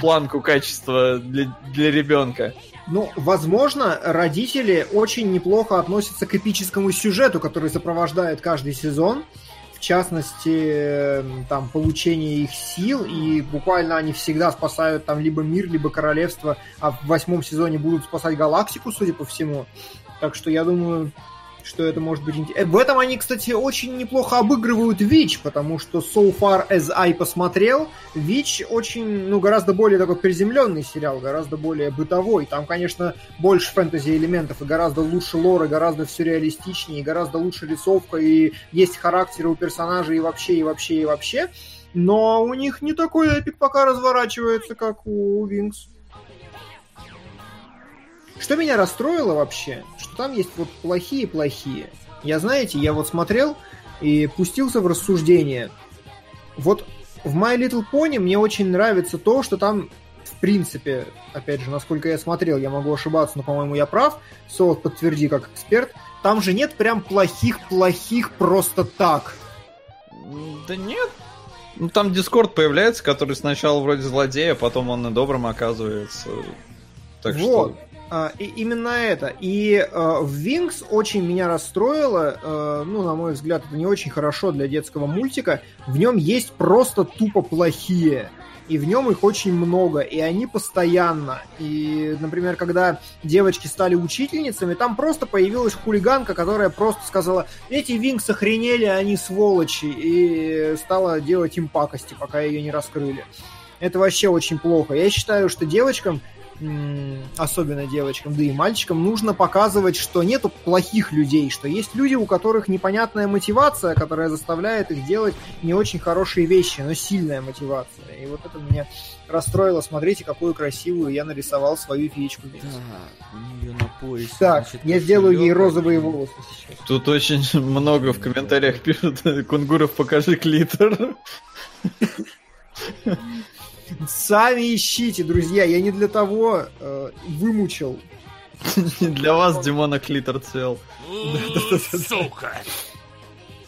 планку качества для, для ребенка. Ну, возможно, родители очень неплохо относятся к эпическому сюжету, который сопровождает каждый сезон. В частности, эм, там, получение их сил, и буквально они всегда спасают там либо мир, либо королевство, а в восьмом сезоне будут спасать галактику, судя по всему. Так что я думаю, что это может быть интересно. В этом они, кстати, очень неплохо обыгрывают Вич, потому что so far as I посмотрел, Вич очень, ну, гораздо более такой приземленный сериал, гораздо более бытовой. Там, конечно, больше фэнтези элементов, и гораздо лучше лор, и гораздо все реалистичнее, и гораздо лучше рисовка, и есть характеры у персонажей, и вообще, и вообще, и вообще. Но у них не такой эпик пока разворачивается, как у Винкс. Что меня расстроило вообще, что там есть вот плохие-плохие. Я, знаете, я вот смотрел и пустился в рассуждение. Вот в My Little Pony мне очень нравится то, что там, в принципе, опять же, насколько я смотрел, я могу ошибаться, но, по-моему, я прав, Солод подтверди как эксперт, там же нет прям плохих-плохих просто так. Да нет. Ну там Дискорд появляется, который сначала вроде злодея, а потом он и добрым оказывается. Так вот. что... А, и именно это. И э, в Винкс очень меня расстроило, э, ну, на мой взгляд, это не очень хорошо для детского мультика. В нем есть просто тупо плохие. И в нем их очень много, и они постоянно. И, например, когда девочки стали учительницами, там просто появилась хулиганка, которая просто сказала, эти Винкс охренели, они сволочи, и стала делать им пакости, пока ее не раскрыли. Это вообще очень плохо. Я считаю, что девочкам особенно девочкам, да и мальчикам, нужно показывать, что нету плохих людей, что есть люди, у которых непонятная мотивация, которая заставляет их делать не очень хорошие вещи, но сильная мотивация. И вот это меня расстроило. Смотрите, какую красивую я нарисовал свою феечку. Так, у нее на поясе. Так, значит, я сделаю ей розовые волосы сейчас. Тут очень много в комментариях пишут, Кунгуров, покажи клитор. Сами ищите, друзья, я не для того э, вымучил. Для вас Димона клитор цел. Сука!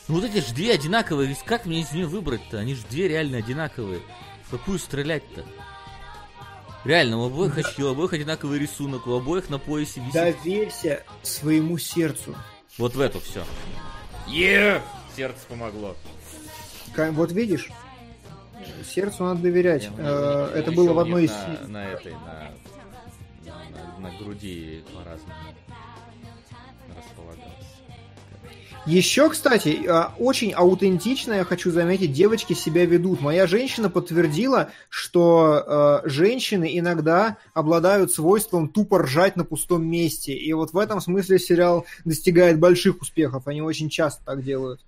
Ну вот эти же две одинаковые, как мне из нее выбрать-то? Они же две реально одинаковые. В какую стрелять-то? Реально, у обоих очки, у обоих одинаковый рисунок, у обоих на поясе висит. Доверься своему сердцу. Вот в эту все. Е! Сердце помогло. Вот видишь, сердцу надо доверять. Я- Э, Это было в одной из... на, на этой, на, на, на груди по-разному располагалось. Еще, кстати, э, очень аутентично, я хочу заметить, девочки себя ведут. Моя женщина подтвердила, что э, женщины иногда обладают свойством тупо ржать на пустом месте. И вот в этом смысле сериал достигает больших успехов. Они очень часто так делают.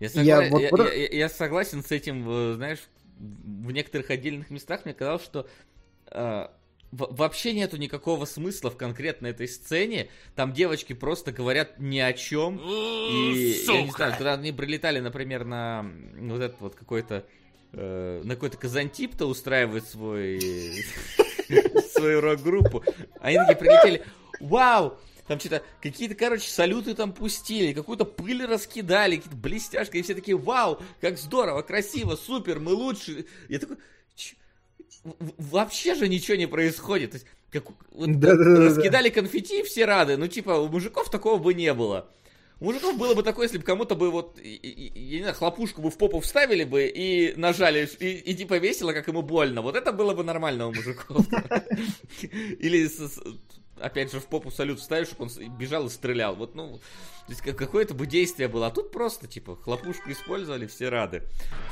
Я, согла- я- вот- я- я- я согласен с этим, э, знаешь, в некоторых отдельных местах мне казалось, что э, вообще нету никакого смысла в конкретно этой сцене. Там девочки просто говорят ни о чем. И я не знаю, когда они прилетали, например, на вот этот вот какой-то э, на какой-то казантип-то устраивает свой свою рок-группу. Они такие прилетели, вау, там что-то, какие-то, короче, салюты там пустили, какую-то пыль раскидали, какие-то блестяшки, и все такие, вау, как здорово, красиво, супер, мы лучше. Я такой, «Ч- в- в- вообще же ничего не происходит. То есть, как, вот Да-да-да-да. раскидали конфетти, и все рады. Ну, типа, у мужиков такого бы не было. У мужиков было бы такое, если бы кому-то бы вот, и- и- и- я не знаю, хлопушку бы в попу вставили бы и нажали, и, и типа весело, как ему больно. Вот это было бы нормально у мужиков. Или опять же, в попу салют вставишь, чтобы он бежал и стрелял. Вот, ну, то есть как- какое-то бы действие было. А тут просто, типа, хлопушку использовали, все рады.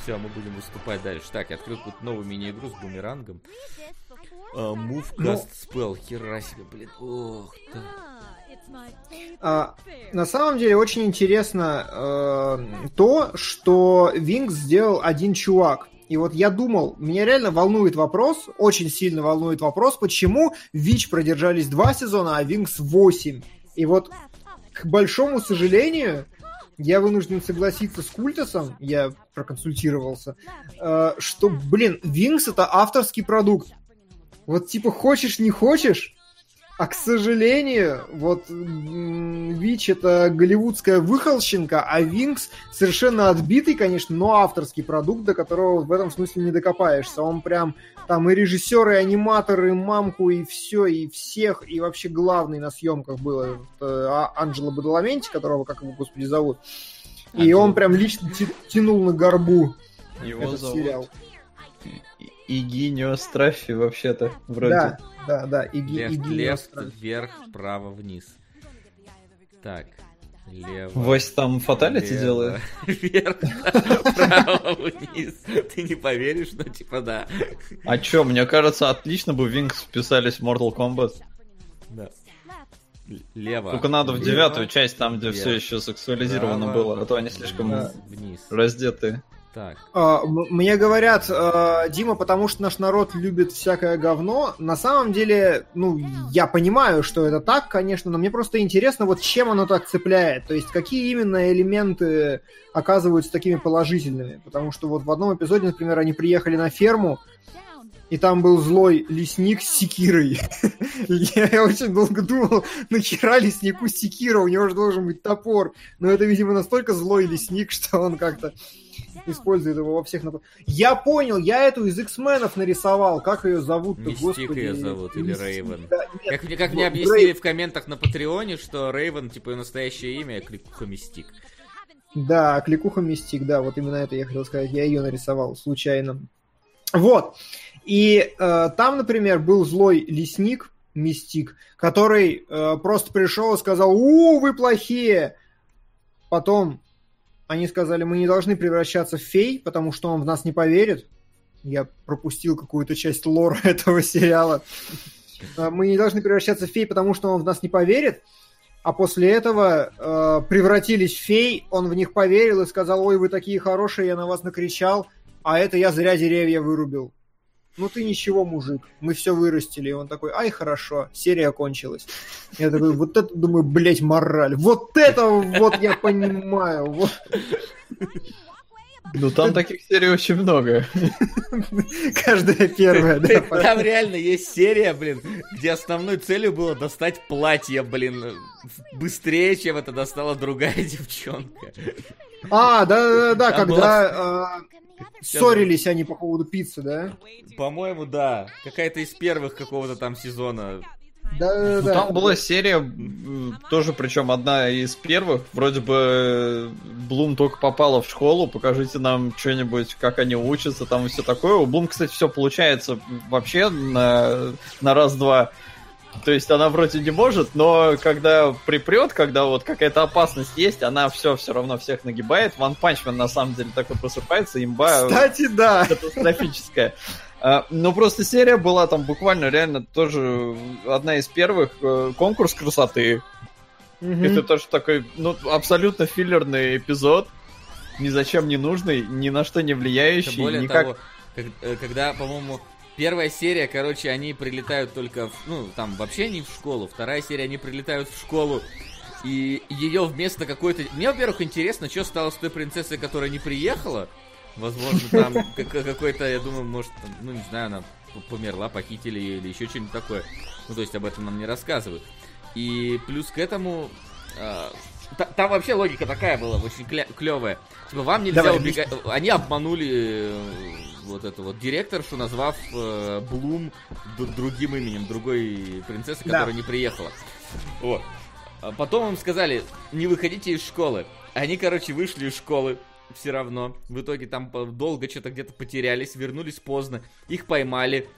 Все, мы будем выступать дальше. Так, я открыл какую-то новую мини-игру с бумерангом. А, Move Ну- Cast Spell, хера себе, блин. Ох, да. А, на самом деле очень интересно э, то, что Винкс сделал один чувак. И вот я думал, меня реально волнует вопрос, очень сильно волнует вопрос, почему Вич продержались два сезона, а Винкс 8. И вот, к большому сожалению, я вынужден согласиться с Культасом, я проконсультировался, э, что, блин, Винкс это авторский продукт. Вот типа хочешь, не хочешь, а к сожалению, вот Вич это голливудская выхолщенка, а Винкс совершенно отбитый, конечно, но авторский продукт, до которого в этом смысле не докопаешься. Он прям там и режиссер, и аниматор, и мамку, и все, и всех, и вообще главный на съемках был этот, э, А- Анджело Бадаламенти, которого, как его, господи, зовут. И он прям лично тянул на горбу Его этот зовут сериал. И- Игинио Страффи, вообще-то, вроде. Да, да, да. И, Ги- Лев, и Ги- лев, вверх, право, вниз. Так, лево. Вось там фаталити лево, делает. Вверх, право, вниз. Ты не поверишь, но типа да. А чё, мне кажется, отлично бы Винкс вписались в Mortal Kombat. Да. Лево. Только надо в девятую часть, там, где все еще сексуализировано было, а то они слишком Да. Так. А, Мне говорят, э, Дима, потому что наш народ любит всякое говно. На самом деле, ну, я понимаю, что это так, конечно, но мне просто интересно, вот чем оно так цепляет. То есть, какие именно элементы оказываются такими положительными. Потому что вот в одном эпизоде, например, они приехали на ферму, и там был злой лесник с секирой. Я очень долго думал, нахера леснику секира, у него же должен быть топор. Но это, видимо, настолько злой лесник, что он как-то использует его во всех нап- Я понял, я эту из X-менов нарисовал. Как ее зовут Мистик её зовут, или Рейвен. да, нет, Как, мне- как мне объяснили в комментах на Патреоне, что Рейвен, типа, ее настоящее имя, Кликуха Мистик. Да, кликуха Мистик, да, вот именно это я хотел сказать. Я ее нарисовал случайно. Вот. И э, там, например, был злой лесник, Мистик, который э, просто пришел и сказал, у, вы плохие. Потом они сказали, мы не должны превращаться в фей, потому что он в нас не поверит. Я пропустил какую-то часть лора этого сериала. Э, Мы не должны превращаться в фей, потому что он в нас не поверит. А после этого э, превратились в фей, он в них поверил и сказал, ой, вы такие хорошие, я на вас накричал, а это я зря деревья вырубил. Ну ты ничего, мужик, мы все вырастили. И он такой, ай, хорошо, серия кончилась. Я такой, вот это, думаю, блять, мораль. Вот это вот я понимаю. Вот. Ну там таких серий очень много. Каждая первая, да. Там реально есть серия, блин, где основной целью было достать платье, блин, быстрее, чем это достала другая девчонка. А, да-да-да, Там когда э, ссорились они по поводу пиццы, да? По-моему, да. Какая-то из первых какого-то там сезона. Ну, Да-да-да. там была серия, тоже причем одна из первых, вроде бы э, Блум только попала в школу, покажите нам что-нибудь, как они учатся, там и все такое. У Блум, кстати, все получается вообще на, на раз-два. То есть она вроде не может, но когда припрет, когда вот какая-то опасность есть, она все все равно всех нагибает. Ван Панчмен на самом деле такой просыпается, имба Кстати, да. катастрофическая. А, Ну, просто серия была там буквально реально тоже одна из первых. э, Конкурс красоты. Мгм. Это тоже такой, ну, абсолютно филлерный эпизод. Ни зачем не нужный, ни на что не Тем влияющий. более никак... того, как- э, когда, по-моему, первая серия, короче, они прилетают только, в, ну, там вообще не в школу. Вторая серия, они прилетают в школу. И ее вместо какой-то... Мне, во-первых, интересно, что стало с той принцессой, которая не приехала. Возможно, там как- какой-то, я думаю, может, ну, не знаю, она померла, похитили ее или еще что-нибудь такое. Ну, то есть об этом нам не рассказывают. И плюс к этому... та- там вообще логика такая была, очень клевая. Типа, вам нельзя Давай, убегать... Они обманули э, вот эту вот директоршу, назвав э, Блум другим именем, другой принцессы, Да. которая не приехала. Вот. А потом им сказали, не выходите из школы. Они, короче, вышли из школы все равно. В итоге там долго что-то где-то потерялись, вернулись поздно. Их поймали.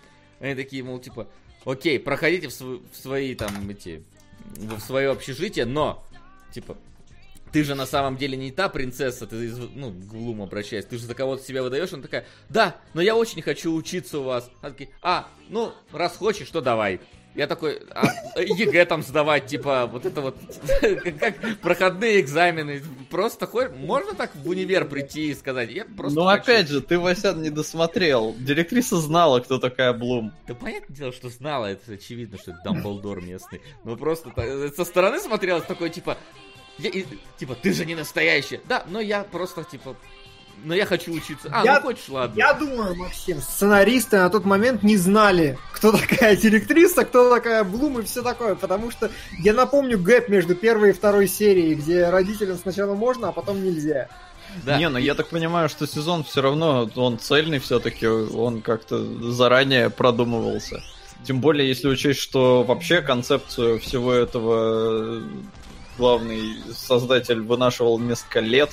Они такие, мол, типа, окей, проходите в, св- в свои там эти, в свое общежитие, но, типа, ты же на самом деле не та принцесса, ты, из- ну, к Глуму обращаясь, ты же за кого-то себя выдаешь, она такая, да, но я очень хочу учиться у вас. Она такие, а, ну, раз хочешь, то давай. Я такой, а ЕГЭ там сдавать, типа, вот это вот, как проходные экзамены. Просто хоть, можно так в универ прийти и сказать, я просто Ну хочу». опять же, ты, Васян, не досмотрел. Директриса знала, кто такая Блум. Да понятное дело, что знала, это очевидно, что это Дамблдор местный. Но просто так- со стороны смотрелось такой, типа, я и- типа, ты же не настоящая. Да, но я просто, типа, но я хочу учиться. А, Я- ну хочешь, ладно. Я думаю, Максим, сценаристы на тот момент не знали, кто такая директриса, кто такая Блум и все такое, потому что я напомню гэп между первой и второй серией, где родителям сначала можно, а потом нельзя. Да. Не, ну я так понимаю, что сезон все равно, он цельный все-таки, он как-то заранее продумывался. Тем более, если учесть, что вообще концепцию всего этого э, главный создатель вынашивал несколько лет.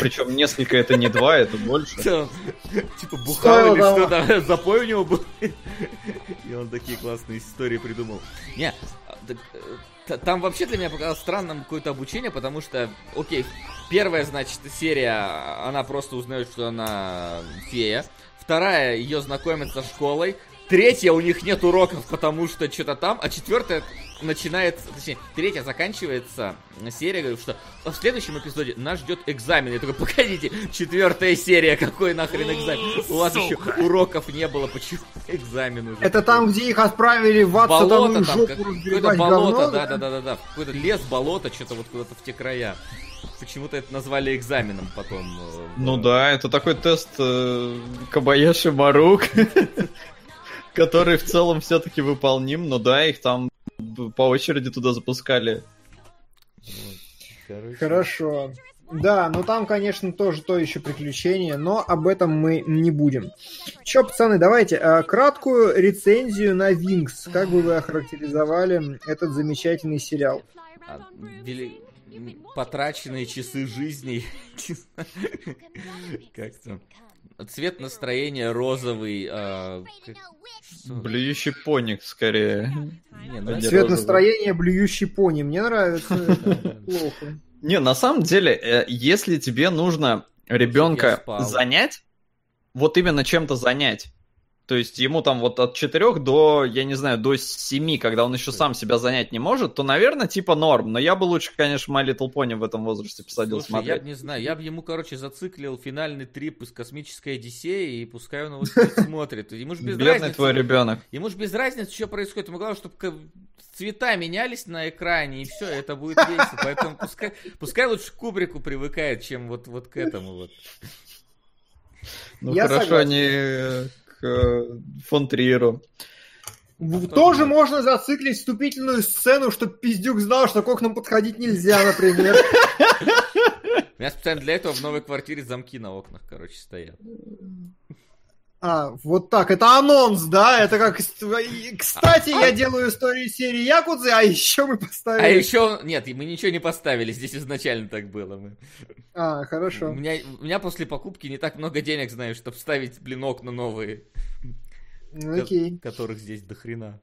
Причем несколько это не два, это больше. Типа бухал или того. что-то, запой у него был. И он такие классные истории придумал. Не, а, так, э, т- там вообще для меня показалось странным какое-то обучение, потому что, окей, первая, значит, серия, она просто узнает, что она фея. Вторая, ее знакомят со школой. Третья, у них нет уроков, потому что что-то там. А четвертая начинает, точнее, третья заканчивается серия, говорит, что «А в следующем эпизоде нас ждет экзамен. Я такой, погодите, четвертая серия, какой нахрен экзамен? У вас еще уроков не было, почему экзамен уже? Это там, где их отправили в ад болото там, жопу как- какое-то болото, говно, да, да, да, да, да, какой-то лес, болото, что-то вот куда-то в те края. Почему-то это назвали экзаменом потом. э, Ну да, это такой тест э, Кабаяши Марук, который в целом все-таки выполним, но да, их там по очереди туда запускали. Короче. Хорошо. Да, ну там, конечно, тоже то еще приключение, но об этом мы не будем. Че, пацаны, давайте э, краткую рецензию на Винкс. Как бы вы охарактеризовали этот замечательный сериал? А, Потраченные часы жизни. Как там? Цвет настроения розовый. а, как- что? Блюющий поник, скорее. Не, ну, Цвет розовый. настроения блюющий пони. Мне нравится. Плохо. Не, на самом деле, э, если тебе нужно ребенка занять, вот именно чем-то занять, то есть ему там вот от 4 до, я не знаю, до 7, когда он еще сам себя занять не может, то, наверное, типа норм. Но я бы лучше, конечно, My Little Pony в этом возрасте посадил Слушай, я смотреть. бы не знаю, я бы ему, короче, зациклил финальный трип из космической Одиссеи, и пускай он его смотрит. Ему же без Бедный разницы. твой ребенок. Ему же без разницы, что происходит. Ему главное, чтобы цвета менялись на экране, и все, это будет весело. Поэтому пускай, пускай лучше к Кубрику привыкает, чем вот, вот к этому вот. Ну Я хорошо, согласен. они э, фон Триеру. Тоже можно зациклить вступительную сцену, чтобы пиздюк знал, что к окнам подходить нельзя, например. У меня специально для этого в новой квартире замки на окнах, короче, стоят. А, вот так, это анонс, да? Это как... Кстати, я делаю историю серии Якудзы, а еще мы А поставили... еще, нет, мы ничего не поставили, здесь изначально так было. Мы- А, У хорошо. меня, у меня после покупки не так много денег, знаешь, чтобы ставить, блин, окна новые, Ну, Окей. которых здесь до хрена.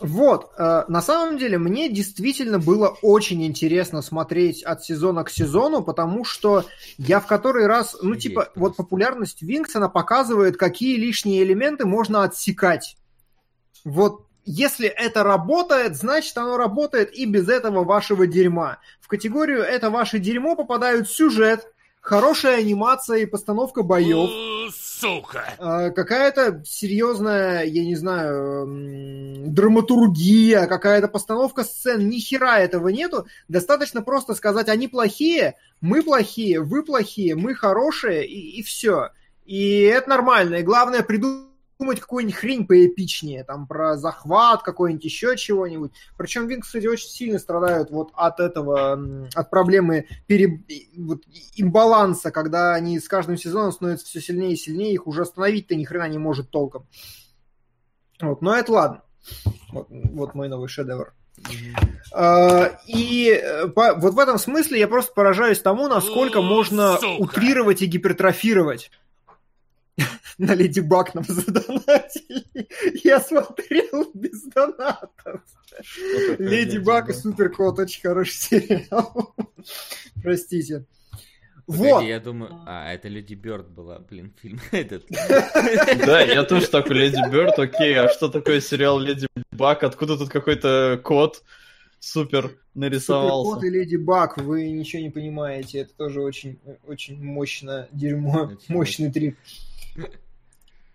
Вот, э, на самом деле, мне действительно было очень интересно смотреть от сезона к сезону, потому что я в который раз, ну, Есть типа, вот популярность Винкс, она показывает, какие лишние элементы можно отсекать. Вот если это работает, значит оно работает и без этого вашего дерьма. В категорию «это ваше дерьмо» попадают сюжет, хорошая анимация и постановка боев, Сука! а, какая-то серьезная, я не знаю, драматургия, какая-то постановка сцен, ни хера этого нету. Достаточно просто сказать, они плохие, мы плохие, вы плохие, мы хорошие, и, все. И это нормально. И главное придумать какую-нибудь хрень поэпичнее, там, про захват какой-нибудь, еще чего-нибудь. Причем Винкс, кстати, очень сильно страдают вот от этого, от проблемы пере... вот, имбаланса, когда они с каждым сезоном становятся все сильнее и сильнее, их уже остановить-то ни хрена не может толком. Вот, но это ладно. Вот, вот мой новый шедевр. А, И э, по- вот в этом смысле я просто поражаюсь тому, насколько можно утрировать и гипертрофировать. на Леди Баг нам задонатили. Я смотрел без донатов. Леди Баг и Суперкот очень хороший сериал. Простите. Погоди, Вот. я думаю... А, это Леди Бёрд была, блин, фильм этот. Да, я тоже такой Леди Бёрд, окей, а что такое сериал Леди Баг? Откуда тут какой-то кот супер Суперкот нарисовался? и Леди Баг, вы ничего не понимаете. Это тоже очень, очень мощно дерьмо, мощный трик.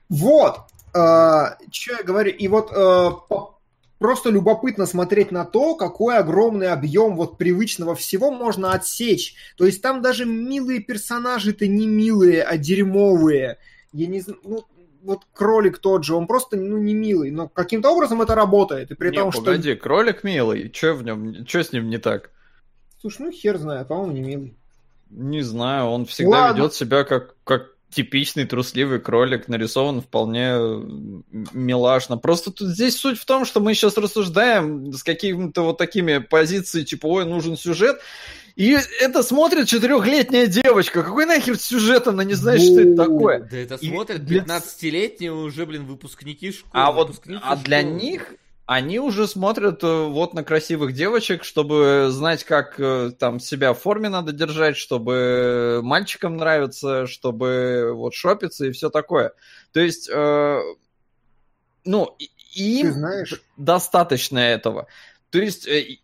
Вот. что я говорю. И вот э, просто любопытно смотреть на то, какой огромный объем вот привычного всего можно отсечь. То есть там даже милые персонажи-то не милые, а дерьмовые. Я не знаю, ну, вот кролик тот же, он просто, ну, не милый, но каким-то образом это работает. И при Не, том, погоди, кролик милый, чё в нем, чё с ним не так? что... Слушай, ну хер знает, по-моему, не милый. Не знаю, он всегда Ладно. ведет себя как, как типичный трусливый кролик, нарисован вполне м, милашно. Просто тут здесь суть в том, что мы сейчас рассуждаем с какими-то вот такими позициями, типа, ой, нужен сюжет, и это смотрит четырехлетняя девочка. Какой нахер сюжет, она не знает, что это такое. Да это смотрят для- 15-летние уже, блин, выпускники школы. А вот а для них они уже смотрят э, вот на красивых девочек, чтобы знать, как э, там себя в форме надо держать, чтобы мальчикам нравится, чтобы вот шопиться и все такое. То есть, э, ну, Ты им знаешь, достаточно этого. То есть э,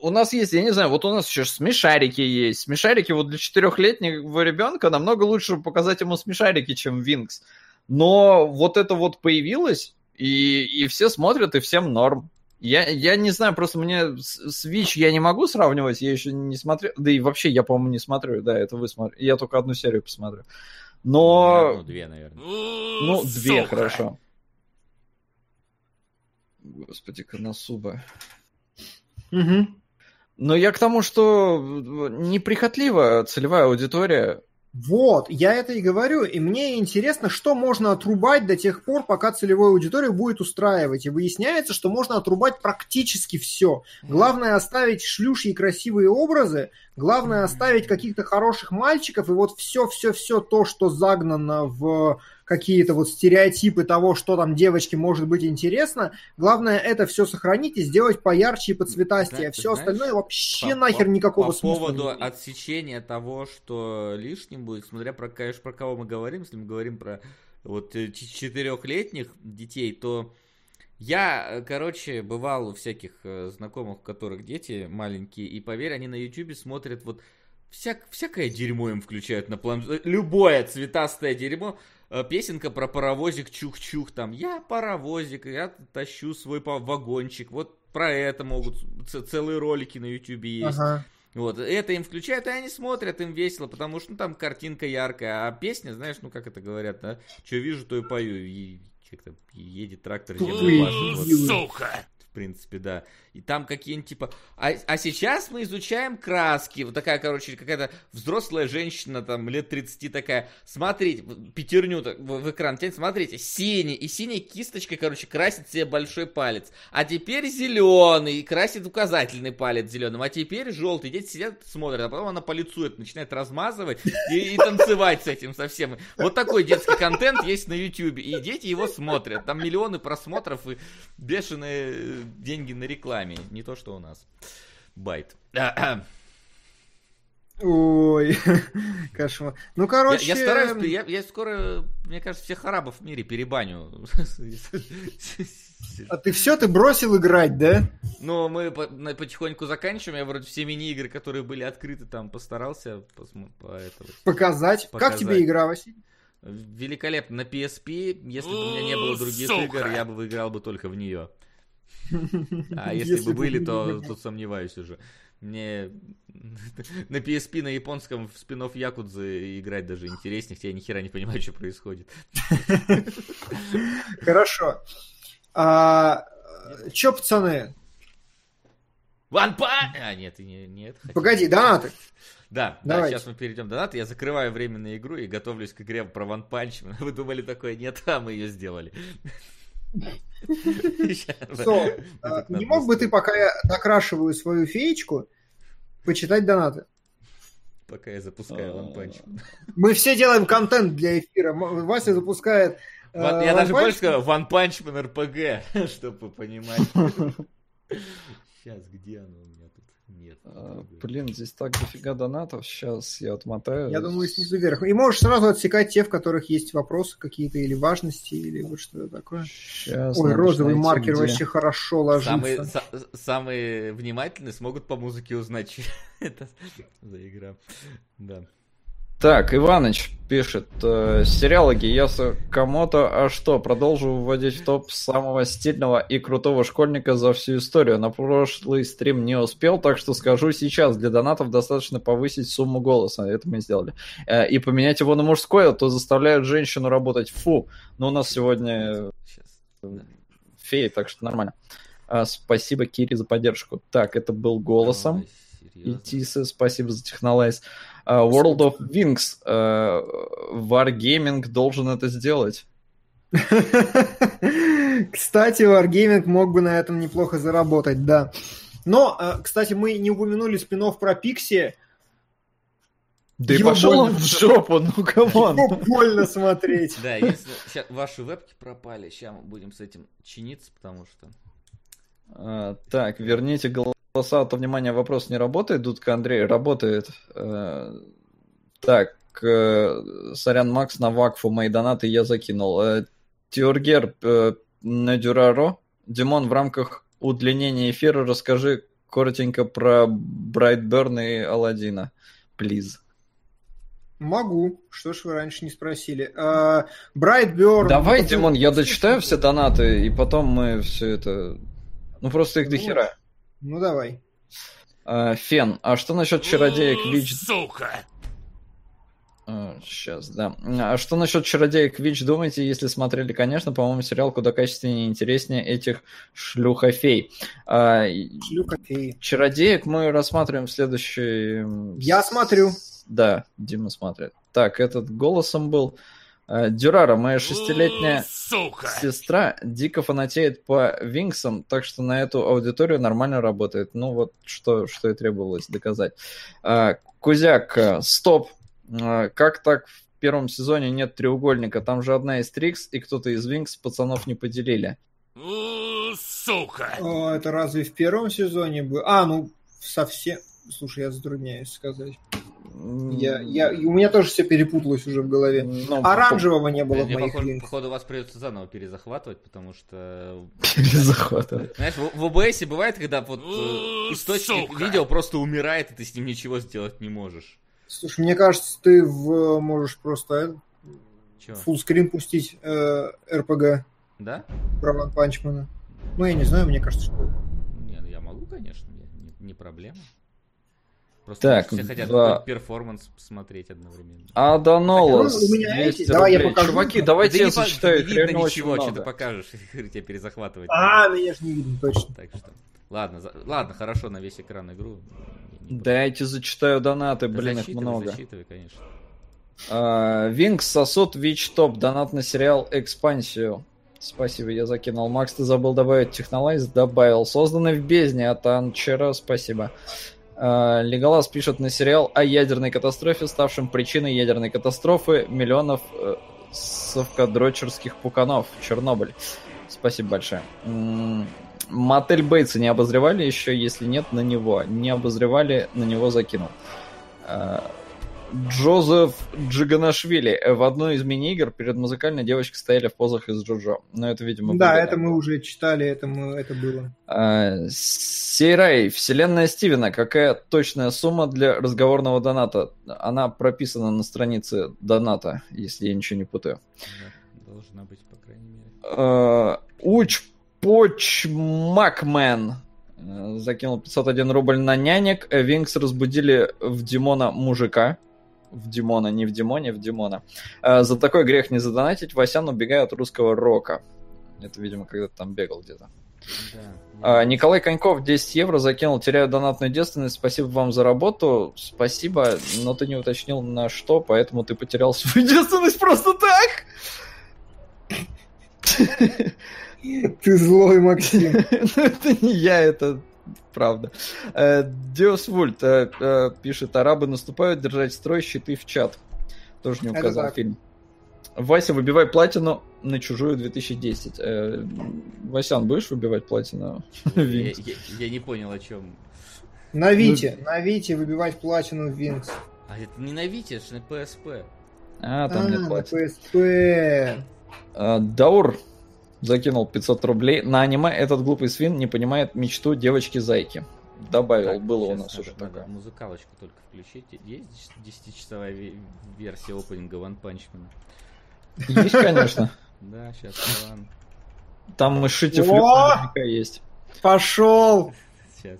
у нас есть, я не знаю, вот у нас еще смешарики есть. Смешарики вот для четырехлетнего ребенка намного лучше показать ему смешарики, чем Винкс. Но вот это вот появилось, и, и все смотрят, и всем норм. Я, я не знаю, просто мне с- Switch я не могу сравнивать, я еще не смотрел. Да и вообще, я, по-моему, не смотрю. Да, это вы смотрите. Я только одну серию посмотрю. Но... Ну, две, наверное. Ну, две, хорошо. Господи, Коносуба. Мгм. Но я к тому, что неприхотлива целевая аудитория. Вот, я это и говорю, и мне интересно, что можно отрубать до тех пор, пока целевую аудиторию будет устраивать. И выясняется, что можно отрубать практически все. Главное оставить шлюшьи красивые образы, главное оставить каких-то хороших мальчиков, и вот все-все-все то, что загнано в какие-то вот стереотипы того, что там девочке может быть интересно, главное это все сохранить и сделать поярче и поцветастее. Да, все знаешь, остальное вообще По- нахер по- никакого По смысла поводу не имеет. отсечения того, что лишним будет, смотря про, конечно, про кого мы говорим, если мы говорим про вот э, четырехлетних детей, то я, э, короче, бывал у всяких э, знакомых, у которых дети маленькие, и поверь, они на ютубе смотрят вот всяк, всякое дерьмо им включают на план... э, Любое цветастое дерьмо. Песенка про паровозик чух-чух, там, я паровозик, я тащу свой вагончик, вот про это могут, целые ролики на ютубе есть. Ага. Вот, это им включают, и они смотрят, им весело, потому что ну, там картинка яркая, а песня, знаешь, ну как это говорят, да, что вижу, то и пою, и как-то едет трактор, землю пашет, вот. Сука! В принципе, да. И там какие-нибудь типа... А, а сейчас мы изучаем краски. Вот такая, короче, какая-то взрослая женщина, там, лет 30 такая. Смотрите, пятерню в, в экран тянет. Смотрите, синий. И синей кисточкой, короче, красит себе большой палец. А теперь зеленый. И красит указательный палец зеленым. А теперь желтый. Дети сидят, смотрят. А потом она по лицу это начинает размазывать и, и танцевать с этим совсем. Вот такой детский контент есть на YouTube. И дети его смотрят. Там миллионы просмотров и бешеные э, деньги на рекламе. Не то, что у нас. Байт. Я, Ой, кошмар. Ну, короче... я стараюсь, я, я скоро, мне кажется, всех арабов в мире перебаню. А ты все, ты бросил играть, да? Но мы потихоньку заканчиваем. Я вроде все мини-игры, которые были открыты, там постарался по это вот. Показать. Как Показать. тебе игра, Василий? Великолепно. На PSP, если бы у меня не было других Сука. игр, я бы выиграл бы только в нее. А если, Если бы бы были, то тут сомневаюсь уже. Мне на PSP на японском в спин Якудзы играть даже интереснее, хотя я ни хера не понимаю, что происходит. Хорошо. А, Че, пацаны? One Punch! А, нет, нет. Погоди, донаты. Да, да, Давайте. сейчас мы перейдем до донаты. Я закрываю временную игру и готовлюсь к игре про One Punch. Вы думали такое? Нет, а мы ее сделали. А, не мог бы ты, пока я докрашиваю свою феечку, почитать донаты? Пока я запускаю One Punch. Мы все делаем контент для эфира. Вася запускает... э, Я One даже больше сказал, One Punch Man RPG, чтобы вы понимали. Сейчас, где оно у меня? Нет. А, Блин, здесь так дофига донатов. Сейчас я отмотаю. Я думаю, снизу вверх. И можешь сразу отсекать те, в которых есть вопросы какие-то или важности, или вот что-то такое. Сейчас Ой, розовый маркер где. вообще хорошо ложится. Самые, са- самые внимательные смогут по музыке узнать, что это за игра. Да. Так, Иваныч пишет, э, сериалы Гияса Камото, а что, продолжу вводить в топ самого стильного и крутого школьника за всю историю. На прошлый стрим не успел, так что скажу сейчас, для донатов достаточно повысить сумму голоса, это мы сделали, Э, и поменять его на мужской, а то заставляют женщину работать. Фу, но у нас сегодня феи, так что нормально. А, спасибо, Кири, за поддержку. Так, это был голосом. И Тиса, спасибо за технолайз. А, World of Wings. а, Wargaming должен это сделать. Кстати, Wargaming мог бы на этом неплохо заработать, да. Но, э, кстати, мы не упомянули спин про Пикси. Да и Его пошел он в жопу, ну come on. Его больно смотреть. Да, если ваши вебки пропали, сейчас мы будем с этим чиниться, потому что... А, Так, верните голоса, а то, внимание, вопрос не работает, Дудка Андрей, работает. Э, Так, э, сорян, Макс, на вакфу мои донаты я закинул. Э, Тюргер на Дюраро. Димон, в рамках удлинения эфира расскажи коротенько про Брайтберн и Аладдина. Плиз. Могу. Что ж вы раньше не спросили? Брайтберн. Давай, Димон, я дочитаю все донаты, и потом мы все это... Ну, просто их до хера. Ну, давай. А, Фен, а что насчет чародеек Вич... Сука! Сейчас, да. А что насчет чародеек Вич думаете, если смотрели, конечно, по-моему, сериал куда качественнее и интереснее этих шлюхофей. А, феи. чародеек мы рассматриваем в следующий... Я смотрю. Да, Дима смотрит. Так, этот голосом был. А, Дюрара, моя шестилетняя Сука! сестра дико фанатеет по Винксам, так что на эту аудиторию нормально работает. Ну вот что, что и требовалось доказать. А, Кузяк, а, стоп. Как так в первом сезоне нет треугольника? Там же одна из Трикс, и кто-то из Винкс пацанов не поделили. Сука! О, это разве в первом сезоне было? А, ну, совсем... Слушай, я затрудняюсь сказать. Я, я, у меня тоже все перепуталось уже в голове. Ну, Оранжевого не было в Мне, моих походу, линках. походу, вас придется заново перезахватывать, потому что... Перезахватывает. Знаешь, в, в бывает, когда вот э, У, источник сука. видео просто умирает, и ты с ним ничего сделать не можешь. Слушай, мне кажется, ты в, можешь просто fullscreen пустить э, РПГ Да? про Ван Панчмана. Ну, я не знаю, мне кажется, что... Не, ну я могу, конечно, я- не, не проблема. Просто Так, все хотят два- перформанс посмотреть одновременно. Аданолос. Ну, у меня 200 эти, давай я рублей. покажу. Чуваки, Да давайте Да я зачитаю, не видно ничего, что ты покажешь, тебя перезахватывать. А, меня же не видно, точно. Так что, ладно, за- ладно, хорошо, на весь экран игру. Дайте зачитаю донаты, Да блин, их много. засчитывай, конечно. А, Винкс сосуд Вич Топ. Донат на сериал Экспансию. Спасибо, я закинул. Макс, ты забыл добавить технолайз? Добавил. Созданный в бездне от Анчера. Спасибо. А, Леголас пишет на сериал о ядерной катастрофе, ставшем причиной ядерной катастрофы миллионов э, совкадрочерских пуканов. Чернобыль. Спасибо большое. Мотель Бейтса не обозревали еще? Если нет, на него. Не обозревали, на него закинул. Джозеф Джиганашвили. В одной из мини-игр перед музыкальной девочкой стояли в позах из Джоджо. Но это, видимо, Да, это мы уже читали, это, мы, это было. А, Сейрай, вселенная Стивена. Какая точная сумма для разговорного доната? Она прописана на странице доната, если я ничего не путаю. Да, должна быть, по крайней мере. А, Уч Поч Макмен э, закинул 501 рубль на нянек. Винкс разбудили в Димона мужика. В Димона, не в Димоне, в Димона. Э, За такой грех не задонатить. Васян убегает от русского рока. Это, видимо, когда-то там бегал где-то. Да. А, Николай Коньков 10 евро закинул. Теряю донатную девственность. Спасибо вам за работу. Спасибо, но ты не уточнил на что, поэтому ты потерял свою девственность просто так. Ты злой, Максим. Ну, это не я, это Правда. Э, Диос Вульт э, э, пишет, арабы наступают, держать строй, щиты в чат. Тоже не указал фильм. Вася, выбивай платину на чужую 2010. Э, Васян, будешь выбивать платину? Я, Винкс? я- я не понял, о чем. На Вите, на Вите выбивать платину в Винкс. А это не на Вите, это на PSP. А, там нет на платины. PSP. А, Даур закинул 500 рублей. На аниме этот глупый свин не понимает мечту девочки-зайки. Добавил, Так, было у нас уже такое. Музыкалочку только включить. Есть 10-часовая ве- версия опенинга One Punch Man? Есть, конечно. Да, сейчас, ладно. Там мышите наверняка есть. Пошел! Сейчас.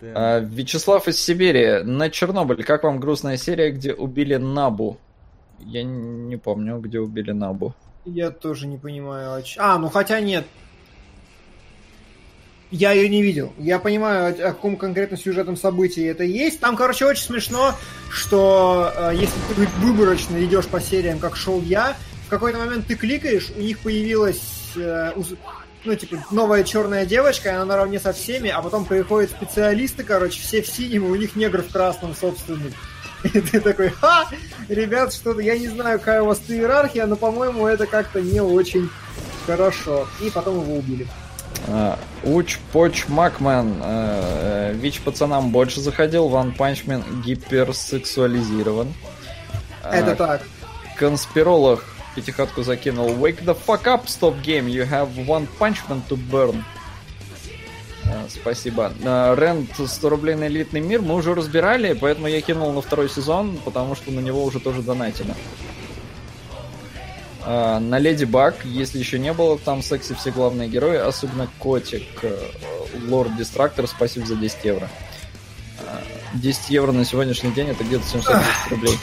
А, Вячеслав из Сибири. На Чернобыль. Как вам грустная серия, где убили Набу? Я не помню, где убили Набу. Я тоже не понимаю. А, ну хотя нет. Я ее не видел. Я понимаю, о, каком конкретно сюжетном событии это есть. Там, короче, очень смешно, что э, если ты выборочно идешь по сериям, как шел я, в какой-то момент ты кликаешь, у них появилась э, ну, типа, новая черная девочка, и она наравне со всеми, а потом приходят специалисты, короче, все в синем, и у них негр в красном собственный. И ты такой, ха, ребят, что-то, я не знаю, какая у вас иерархия, но, по-моему, это как-то не очень хорошо. И потом его убили. А, Уч Поч Макмен. э, э, Вич пацанам больше заходил. Ван Панчмен гиперсексуализирован. А, Это так. Конспиролог пятихатку закинул. Wake the fuck up, stop game. You have one punchman to burn. А, Спасибо. А, Рент 100 рублей на элитный мир мы уже разбирали, поэтому я кинул на второй сезон, потому что на него уже тоже донатили. А, На Леди Баг, если еще не было, там секси все главные герои, особенно Котик, э, Лорд Дистрактор, спасибо за 10 евро. А, 10 евро на сегодняшний день это где-то 710 рублей.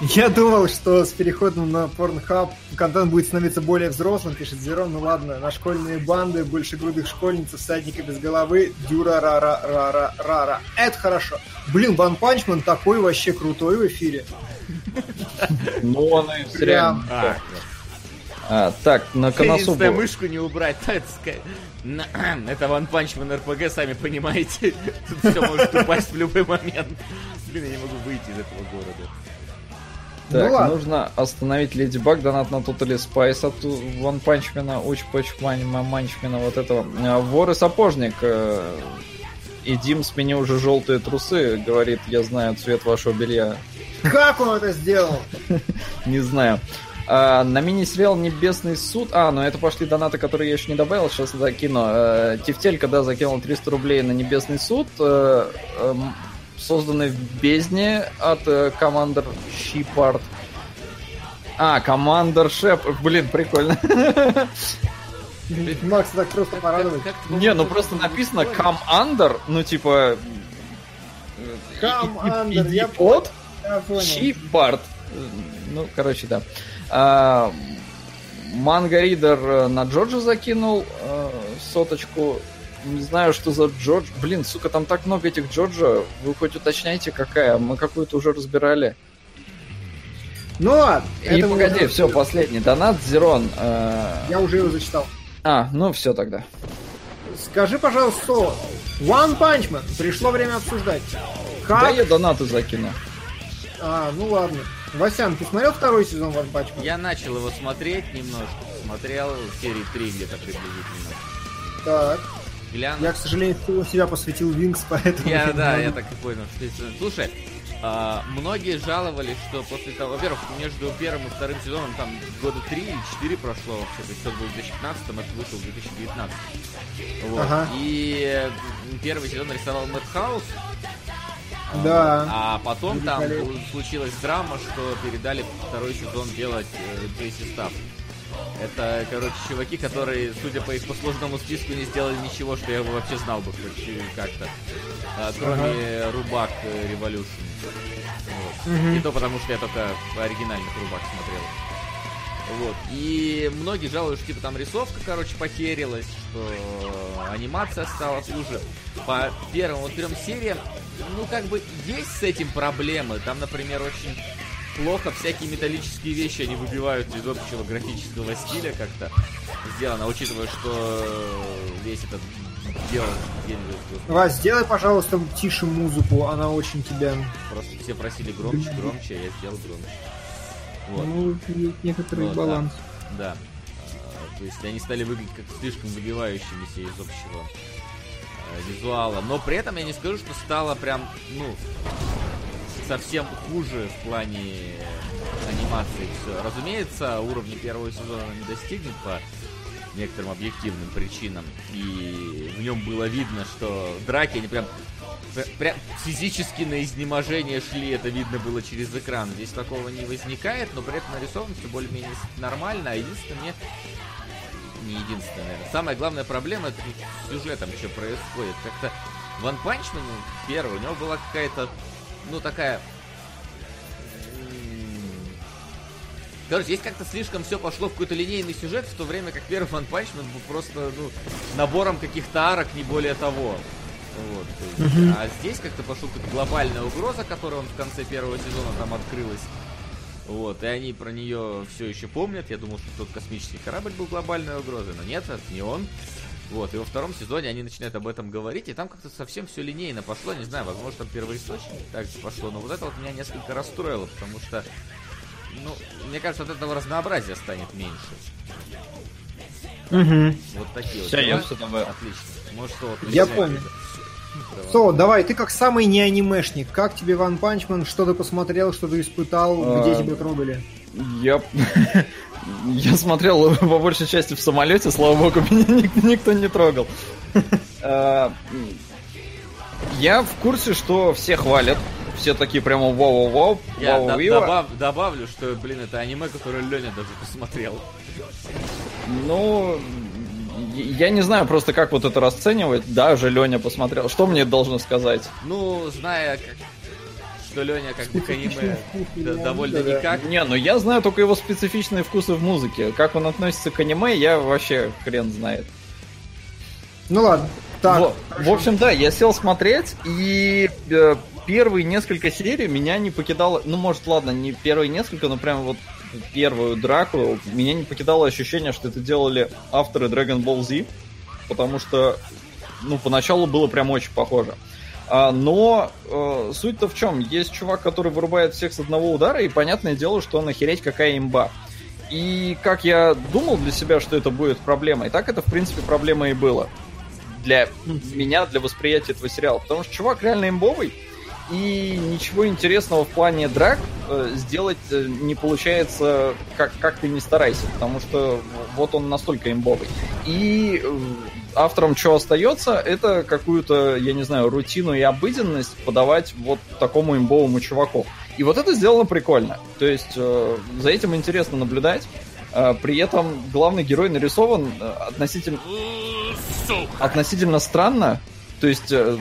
Я думал, что с переходом на Pornhub контент будет становиться более взрослым, пишет Зерон. Ну ладно, на школьные банды, большегрудых школьниц, всадника без головы, дюра рара рара рара. Это хорошо. Блин, Ван Панчман такой вообще крутой в эфире. Ну, он и Прям. А, так, на Коносубу. мышку не убрать. так сказать. На- Это Punch Man RPG, сами понимаете. Тут все может упасть в любой момент. Блин, я не могу выйти из этого города. Так, Ну нужно остановить Леди Баг, донат на Totally Spice от Ван Панчмена, Уч Пачмана, Манчмена, вот этого. А, Вор и сапожник. э, И Дим, смени уже желтые трусы, говорит, я знаю цвет вашего белья. Как он это сделал? Не знаю. А, на мини-сериал Небесный суд. А, ну это пошли донаты, которые я еще не добавил. Сейчас закину. Э, Тефтель, когда закинул 300 рублей на Небесный суд, э, эм, созданный в бездне от э, Commander Shepard. А, Commander Шеп. Блин, прикольно. Макс так просто порадовать. Не, ну просто написано Come Under, ну типа... э, иди я от. Shepard. Ну, короче, да. А, Манго Ридер э, на Джорджа закинул соточку. Не знаю, что за Джордж. Блин, сука, там так много этих Джорджа. Вы хоть уточняйте, какая? Мы какую-то уже разбирали. Ну ладно. И погоди, уже- все, последний. Донат Зерон. э, Я уже его зачитал. А, ну все тогда. Скажи, пожалуйста. One Punch Man. Пришло время обсуждать. Как? Да я донаты закину. А, ну ладно. Васян, ты смотрел второй сезон One Punch Man? Я начал его смотреть немножко. Смотрел серии 3 где-то приблизительно. Так. Глянул. Я, к сожалению, всего себя посвятил Винкс, поэтому... Я, не да, я так и понял. это- Слушай, а, многие жаловались, что после того, во-первых, между первым и вторым сезоном там года три или четыре прошло вообще, то есть тот был в 2015, это вышел в 2019. Вот. Ага. И первый сезон рисовал Мэтт Хаус, Да. а потом там случилась драма, что передали второй сезон делать э, Джейси Стафф. Это, короче, чуваки, которые, судя по их послужному списку, не сделали ничего, что я бы вообще знал бы э, как-то. А, кроме Рубак э, Революшн. Вот. Мгм. И то потому, что я только оригинальных Рубак смотрел. Вот. И многие жалуются, что типа там рисовка, короче, похерилась, что анимация стала хуже. По первым вот трем сериям, ну, как бы есть с этим проблемы. Там, например, очень плохо всякие металлические вещи они выбивают из общего графического стиля как-то сделано, учитывая, что весь этот делал где-нибудь. Вась, сделай, пожалуйста, тише музыку, она очень тебя... Просто все просили громче, громче, а я сделал громче. Вот. Ну, есть некоторый да. баланс. Да. А, То есть они стали выглядеть как слишком выбивающимися из общего э, визуала. Но при этом я не скажу, что стало прям, ну, совсем хуже в плане анимации все. Разумеется, уровня первого сезона не достигнет по некоторым объективным причинам. И в нем было видно, что драки, они прям пр- прям физически на изнеможение шли, это видно было через экран. Здесь такого не возникает, но при этом нарисовано все более-менее нормально. А единственное, не единственное, наверное. Самая главная проблема это сюжетом, что происходит. Как-то Ван Панчман, первый, у него была какая-то, ну, такая... Короче, здесь как-то слишком все пошло в какой-то линейный сюжет, в то время как первый Ван Панчман был просто, ну, набором каких-то арок, не более того. Вот, то есть, Мгм. А здесь как-то пошла какая-то глобальная угроза, которая он в конце первого сезона там открылась. Вот, и они про нее все еще помнят. Я думал, что тот космический корабль был глобальной угрозой, но нет, это не он. Вот, и во втором сезоне они начинают об этом говорить, и там как-то совсем все линейно пошло, не знаю, возможно, там первоисточник так же пошло, но вот это вот меня несколько расстроило, потому что, ну, мне кажется, от этого разнообразия станет меньше. Угу. Вот такие Всё, вот. я всё давай. Отлично. Может, что вот Я понял. это- Со, давай, ты как самый не анимешник, как тебе Ван Панчман, что ты посмотрел, что ты испытал, где А, тебя трогали? Я... Я смотрел по большей части в самолете, слава богу, меня ник- никто не трогал. А, Я в курсе, что все хвалят. Все такие прямо вау-вау-вау, Я до- добав- добавлю, что, блин, это аниме, которое Леня даже посмотрел. Ну, я не знаю просто, как вот это расценивать. Даже Леня посмотрел. Что мне должно сказать? Ну, зная, как, что Леня как бы к аниме довольно никак. Не, ну я знаю только его специфичные вкусы в музыке. Как он относится к аниме, я вообще хрен знает. Ну ладно, так. Во- в общем, да, я сел смотреть, и э, первые несколько серий меня не покидало... Ну, может, ладно, не первые несколько, но прям вот первую драку меня не покидало ощущение, что это делали авторы Dragon Ball Z, потому что, ну, поначалу было прям очень похоже. А, но э, суть-то в чем? Есть чувак, который вырубает всех с одного удара, и понятное дело, что он охереть какая имба. И как я думал для себя, что это будет проблемой, так это, в принципе, проблема и было. Для меня, для восприятия этого сериала. Потому что чувак реально имбовый, и ничего интересного в плане драк э, сделать э, не получается, как, как ты не старайся, потому что вот он настолько имбовый. И э, авторам что остается, это какую-то, я не знаю, рутину и обыденность подавать вот такому имбовому чуваку. И вот это сделано прикольно. То есть э, за этим интересно наблюдать. Э, при этом главный герой нарисован э, относительно относительно странно. То есть э,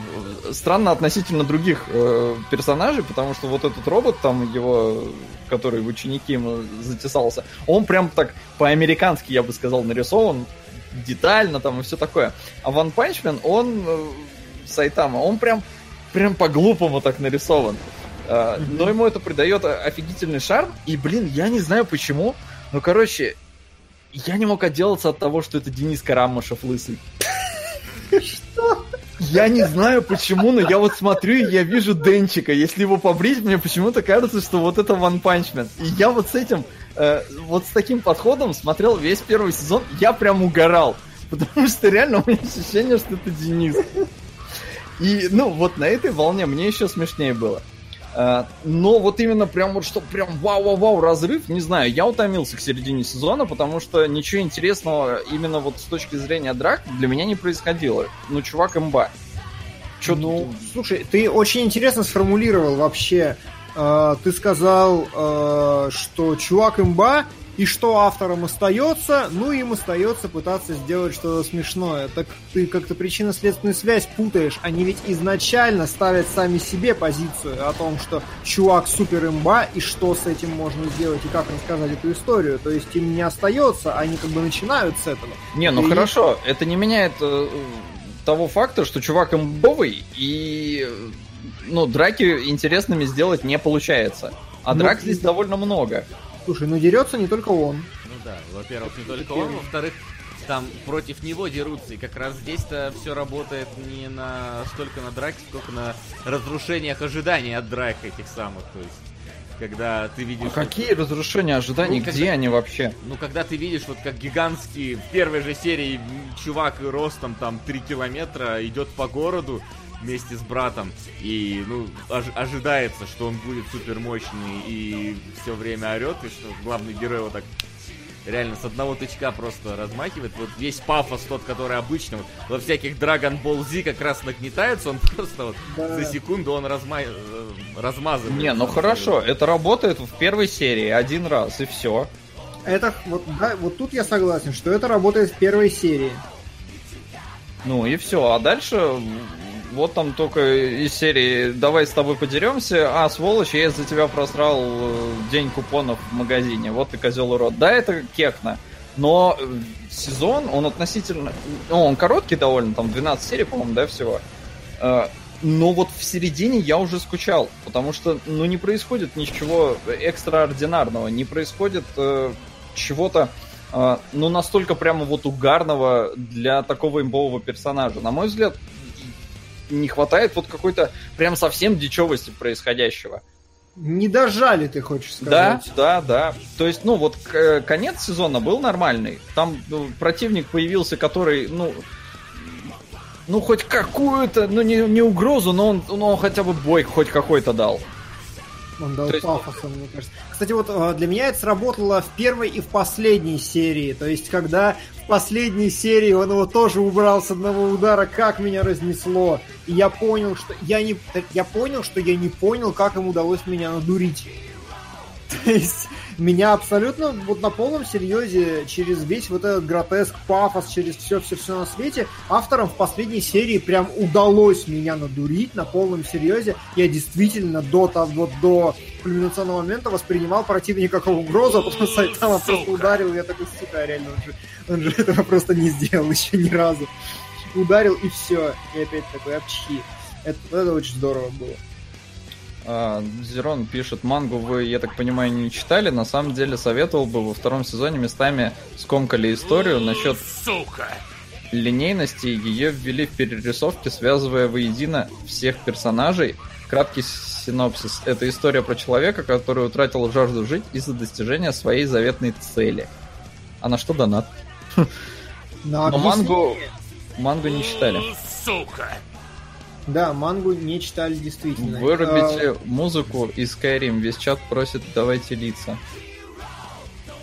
странно относительно других э, персонажей, потому что вот этот робот, там его, который в ученики ему затесался, он прям так по-американски, я бы сказал, нарисован, детально там и все такое. А Ван Панчмен, он э, Сайтама, он прям, прям по-глупому так нарисован. Э, но ему это придает офигительный шарм, и, блин, я не знаю почему, но, короче, я не мог отделаться от того, что это Денис Карамышев лысый. Я не знаю почему, но я вот смотрю, и я вижу Денчика. Если его побрить, мне почему-то кажется, что вот это Ван Панчмен. И я вот с этим, э, вот с таким подходом смотрел весь первый сезон, я прям угорал. Потому что реально у меня ощущение, что это Денис. И, ну, вот на этой волне мне еще смешнее было. Э, Но вот именно прям вот что прям вау-вау-вау разрыв, не знаю, я утомился к середине сезона, потому что ничего интересного именно вот с точки зрения драк для меня не происходило. Ну, чувак имба. Чё ну, тут- слушай, ты очень интересно сформулировал вообще. Э, ты сказал, э, что чувак имба, и что авторам остается, ну им остается пытаться сделать что-то смешное. Так ты как-то причинно-следственную связь путаешь. Они ведь изначально ставят сами себе позицию о том, что чувак супер имба, и что с этим можно сделать, и как рассказать эту историю. То есть им не остается, они как бы начинают с этого. Не, ну И- хорошо, это не меняет э, того факта, что чувак имбовый, и ну, драки интересными сделать не получается. А Ну, драк и- здесь довольно много. Слушай, ну дерется не только он. Ну да, во-первых, не только он, во-вторых, там против него дерутся, и как раз здесь-то все работает не на столько на драке, сколько на разрушениях ожиданий от драк этих самых, то есть когда ты видишь... А какие разрушения ожиданий? Ну, Где когда- они вообще? Ну, когда ты видишь, вот как гигантский, в первой же серии чувак ростом там 3 километра идет по городу вместе с братом, и, ну, ож- ожидается, что он будет супер мощный и все время орет, и что главный герой его так реально с одного тычка просто размахивает. Вот весь пафос тот, который обычно вот во всяких Dragon Ball Z как раз нагнетается, он просто вот Да. за секунду он разма... э, размазывает. Не, ну хорошо, это работает в первой серии один раз, и все. Это вот, да, вот тут я согласен, что это работает в первой серии. Ну и все. А дальше вот там только из серии «Давай с тобой подеремся», а, сволочь, я из-за тебя просрал э, день купонов в магазине, вот ты козел урод. Да, это кекно, но э, сезон, он относительно... Ну, он короткий довольно, там 12 серий, по-моему, да, всего. Э, Но вот в середине я уже скучал, потому что, ну, не происходит ничего экстраординарного, не происходит э, чего-то а, ну, настолько прямо вот угарного для такого имбового персонажа. На мой взгляд, не хватает вот какой-то прям совсем дичевости происходящего. Не дожали, ты хочешь Да, сказать. да, да. То есть, ну, вот к- конец сезона был нормальный. Там ну, противник появился, который, ну, ну, хоть какую-то, ну, не, не угрозу, но он, но он хотя бы бой хоть какой-то дал. Он дал То есть- пафоса, мне кажется. Кстати, вот э, для меня это сработало в первой и в последней серии. То есть, когда в последней серии он его тоже убрал с одного удара, как меня разнесло. И я понял, что я не, я понял, что я не понял, как им удалось меня надурить. То есть меня абсолютно вот на полном серьезе через весь вот этот гротеск, пафос, через все-все-все на свете авторам в последней серии прям удалось меня надурить на полном серьезе. Я действительно до того, вот до кульминационного момента воспринимал противника как угрозу, а потом Сайтама просто ударил, и я такой, сука, реально, он же, он же этого просто не сделал еще ни разу. Ударил, и все. И опять такой, обчхи. Это, это очень здорово было. А, Зерон пишет, мангу вы, я так понимаю, не читали. На самом деле советовал бы во втором сезоне местами скомкали историю насчет Сука! линейности ее ввели в перерисовке, связывая воедино всех персонажей. Краткий синопсис. Это история про человека, который утратил жажду жить из-за достижения своей заветной цели. А на что донат? На Но мангу, мангу не читали. Сука! Да, мангу не читали действительно. Вырубите музыку из Skyrim. Весь чат просит, давайте лица.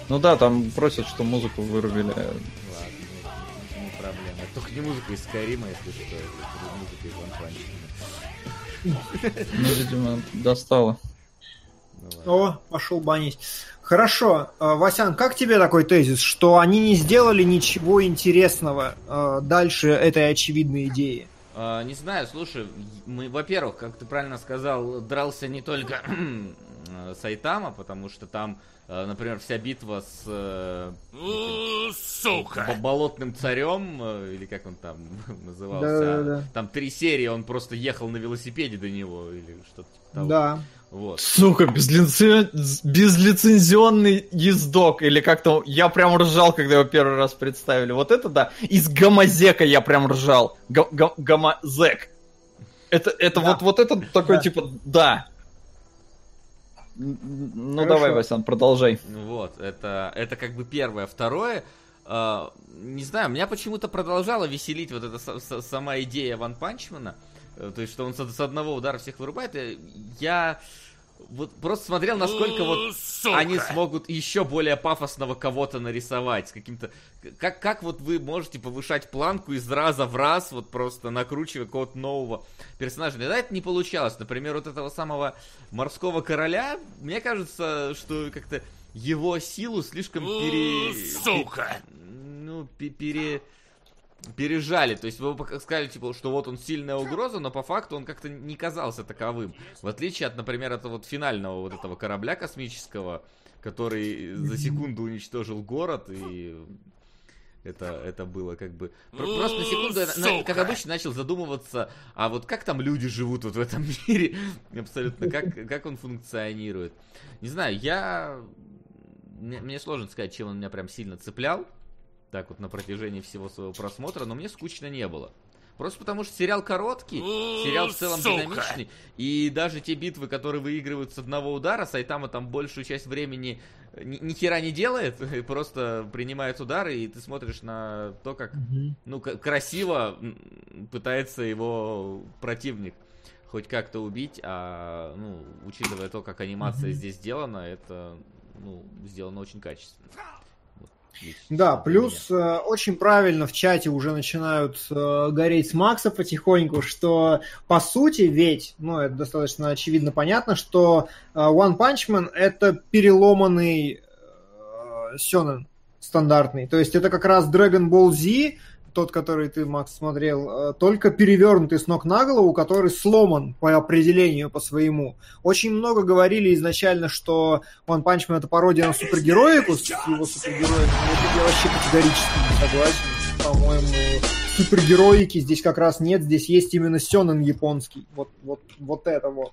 Ну да, там просят, что музыку вырубили. Ладно, ну, не проблема. Это только не музыка из Скайрима, если что, это музыка из Man. Ну, видимо, достало. Ну. О, пошел банить. Хорошо, э, Васян, как тебе такой тезис, что они не сделали ничего интересного э, дальше этой очевидной идеи? А, не знаю, слушай, мы, во-первых, как ты правильно сказал, дрался не только э, Сайтама, потому что там, э, например, вся битва с э, Сука! болотным царем, или как он там назывался, Да-да-да. там три серии, он просто ехал на велосипеде до него, или что-то типа того. Да. Вот. Сука, безлицен- безлицензионный ездок. Или как-то... Я прям ржал, когда его первый раз представили. Вот это да. Из гамазека я прям ржал. Га- га- Гамазек. Это, это Да. вот, вот это такой Да. типа... Да. Ну Хорошо. давай, Васян, продолжай. Вот, это, это как бы первое. Второе, э, не знаю, меня почему-то продолжала веселить вот эта са- са- сама идея Ван Панчмана. Э, То есть, что он с, одного удара всех вырубает. И Я вот просто смотрел, насколько вот сука! они смогут еще более пафосного кого-то нарисовать. С каким-то. Как, как вот вы можете повышать планку из раза в раз, вот просто накручивая какого-то нового персонажа. Иногда это не получалось. Например, вот этого самого морского короля, мне кажется, что как-то его силу слишком пере... Сука! Ну, пе- пере... пережали. То есть вы сказали, типа, что вот он сильная угроза, но по факту он как-то не казался таковым. В отличие от, например, этого вот финального вот этого корабля космического, который за секунду уничтожил город и это, это было как бы... Просто на секунду, я, на- как обычно, начал задумываться, а вот как там люди живут вот в этом мире, абсолютно, как, как он функционирует. Не знаю, я... Мне, мне сложно сказать, чем он меня прям сильно цеплял. Так вот на протяжении всего своего просмотра, но мне скучно не было. Просто потому что сериал короткий, сериал в целом Сука. динамичный, и даже те битвы, которые выигрывают с одного удара, Сайтама там большую часть времени ни, ни хера не делает, просто принимает удары, и ты смотришь на то, как ну, красиво пытается его противник хоть как-то убить, а, ну, учитывая то, как анимация здесь сделана, это, ну, сделано очень качественно. Да, плюс э, очень правильно в чате уже начинают э, гореть с Макса потихоньку, что по сути ведь, ну это достаточно очевидно понятно, что э, One Punch Man это переломанный э, сёнэн стандартный. То есть это как раз Dragon Ball Z, тот, который ты, Макс, смотрел, э, только перевернутый с ног на голову, который сломан по определению, по своему. Очень много говорили изначально, что One Punch Man это пародия на супергероику с его супергероем. Я вообще категорически не согласен. По-моему, супергероики здесь как раз нет, здесь есть именно сёнэн японский. Вот, вот, вот это вот.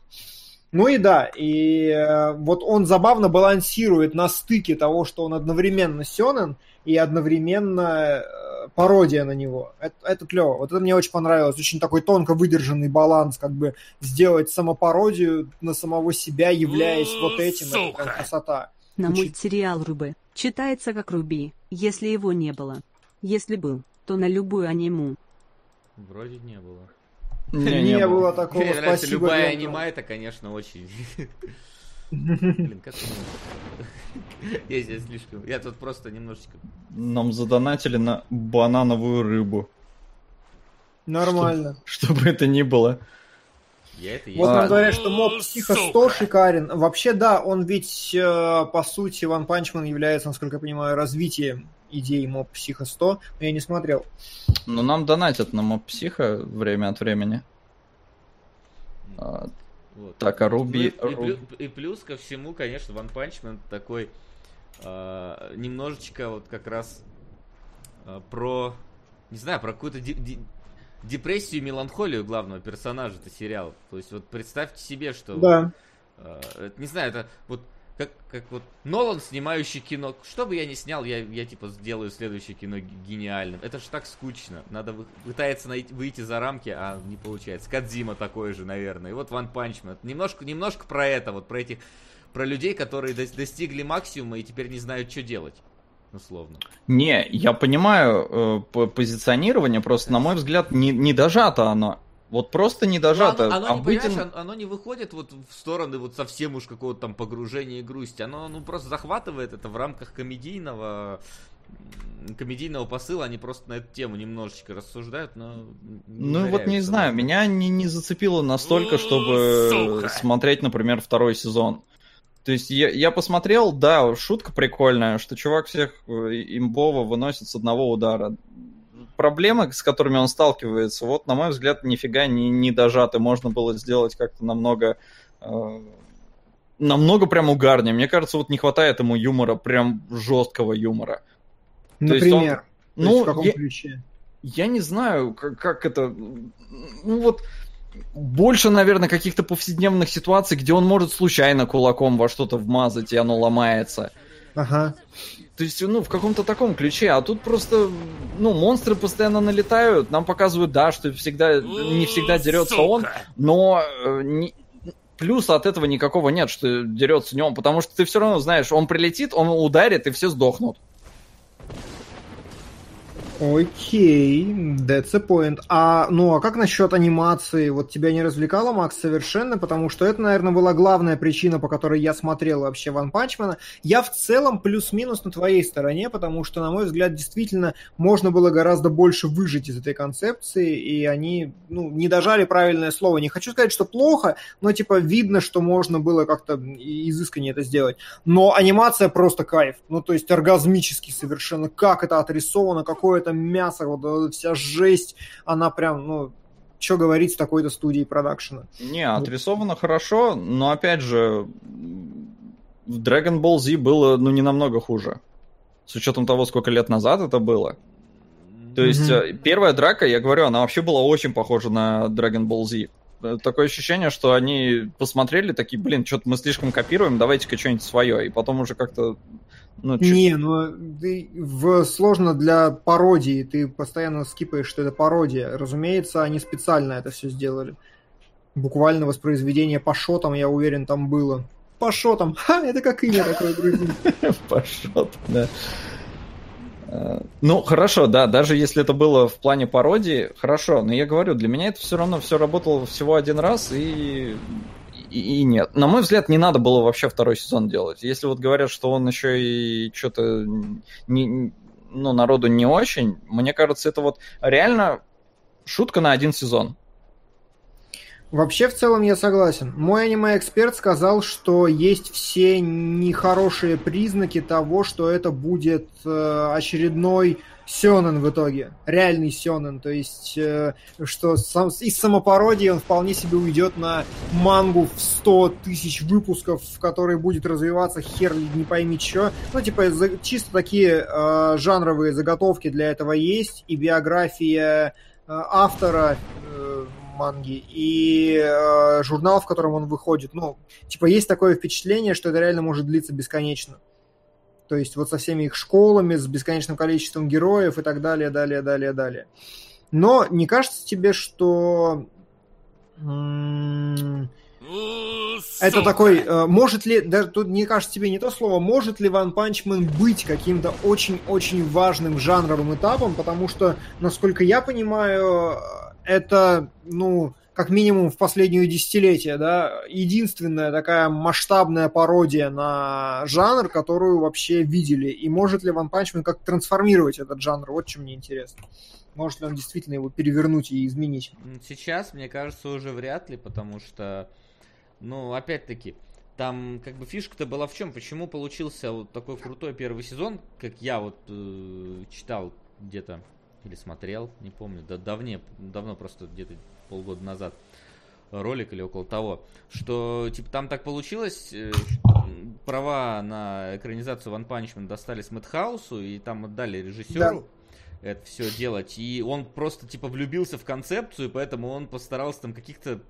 Ну и да, и э, вот он забавно балансирует на стыке того, что он одновременно сёнэн и одновременно э, пародия на него. Это, это клево. Вот это мне очень понравилось. Очень такой тонко выдержанный баланс, как бы сделать самопародию на самого себя, являясь вот этим. Это Сука. красота. На Очень- мультсериал Рубы читается как Руби, если его не было. Если был, то на любую аниму. Вроде не было. Не, было такого. Мне нравится, любая Лена. аниме, это, конечно, очень... Блин, как это? Я здесь слишком... Я тут просто немножечко... Нам задонатили на банановую рыбу. Нормально. Что бы это ни было. Я это Вот нам говорят, что моб Психо 100 сука. шикарен. Вообще, да, он ведь, э, по сути, One Punch Man является, насколько я понимаю, развитием идей моб Психо 100, но я не смотрел. Но нам донатят на моб психа время от времени. А, Вот. Так, а Руби... Ну и, и и плюс ко всему, конечно, One Punch Man такой а, немножечко вот как раз а, про, не знаю, про какую-то ди- ди- депрессию, меланхолию главного персонажа это сериал. То есть вот представьте себе, что Да. это, не знаю, это вот как, как вот Нолан, снимающий кино. Что бы я ни снял, я, я типа сделаю следующее кино ге- гениальным. Это же так скучно. Надо вы- пытается найти, выйти за рамки, а не получается. Кадзима такой же, наверное. И вот Punch Man. Немножко, немножко про это, вот про этих, про людей, которые дос- достигли максимума и теперь не знают, что делать. Условно. Не, я понимаю э, по- позиционирование, просто, на мой взгляд, не, не дожато оно. Вот просто не дожато. Ну, оно, оно, не, Обыденно- понимаешь, оно, оно не выходит вот в стороны вот совсем уж какого-то там погружения и грусти. Оно ну, просто захватывает это в рамках комедийного комедийного посыла. Они просто на эту тему немножечко рассуждают, но... Ну вот не знаю, меня не, не зацепило настолько, чтобы Сука. смотреть, например, второй сезон. То есть я, я посмотрел, да, шутка прикольная, что чувак всех э, имбово выносит с одного удара. Проблемы, с которыми он сталкивается, вот, на мой взгляд, нифига не, не дожаты. Можно было сделать как-то намного... э, намного прям угарнее. Мне кажется, вот не хватает ему юмора, прям жесткого юмора. То есть он- Например. То есть Ну, в каком я- ключе? я не знаю, как, как это... Ну вот, больше, наверное, каких-то повседневных ситуаций, где он может случайно кулаком во что-то вмазать, и оно ломается. Ага. То есть, ну, в каком-то таком ключе. А тут просто, ну, монстры постоянно налетают. Нам показывают, да, что всегда, не всегда дерется он, Сука. но э, не- плюса от этого никакого нет, что дерется не он, потому что ты все равно знаешь, он прилетит, он ударит, и все сдохнут. Окей, that's a point. А, ну, а как насчет анимации? Вот тебя не развлекало, Макс, совершенно? Потому что это, наверное, была главная причина, по которой я смотрел вообще Ван Панчмана. Я в целом плюс-минус на твоей стороне, потому что, на мой взгляд, действительно можно было гораздо больше выжить из этой концепции, и они, ну, не дожали правильное слово. Не хочу сказать, что плохо, но, типа, видно, что можно было как-то изысканнее это сделать. Но анимация просто кайф. Ну, то есть оргазмически совершенно. Как это отрисовано, какое-то мясо, вот вся жесть, она прям, ну, что говорить с такой-то студией продакшена. Не, отрисовано хорошо, но опять же, в Dragon Ball Z было, ну, не намного хуже. С учетом того, сколько лет назад это было. То есть, э, первая драка, я говорю, она вообще была очень похожа на Dragon Ball Z. Э, Такое ощущение, что они посмотрели, такие, блин, что-то мы слишком копируем, давайте-ка что-нибудь свое. И потом уже как-то Ну, чё- Не, ну ты- в, сложно для пародии. Ты постоянно скипаешь, что это пародия. Разумеется, они специально это все сделали. Буквально воспроизведение по шотам, я уверен, там было. По шотам. Ха, это как имя такое грузин. Пошел, да. Э, Ну, хорошо, да, даже если это было в плане пародии, хорошо, но я говорю, для меня это все равно все работало всего один раз и, и, нет. На мой взгляд, не надо было вообще второй сезон делать. Если вот говорят, что он еще и что-то не, ну, народу не очень, мне кажется, это вот реально шутка на один сезон. Вообще, в целом, я согласен. Мой аниме-эксперт сказал, что есть все нехорошие признаки того, что это будет э, очередной сёнэн в итоге. Реальный сёнэн. То есть, э, что сам, из самопародии он вполне себе уйдет на мангу в 100 тысяч выпусков, в которой будет развиваться хер не пойми что. Ну, типа, за- чисто такие э, жанровые заготовки для этого есть. И биография э, автора манги и э, журнал, в котором он выходит. Ну, типа, есть такое впечатление, что это реально может длиться бесконечно. То есть вот со всеми их школами, с бесконечным количеством героев и так далее, далее, далее, далее. Но не кажется тебе, что это такой, э, может ли, даже тут не кажется тебе не то слово, может ли Ван Панчмен быть каким-то очень-очень важным жанровым этапом, потому что, насколько я понимаю, это, ну, как минимум в последнее десятилетие, да, единственная такая масштабная пародия на жанр, которую вообще видели. И может ли Ван Панчмен как трансформировать этот жанр? Вот что мне интересно. Может ли он действительно его перевернуть и изменить? Сейчас, мне кажется, уже вряд ли, потому что, ну, опять-таки, там как бы фишка-то была в чем? Почему получился вот такой крутой первый сезон, как я вот э, читал где-то или смотрел, не помню, да, давне, давно просто где-то полгода назад ролик или около того, что типа там так получилось, э, права на экранизацию Ван Панчмен достались Мэтхаусу и там отдали режиссеру это все делать. И он просто типа влюбился в концепцию, поэтому он постарался там каких-то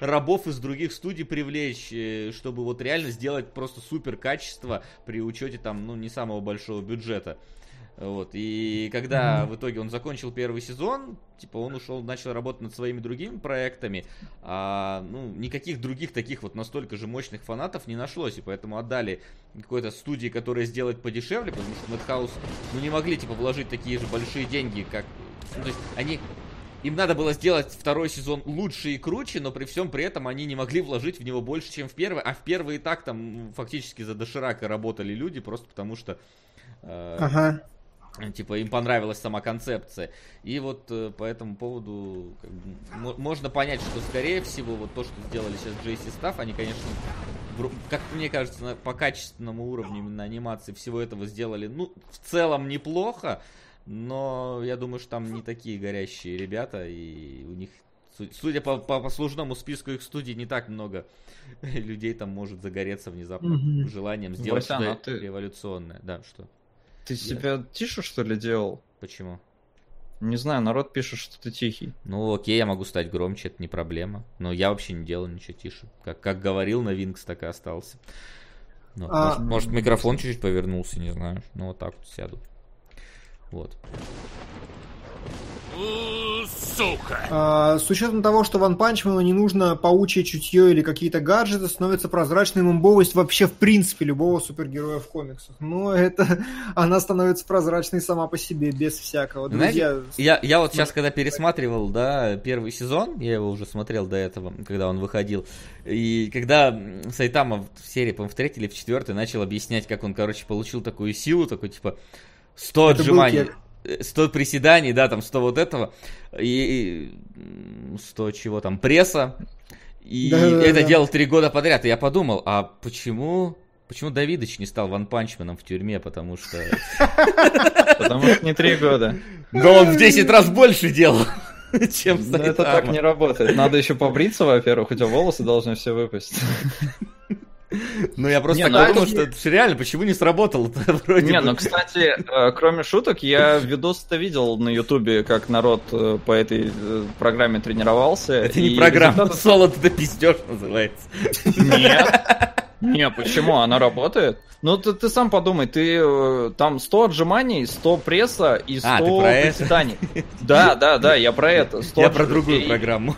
рабов из других студий привлечь, э, чтобы вот реально сделать просто супер качество при учете там, ну, не самого большого бюджета. Вот. И когда в итоге он закончил первый сезон, типа он ушел, начал работать над своими другими проектами, а ну, никаких других таких вот настолько же мощных фанатов не нашлось, и поэтому отдали какой-то студии, которая сделает подешевле, потому что Madhouse, ну, не могли, типа, вложить такие же большие деньги, как... Ну, то есть, они... Им надо было сделать второй сезон лучше и круче, но при всем при этом они не могли вложить в него больше, чем в первый, а в первый и так там фактически за доширака работали люди, просто потому что... э, Ага. Типа им понравилась сама концепция. И вот э, по этому поводу как бы, мо- можно понять, что скорее всего вот то, что сделали сейчас JC Staff, они, конечно, как мне кажется, на- по качественному уровню именно анимации всего этого сделали, ну, в целом неплохо, но я думаю, что там не такие горящие ребята, и у них, су- судя по, по послужному списку их студий, не так много людей там может загореться внезапно Мгм. желанием сделать Вася, что-то ну ты- революционное. Да, что? Ты себя тише, что ли, делал? Почему? Не знаю, народ пишет, что ты тихий. Ну, окей, я могу стать громче, это не проблема. Но я вообще не делал ничего тише. Как, как говорил на Винкс, так и остался. Ну, А- может, может, микрофон чуть-чуть повернулся, не знаю. Ну, вот так вот сяду. Вот. Сука. А, с учетом того, что Ван Панчману не нужно паучье чутье или какие-то гаджеты, становится прозрачной имбовость вообще в принципе любого супергероя в комиксах. Но это она становится прозрачной сама по себе, без всякого. Друзья, Знаете, я, я вот сейчас, когда пересматривал, да, первый сезон, я его уже смотрел до этого, когда он выходил, и когда Сайтама в серии, по-моему, в третьей или в четвертой начал объяснять, как он, короче, получил такую силу, такой, типа, 100 Это был отжиманий, кек. Э, 100 приседаний, да, там 100 вот этого, и, и м, 100 чего там, пресса, и Да-да-да-да. это делал три года подряд, и я подумал, а почему... Почему Давидыч не стал Ван Панчменом в тюрьме? Потому что... Потому что не три года. Да он в 10 раз больше делал, чем Да это так Сайтама. не работает. Надо еще побриться, во-первых, у тебя волосы должны все выпасть. Ну, я просто Не, так ну подумал, это- что это реально, почему не сработало-то вроде Не, бы. ну, кстати, э, кроме шуток, я видос-то видел на Ютубе, как народ э, по этой э, программе тренировался. Это не программа, результаты- соло ты пиздешь называется. Нет. Не, почему? Она работает. Ну, ты, ты сам подумай, ты там 100 отжиманий, 100 пресса и 100 А, это? приседаний. Да, да, да, я про это. 100 Я про другую программу.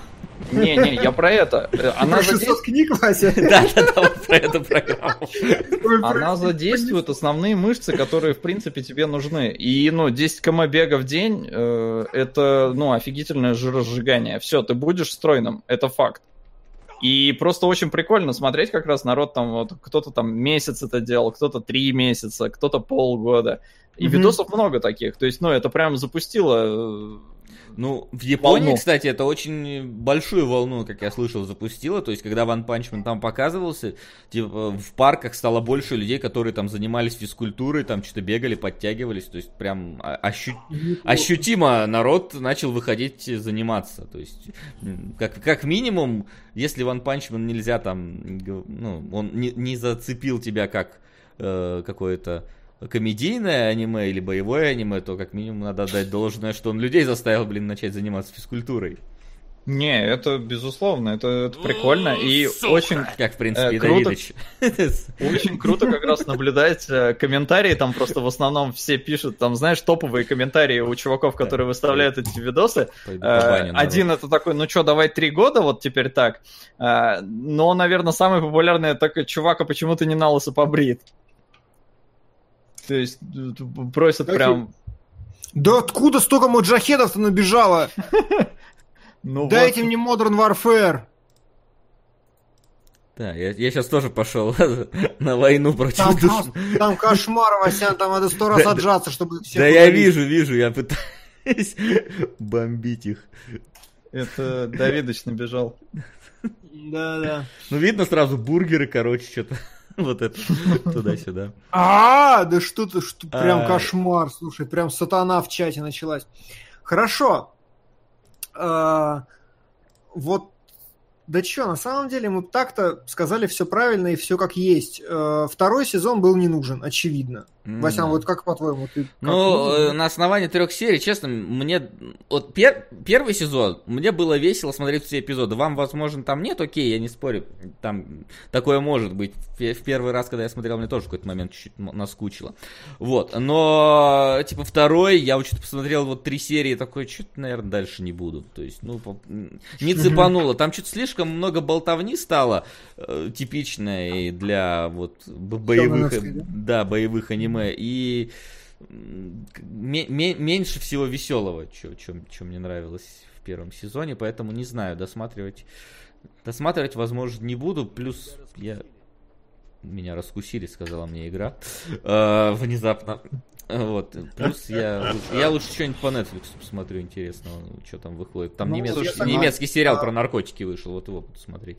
Не, не, я про это. Э, Она, Про задействует, 600 книг, Вася. Да, да, да, вот про эту программу. Она задействует основные мышцы, которые, в принципе, тебе нужны. И, ну, 10 км бега в день, э, это, ну, офигительное жиросжигание. Все, ты будешь стройным, это факт. И просто очень прикольно смотреть, как раз народ там, вот кто-то там месяц это делал, кто-то три месяца, кто-то полгода. И Мгм. видосов много таких. То есть, ну, это прям запустило... Ну, в Японии, Волну. кстати, это очень большую волну, как я слышал, запустило. То есть, когда Ван Панчмен там показывался, типа, в парках стало больше людей, которые там занимались физкультурой, там что-то бегали, подтягивались. То есть, прям а- ощу- ощутимо народ начал выходить заниматься. То есть, как, как минимум, если Ван Панчмен нельзя там, ну, он не, не зацепил тебя как э, какое-то комедийное аниме или боевое аниме, то как минимум надо отдать должное, что он людей заставил, блин, начать заниматься физкультурой. Не, это безусловно, это, это прикольно. И Сука. очень Как, в принципе, Э, круто. Очень круто как раз наблюдать э, комментарии, там просто в основном все пишут, там, знаешь, топовые комментарии у чуваков, которые выставляют эти видосы. Э. Один это такой, ну что, давай три года, вот теперь так. Э, Но, наверное, самый популярный это такой, чувак, а почему ты не на лысо побрит? То есть просят Какие? прям... Да откуда столько маджахедов-то набежало? Ну Дайте вот. мне Modern Warfare. Да, я, сейчас тоже пошел на войну против Там, душ. там кошмар, Вася, там надо сто раз Да, отжаться, чтобы всех Да я вижу, вижу, я пытаюсь бомбить их. Это Давидыч набежал. Да, да. Ну, видно сразу бургеры, короче, что-то вот это туда-сюда. А, да что ты, что, прям Ай. кошмар, слушай, прям сатана в чате началась. Хорошо. А, вот, да что, на самом деле мы так-то сказали все правильно и все как есть. Э, Второй сезон был не нужен, очевидно. Вася, М. вот как по-твоему? Ты как Ну, нужен? э, на основании трех серий, честно, мне... Вот пер- первый сезон, мне было весело смотреть все эпизоды. Вам, возможно, там нет, окей, я не спорю. Там такое может быть. В первый раз, когда я смотрел, мне тоже в какой-то момент чуть-чуть наскучило. Вот. Но, типа, второй, я вот что-то посмотрел вот три серии, такой, что-то, наверное, дальше не буду. То есть, ну, не цепануло. Там что-то слишком много болтовни стало, э, типичной для вот боевых, да, боевых аниме. И м, к- ме- ме- меньше всего веселого, что мне нравилось в первом сезоне, поэтому не знаю, досматривать, досматривать, возможно, не буду, плюс я меня раскусили, сказала мне игра э, внезапно. Вот. Плюс я, лучше- я лучше что-нибудь по Netflix посмотрю интересного, что там выходит. Там Ну, немец- согласен. немецкий сериал А. про наркотики вышел, вот его буду смотреть.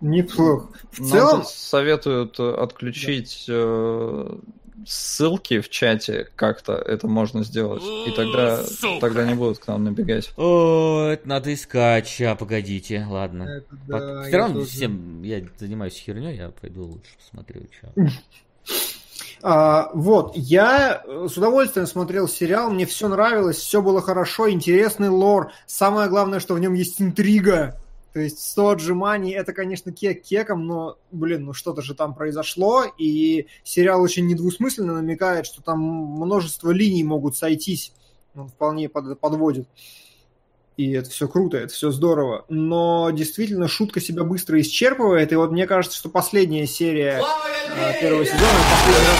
Неплохо. В Нам целом, советуют э, отключить э, ссылки в чате как-то. Это можно сделать. И тогда, Сука. тогда не будут к нам набегать. О, это надо искать. Ща, погодите, ладно. это да, Все я равно тоже. всем я занимаюсь херней, я пойду лучше посмотрю, что. А, вот, я э, с удовольствием смотрел сериал, мне все нравилось, все было хорошо, интересный лор. Самое главное, что в нем есть интрига. То есть 100 отжиманий, это, конечно, кек кеком, но, блин, ну что-то же там произошло, и сериал очень недвусмысленно намекает, что там множество линий могут сойтись. Он вполне под- подводит. И это все круто, это все здорово. Но действительно шутка себя быстро исчерпывает. И вот мне кажется, что последняя серия э, первого сезона, последний раз,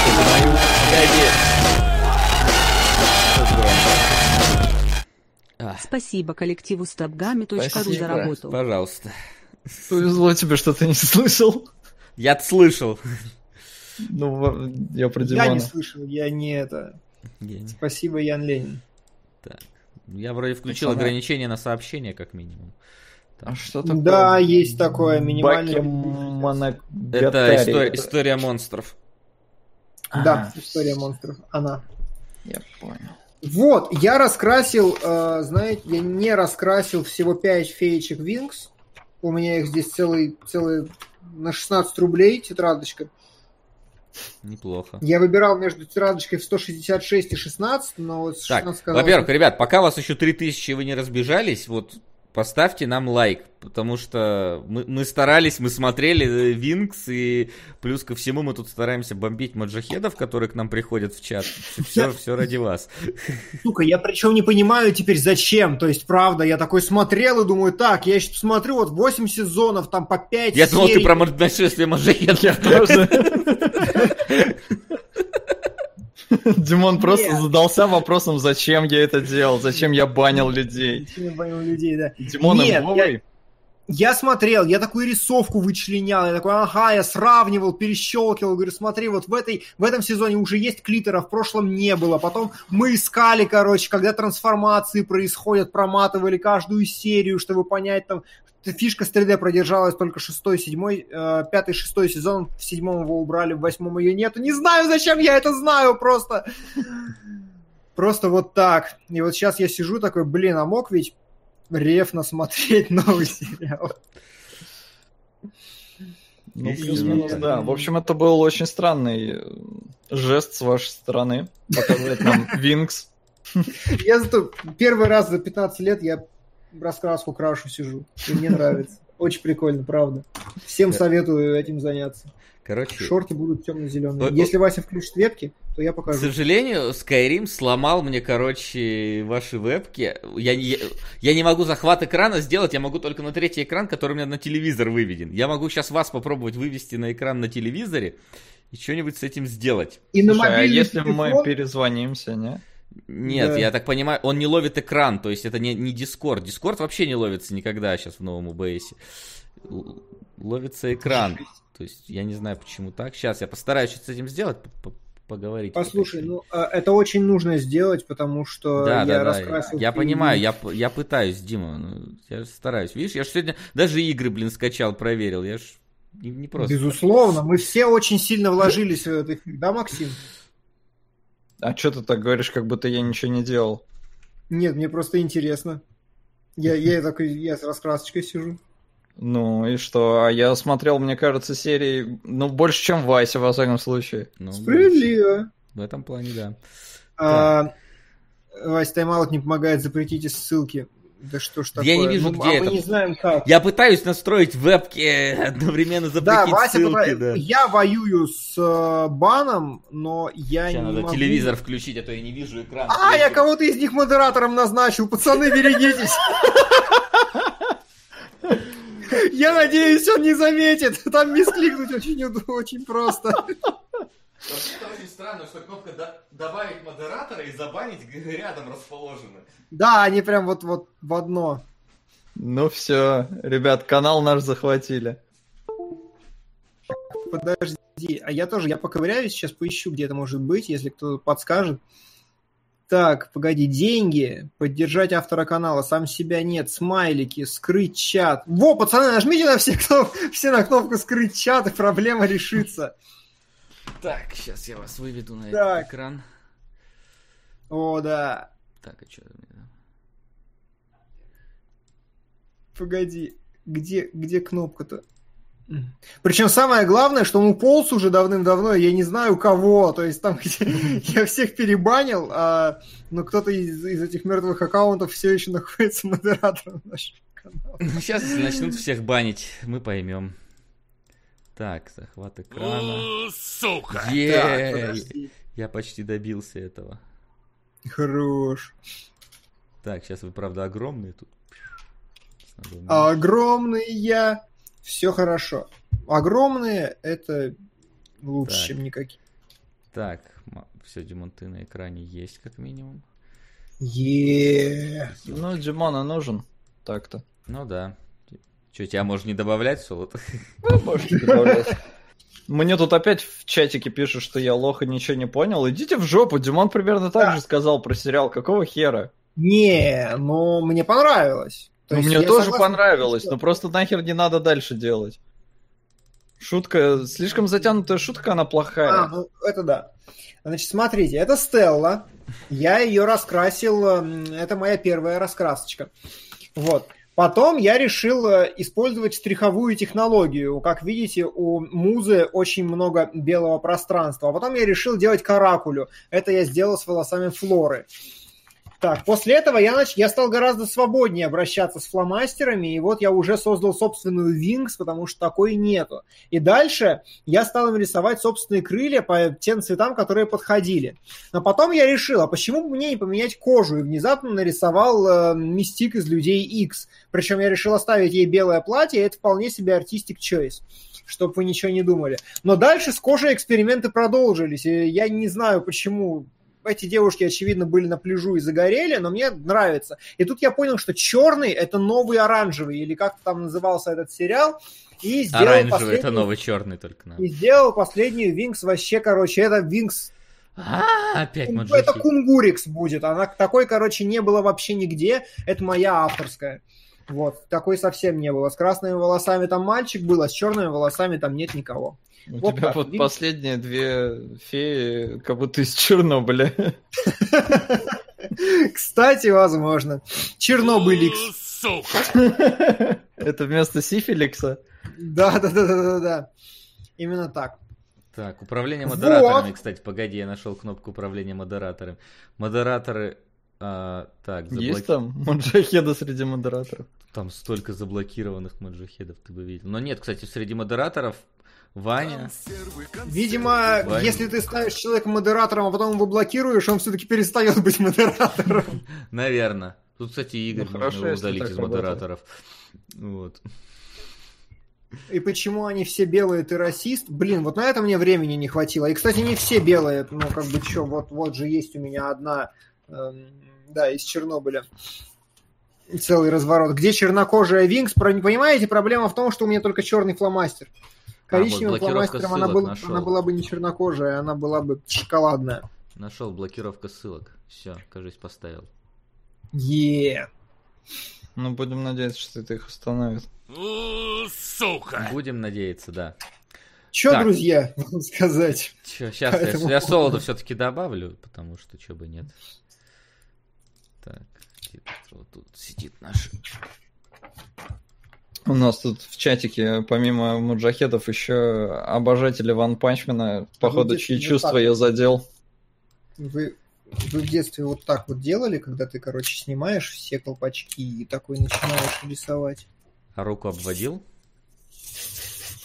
А, Спасибо коллективу stopgami.ru за работу. Пожалуйста. Повезло тебе, что ты не слышал. я слышал. Ну, я про Я Димона. не слышал, я не это. Я, не- Спасибо, Ян Ленин. я вроде включил Пацаны. ограничение на сообщения, как минимум. А что такое? Да, есть такое минимальное. Это Бакемоногатарий? история, история монстров. Да, Ага, история монстров. Она. Я понял. Вот, я раскрасил, э, знаете, я не раскрасил всего 5 феечек Винкс. У меня их здесь целый, целый на 16 рублей тетрадочка. Неплохо. Я выбирал между тетрадочкой в 166 и 16, но вот с Так, 16 казалось- во-первых, ребят, пока у вас еще 3000 и вы не разбежались, вот поставьте нам лайк, потому что мы, мы старались, мы смотрели э, Винкс, и плюс ко всему мы тут стараемся бомбить маджахедов, которые к нам приходят в чат. Все, все ради вас. Сука, я причем не понимаю теперь зачем. То есть, правда, я такой смотрел и думаю, так, я сейчас посмотрю, вот 8 сезонов, там по 5 Я думал, ты серий. про нашествие маджахедов. Димон просто Нет. задался вопросом, зачем я это делал, зачем я банил людей. Зачем я банил людей, да. Димон Нет, имбовый? Я смотрел, я такую рисовку вычленял, я такой, ага, я сравнивал, перещелкивал, говорю, смотри, вот в, этой, в этом сезоне уже есть клитора, в прошлом не было. Потом мы искали, короче, когда трансформации происходят, проматывали каждую серию, чтобы понять, там, фишка с 3D продержалась только шестой, седьмой, э, пятый, шестой сезон, в седьмом его убрали, в восьмом ее нету. Не знаю, зачем я это знаю, просто... Просто вот так. И вот сейчас я сижу такой, блин, а мог ведь рефно смотреть новый сериал? Ну, плюс-минус, элементы. да. В общем, это был очень странный э, жест с вашей стороны. Показать нам Винкс. Я зато первый раз за 15 лет я раскраску крашу сижу. И мне нравится. Очень прикольно, правда. Всем советую этим заняться. Короче, Шорты будут темно-зеленые. Если Вася включит вебки, то я К покажу. сожалению, Skyrim сломал мне, короче, ваши вебки. Я, не- я не могу захват экрана сделать, я могу только на третий экран, который у меня на телевизор выведен. Я могу сейчас вас попробовать вывести на экран на телевизоре и что-нибудь с этим сделать. И на Слушай, а мобильный если мы телефон- перезвонимся, не? Нет, Да. я так понимаю, он не ловит экран, то есть это не, не Discord. Discord вообще не ловится никогда сейчас в новом OBS. Л- Ловится экран. То есть я не знаю, почему так. Сейчас я постараюсь с этим сделать, поговорить. Послушай, ну а, это очень нужно сделать, потому что Да, я да, да. раскрасил... Я фильм. понимаю, я, я пытаюсь, Дима. ну, я стараюсь. Видишь, я же сегодня даже игры, блин, скачал, проверил. Я ж не, не просто. Безусловно, мы все очень сильно вложились в этот фильм. Да, Максим? А что ты так говоришь, как будто я ничего не делал? Нет, мне просто интересно. Я, я такой, я с раскрасочкой сижу. Ну и что? А я смотрел, мне кажется, серии, ну, больше, чем Вася, во всяком случае. Ну, Справедливо. В этом плане, да. А, Вась, тайм-аут не помогает, запретите ссылки. Да что ж такое? Я не вижу, Ну, где а это. мы не знаем как. Я пытаюсь настроить вебки, одновременно Да, запретить Вася, ссылки, да. я воюю с э, баном, но я Сейчас не надо могу... телевизор включить, а то я не вижу экран. А, я кого-то из них модератором назначил. Пацаны, берегитесь. Я надеюсь, он не заметит. Там мискликнуть очень, очень просто. Это очень странно, что кнопка добавить модератора и забанить рядом расположена. Да, они прям вот, вот в одно. Ну все, ребят, канал наш захватили. Подожди, а я тоже, я поковыряюсь, сейчас поищу, где это может быть, если кто подскажет. Так, погоди, деньги, поддержать автора канала, сам себя нет, смайлики, скрыть чат. Во, пацаны, нажмите на все, кноп... все на кнопку скрыть чат, и проблема решится. Так, сейчас я вас выведу на Так. экран. О, да. Так, а что? Погоди, где, где кнопка-то? Причем самое главное, что он уполз уже давным-давно, я не знаю кого, то есть там где- я всех перебанил, а, но кто-то из, из этих мертвых аккаунтов все еще находится модератором нашего канала. Ну, сейчас, начнут всех банить, мы поймем. Так, захват экрана. Сука! Так, я почти добился этого. Хорош. Так, сейчас вы, правда, огромные тут. А огромные я, все хорошо. Огромные это лучше, Так. чем никакие. Так, все, Димон, ты на экране есть, как минимум. Е. Ну, Димона нужен. Так-то. Ну да. Че, тебя можно не добавлять в солод? Можете добавлять. Мне тут опять в чатике пишут, что я лох и ничего не понял. Идите в жопу, Димон примерно так Да. же сказал про сериал. Какого хера? Не, но мне понравилось. То Ну, есть мне тоже согласен, понравилось, что- но просто нахер не надо дальше делать. Шутка, слишком затянутая шутка, она плохая. А, ну это да. Значит, смотрите, это Стелла. Я ее раскрасил. м, Это моя первая раскрасочка. Вот. Потом я решил э, использовать штриховую технологию. Как видите, у Музы очень много белого пространства. А потом я решил делать каракулю. Это я сделал с волосами Флоры. Так, после этого я, нач... я стал гораздо свободнее обращаться с фломастерами, и вот я уже создал собственную Wings, потому что такой нету. И дальше я стал им рисовать собственные крылья по тем цветам, которые подходили. Но потом я решил, а почему бы мне не поменять кожу? И внезапно нарисовал э, мистик из Людей X. Причем я решил оставить ей белое платье, и это вполне себе артистик choice чтобы вы ничего не думали. Но дальше с кожей эксперименты продолжились. И я не знаю, почему эти девушки, очевидно, были на пляжу и загорели, но мне нравится. И тут я понял, что черный это новый оранжевый, или как там назывался этот сериал. И сделал Оранжевый последний... это новый черный только надо. И сделал последнюю Винкс вообще, короче, это Винкс А, опять Маджахи. Это Кунгурикс будет. Она такой, короче, не было вообще нигде. Это моя авторская. Вот, такой совсем не было. С красными волосами там мальчик был, а с черными волосами там нет никого. У Вот тебя так, вот последние две феи, как будто из Чернобыля. Кстати, возможно. Чернобыликс. Это вместо сифиликса. Да, да, да, да, да, да. Именно так. Так, управление Вот. модераторами, кстати, погоди, я нашел кнопку управления модераторами. Модераторы, а, так, Есть заблоки- там маджахеда среди модераторов? Там столько заблокированных маджахедов, ты бы видел. Но нет, кстати, среди модераторов Ваня. Видимо, Ваня. если ты ставишь человека модератором, а потом его блокируешь, он все-таки перестает быть модератором. Наверное. Тут, кстати, Игорь Ну, можно хорошо, его удалить из модераторов. Вот. И почему они все белые, ты расист? Блин, вот на это мне времени не хватило. И, кстати, не все белые. Ну, как бы, что, вот, вот же есть у меня одна, эм, да, из Чернобыля. Целый разворот. Где чернокожая Винкс? Понимаете, проблема в том, что у меня только черный фломастер. Коричневым вот блокировка фломастером она, был- нашел. она была бы не чернокожая, она была бы шоколадная. Нашел блокировка ссылок. Все, кажись, поставил. Е. Ну, будем надеяться, что это их остановит. Сука! Будем надеяться, да. Че, Так. друзья, вам сказать? сейчас я, Поэтому- я солода все-таки добавлю, потому что чего бы нет. Так, вот тут сидит наш. У нас тут в чатике, помимо муджахедов, еще обожатели Ван Панчмена, походу, чьи чувства так. я задел. Вы, вы в детстве вот так вот делали, когда ты, короче, снимаешь все колпачки и такой начинаешь рисовать? А руку обводил?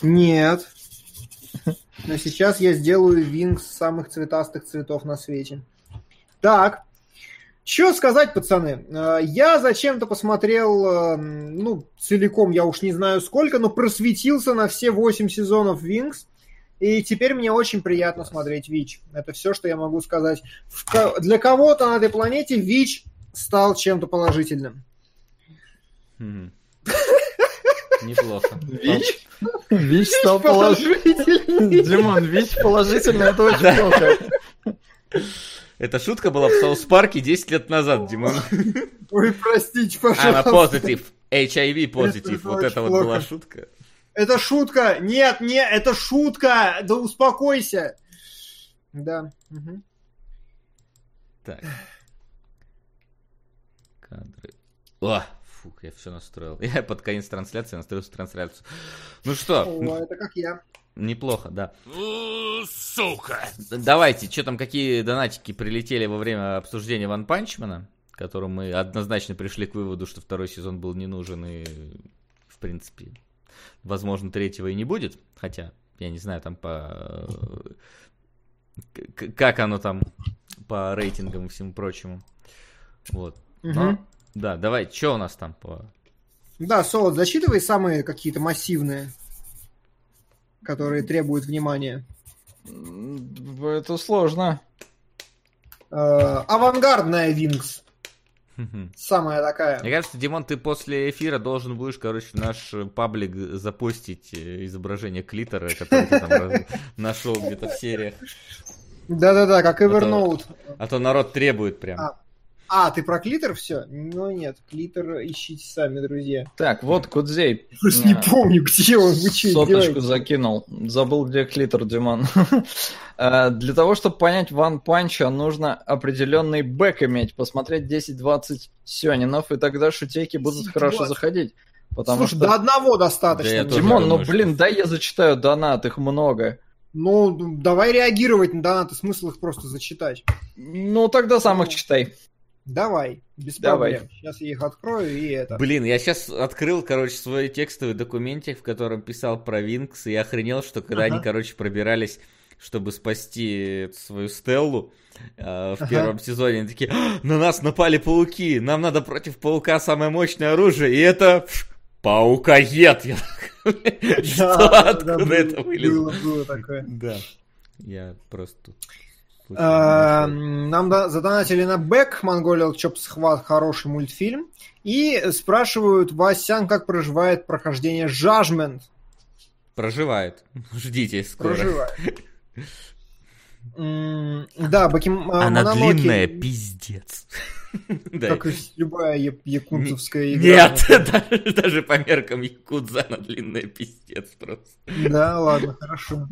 Нет. Но сейчас я сделаю винкс самых цветастых цветов на свете. Так. Что сказать, пацаны? Э, Я зачем-то посмотрел, э, ну, целиком, я уж не знаю сколько, но просветился на все 8 сезонов Винкс. И теперь мне очень приятно смотреть Вич. Это все, что я могу сказать. В Для кого-то на этой планете Вич стал чем-то положительным. Неплохо. ВИЧ? ВИЧ стал положительным. Димон, ВИЧ положительный, это очень плохо. Эта шутка была в Саус Парке 10 лет назад, Димон. Ой, простите, Она пожалуйста. позитив. HIV positive. Вот это вот была шутка. Это шутка! Нет, не, это шутка! Да успокойся! Да. Так. Кадры. О, фух, я все настроил. Я под конец трансляции настроил трансляцию. Ну что, О, это как я. Неплохо, да. У, Сука! Давайте, что там, какие донатики прилетели во время обсуждения Ван Панчмана, которым мы однозначно пришли к выводу, что второй сезон был не нужен и, в принципе, возможно, третьего и не будет. Хотя, я не знаю, там по... Как оно там по рейтингам и всему прочему. Вот. Но, Мгм. да, давай, что у нас там по... Да, Солод, зачитывай самые какие-то массивные, которые требуют внимания. Это сложно. Э, авангардная Винкс. Самая такая. Мне кажется, Димон, ты после эфира должен будешь, короче, наш э, паблик запустить э, изображение клитора, которое ты там нашел где-то в сериях. Да-да-да, как Evernote. А то народ требует прям. А. Ты про клитер все? Ну нет, клитер ищите сами, друзья. Так, вот Кудзей. Просто не э, помню, где он, вы что Соточку делаете? закинул. Забыл, где клитор, Диман. Э, Для того, чтобы понять Ван Панча, нужно определенный бэк иметь, посмотреть 10-20 сёнинов, и тогда шутейки будут 10-20. хорошо заходить. Потому Слушай, что... до одного достаточно. Да Димон, ну блин, дай я зачитаю донат, их много. Ну, давай реагировать на донаты, смысл их просто зачитать. Ну, тогда сам их читай. Давай, без Давай. проблем. Сейчас я их открою и это. Блин, я сейчас открыл, короче, свой текстовый документик, в котором писал про Винкс, и охренел, что когда Ага. они, короче, пробирались, чтобы спасти свою Стеллу э, в Ага. первом сезоне, они такие, «А, на нас напали пауки, нам надо против паука самое мощное оружие, и это паукоед. Я Что, Да, да, откуда это вылезло? Было, было такое. Да, я просто... тут А, Нам да- задонатили на Бэк, Mongolian Chop Схват, хороший мультфильм. И спрашивают, Васян, как проживает прохождение Judgment. Проживает. Ждите скоро. Проживает. Да, Баким... а, Она длинная, пиздец. Как и любая якутовская игра. Нет, даже по меркам Якудза она длинная пиздец просто. Да, ладно, хорошо.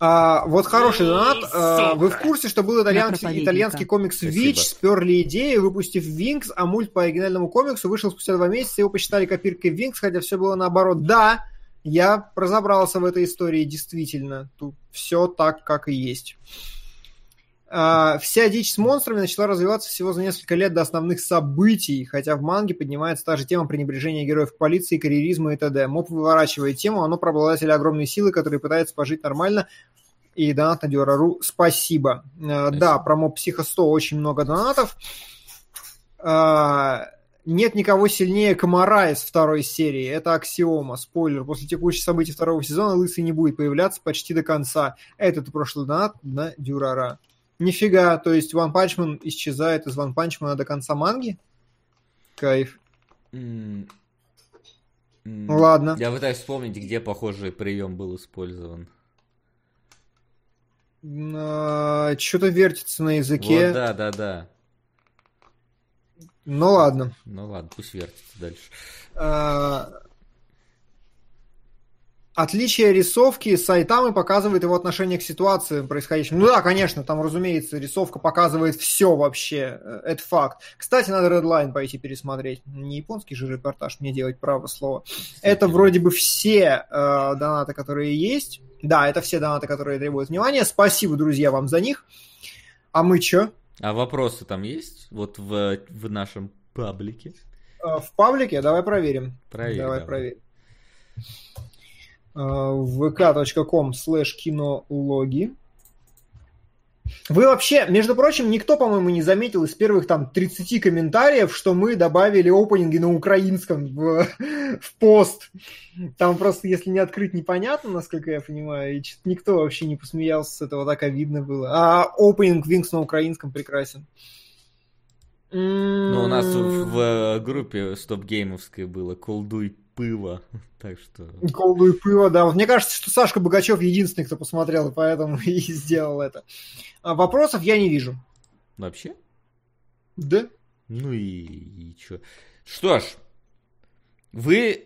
А, вот хороший донат. А, вы в курсе, что был итальянский, итальянский комикс. Вич, сперли идею, выпустив Винкс, а мульт по оригинальному комиксу вышел спустя два месяца, его посчитали копиркой Винкс, хотя все было наоборот. Да, я разобрался в этой истории, действительно. Тут все так, как и есть. А, вся дичь с монстрами начала развиваться всего за несколько лет до основных событий, хотя в манге поднимается та же тема пренебрежения героев полиции, карьеризма и т.д. Моп выворачивает тему, оно про обладателя огромной силы, который пытается пожить нормально, и донат на Дюрару. Спасибо. Э, Да, про моб Психо 100 очень много донатов. А, Нет никого сильнее комара из второй серии. Это аксиома. Спойлер. После текущих событий второго сезона Лысый не будет появляться почти до конца. Этот прошлый донат на Дюрара. Нифига. То есть One Punch Man исчезает из One Punch Man а до конца манги? Кайф. М, м, Ладно. Я пытаюсь вспомнить, где похожий прием был использован. Что-то вертится на языке. Вот, да, да, да. Ну ладно. Ну ладно, пусть вертится дальше. А, Отличие рисовки Сайтамы показывает его отношение к ситуации происходящим. Ну да, конечно, там, разумеется, рисовка показывает все вообще. э, Это факт. Кстати, надо Redline пойти пересмотреть. Не японский же репортаж, мне делать право слово. Это вроде бы все э, донаты, которые есть. Да, это все донаты, которые требуют внимания. Спасибо, друзья, вам за них. А мы чё? А вопросы там есть? Вот в, в нашем паблике? Э, В паблике? Давай проверим. Проверь, Давай давай. проверим. Э, vk.com слэш кинологи. Вы вообще, между прочим, никто, по-моему, не заметил из первых там 30 комментариев, что мы добавили опенинги на украинском в, в пост. Там просто, если не открыть, непонятно, насколько я понимаю, и никто вообще не посмеялся с этого, так обидно было. А опенинг Винкс на украинском прекрасен. Ну, у нас в, в группе стоп-геймовской было «Колдуй пыва», так что... Колду и пыва, да. Вот Мне кажется, что Сашка Богачев единственный, кто посмотрел, и поэтому и сделал это. А вопросов я не вижу. Вообще? Да? Ну и, и чё? Что ж, вы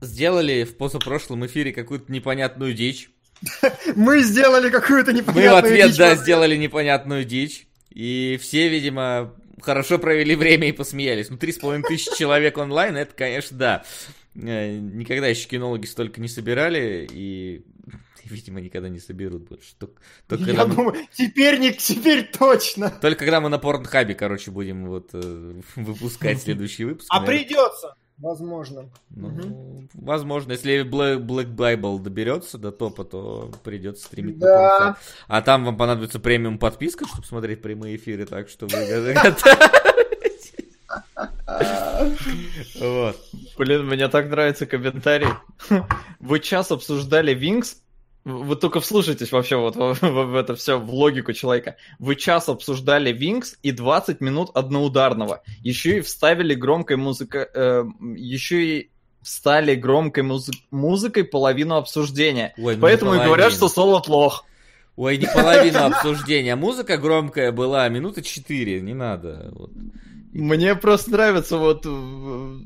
сделали в позапрошлом эфире какую-то непонятную дичь. Мы сделали какую-то Мы непонятную в ответ, дичь. да, сделали непонятную дичь. И все, видимо, хорошо провели время и посмеялись. Ну, три с половиной тысячи человек онлайн, это, конечно, да. Э, Никогда еще кинологи столько не собирали, и, видимо, никогда не соберут больше. Только, только Я мы- думаю, теперь не, теперь точно. только когда мы на Порнхабе, короче, будем вот э, выпускать следующий выпуск. А наверное. придется. Возможно. Ну, возможно, если Black, Black Bible доберется до топа, то придется стримить на Да. Pornhub. А там вам понадобится премиум подписка, чтобы смотреть прямые эфиры, так что вы. Вот. Блин, мне так нравится комментарий. Вы час обсуждали Винкс. Вы только вслушайтесь вообще вот в, в- в это все, в логику человека. Вы час обсуждали Винкс и 20 минут одноударного. Еще и вставили громкой музыка... э, еще и встали громкой музы- музыкой половину обсуждения. Ой, ну Поэтому и говорят, что Солод лох. Ой, не половину обсуждения. Музыка громкая была, минуты четыре, не надо. Вот. Мне просто нравится вот э,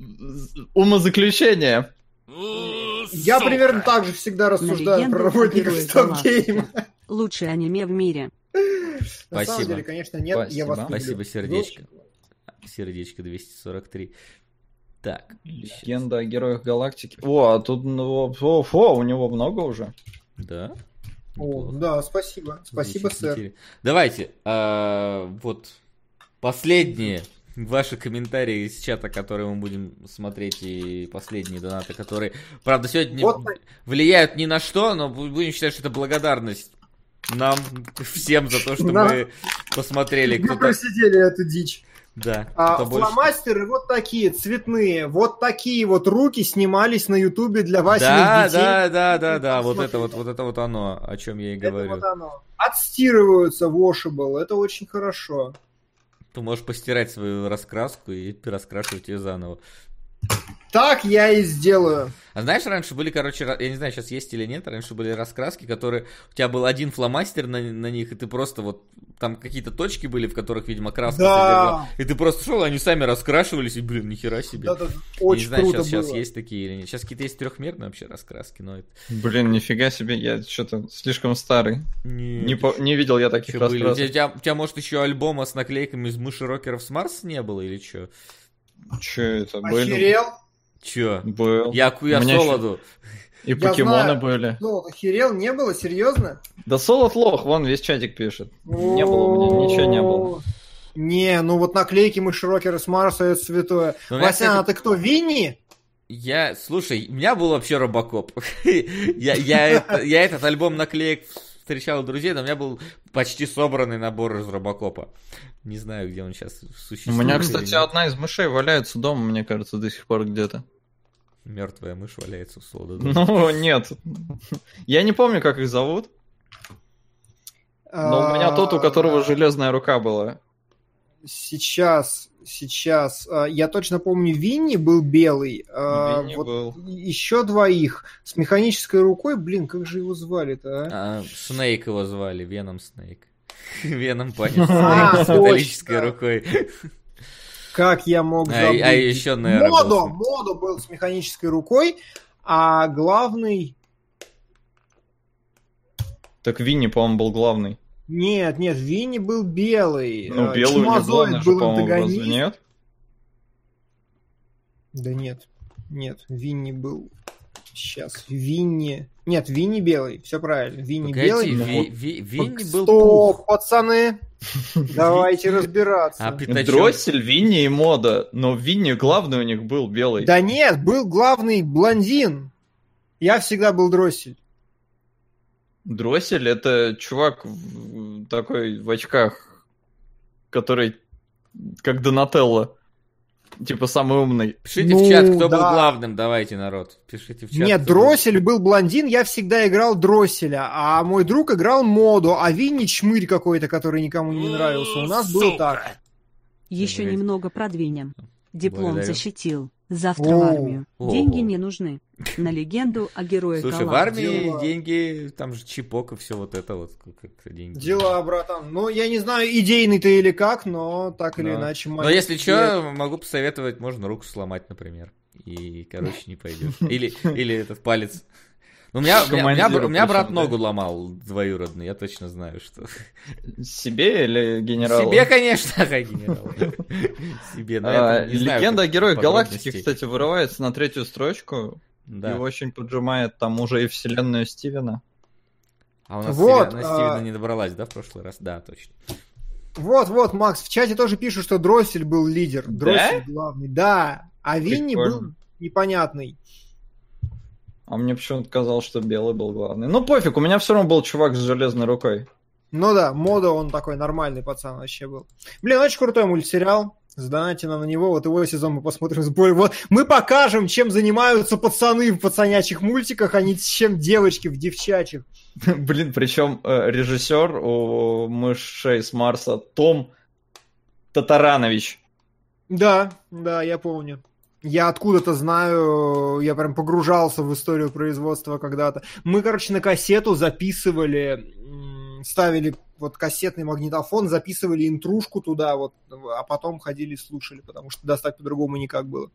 умозаключение. Я Сука. примерно так же всегда рассуждаю про работников стоп-гейма. Лучшее аниме в мире. На самом Спасибо. деле, конечно, нет, я Спасибо. вас люблю. Спасибо, сердечко. Сердечко 243. Так. Легенда о героях галактики. О, а тут ну, о, о, у него много уже. Да? О, да, спасибо. Спасибо, сэр. интересно. Давайте, а, вот последние ваши комментарии из чата, которые мы будем смотреть, и последние донаты, которые, правда, сегодня Вот влияют ни на что, но будем считать, что это благодарность нам всем за то, что Да. мы посмотрели. Мы просидели эту дичь. Да. А, фломастеры вот такие, цветные. Вот такие вот руки снимались на ютубе для Васиных Да, детей. да, да, да, да, вот это вот, вот это вот оно, о чем я и Это говорю. вот оно. Отстирываются washable, это очень хорошо. Ты можешь постирать свою раскраску и раскрашивать ее заново. Так я и сделаю. А знаешь, раньше были, короче, я не знаю, сейчас есть или нет, раньше были раскраски, которые... У тебя был один фломастер на, на них, и ты просто вот... Там какие-то точки были, в которых, видимо, краска Да. содержала. И ты просто шел, они сами раскрашивались, и, блин, нихера себе. Да, да, Я очень не знаю, круто сейчас, сейчас было. есть такие или нет. Сейчас какие-то есть трехмерные вообще раскраски, но это... Блин, нифига себе, я что-то слишком старый. Нет, Не, по- не видел я таких были? У раскрасок. тебя, у тебя, может, еще альбома с наклейками из мыши рокеров с Марса не было или что? Че это были? Охерел? Че? Был. Я, я У меня ещё- солоду. И Я покемоны знаю. были. Ну, охерел, не было, серьезно? Да солод лох, вон весь чатик пишет. Не было у меня, ничего не было. Не, ну вот наклейки мы широкеры с Марса, это святое. Ну, Васяна, кстати, ты кто, Винни? Я, слушай, у меня был вообще Робокоп. я, я, это- я этот альбом наклеек встречал у друзей, но у меня был почти собранный набор из Робокопа. Не знаю, где он сейчас У существует. меня, или кстати, одна из мышей валяется дома, мне кажется, до сих пор где-то. Мертвая мышь валяется в солоду. Ну, нет. Я не помню, как их зовут, но у меня тот, у которого А, железная рука была. Сейчас, сейчас. а, Я точно помню, Винни был белый. а, Винни вот был. Еще двоих с механической рукой. Блин, как же его звали-то, а? А, Снейк его звали, Веном Снейк. Веном Панин А, Снейк с металлической точно. рукой. Как я мог А, забыть? а еще, наверное, Модо, был- Модо был с механической рукой, а главный... Так Винни, по-моему, был главный. Нет, нет, Винни был белый. Ну, а, белый у Чумазоид главный же, был по-моему, разве нет? Да нет, нет, Винни был... Сейчас, Винни... Нет, Винни белый, все правильно. Винни Погоди, белый. Ви-. Ви- Винни был Стоп, пух. пацаны, давайте разбираться. А Пятачок- Дроссель, Винни и Мода. Но Винни главный у них был белый. Да нет, был главный блондин. Я всегда был дроссель. Дроссель это чувак в- такой в очках, который как Донателло. Типа самый умный. Пишите Ну, в чат, кто был да. главным, давайте, народ. Пишите в чат. Нет, кто был. Дроссель был блондин, я всегда играл Дросселя, а мой друг играл Моду, а Винни чмырь какой-то, который никому не нравился. У нас было Сука. так. Еще немного продвинем. Диплом Благодарю. защитил. Завтра в армию. Деньги не нужны. На легенду о герое Слушай, в армии Дела. деньги, там же чипок и все вот это вот. Как, деньги. Дела, братан. Ну, я не знаю, идейный ты или как, но так или Но- иначе... Но если что, могу посоветовать, можно руку сломать, например. И, короче, не пойдешь. Или, или этот палец. Ну, у меня, у меня, у меня, брат да? ногу ломал двоюродный, я точно знаю, что... Себе или генералу? Себе, конечно, ага, генерал. Себе, но А, я не знаю, Легенда о героях галактики, кстати, вырывается на третью строчку Да. и очень поджимает там уже и вселенную Стивена. А у нас Вот, Стивена, а- Стивена не добралась, да, в прошлый раз? Да, точно. Вот, вот, Макс, в чате тоже пишут, что Дроссель был лидер. Дроссель главный. Да, а Винни был Прикольно. непонятный. А мне почему-то казалось, что белый был главный. Ну пофиг, у меня все равно был чувак с железной рукой. Ну да, мода он такой нормальный пацан вообще был. Блин, очень крутой мультсериал. Сдайте нам на него, вот его сезон мы посмотрим с болью. Вот мы покажем, чем занимаются пацаны в пацанячьих мультиках, а не чем девочки в девчачьих. Блин, причем э, режиссер у мышей с Марса Том Татаранович. Да, да, я помню. Я откуда-то знаю, я прям погружался в историю производства когда-то. Мы, короче, на кассету записывали, ставили вот кассетный магнитофон, записывали интрушку туда, вот, а потом ходили и слушали, потому что достать по-другому никак было.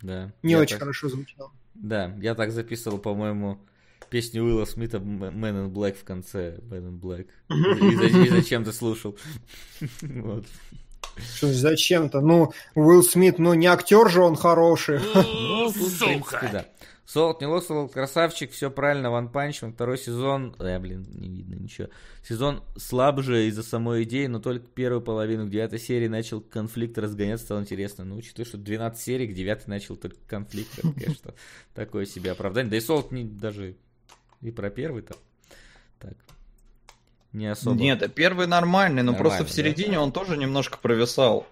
Да. Не очень так- хорошо звучало. Да, я так записывал, по-моему, песню Уилла Смита Man in Black в конце. Man in Black. И, и зачем ты слушал? Вот. Что зачем-то? Ну, Уилл Смит, ну не актер же он хороший. Ну, тут, в принципе, Сука. да. Солт не лосал, красавчик, все правильно, Ван Панч, второй сезон, э, блин, не видно ничего. Сезон слабже из-за самой идеи, но только первую половину, к девятой серии начал конфликт разгоняться, стало интересно. Ну, учитывая, что 12 серий, к девятой начал только конфликт, это, конечно, такое себе оправдание. Да и Солт не, даже и про первый-то так не особо. Нет, а первый нормальный, но Нормально, просто в да? середине он тоже немножко провисал.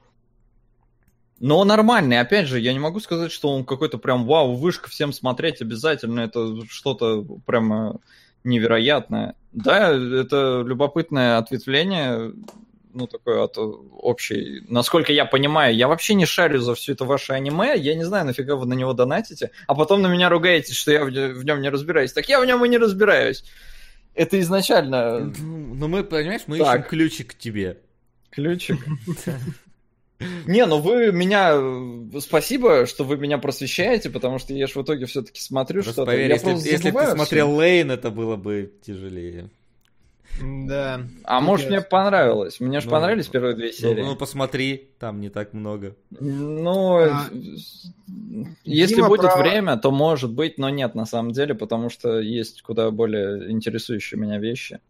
Но он нормальный, опять же, я не могу сказать, что он какой-то прям вау, вышка, всем смотреть обязательно, это что-то прямо невероятное. Да, это любопытное ответвление, ну, такое от общей... Насколько я понимаю, я вообще не шарю за все это ваше аниме, я не знаю, нафига вы на него донатите, а потом на меня ругаетесь, что я в нем не разбираюсь. Так я в нем и не разбираюсь. Это изначально Ну, мы, понимаешь, мы Так. ищем ключик к тебе. ключик. Не, ну вы меня... Спасибо, что вы меня просвещаете, потому что я ж в итоге все-таки смотрю что-то. поверь, если, если бы ты смотрел. Лейн, это было бы тяжелее. Да. А может мне понравилось? Мне же Ну, понравились первые две Ну, серии. ну, посмотри, там не так много. Ну, А, если Дима будет про- время, то может быть, но нет на самом деле, потому что есть куда более интересующие меня вещи.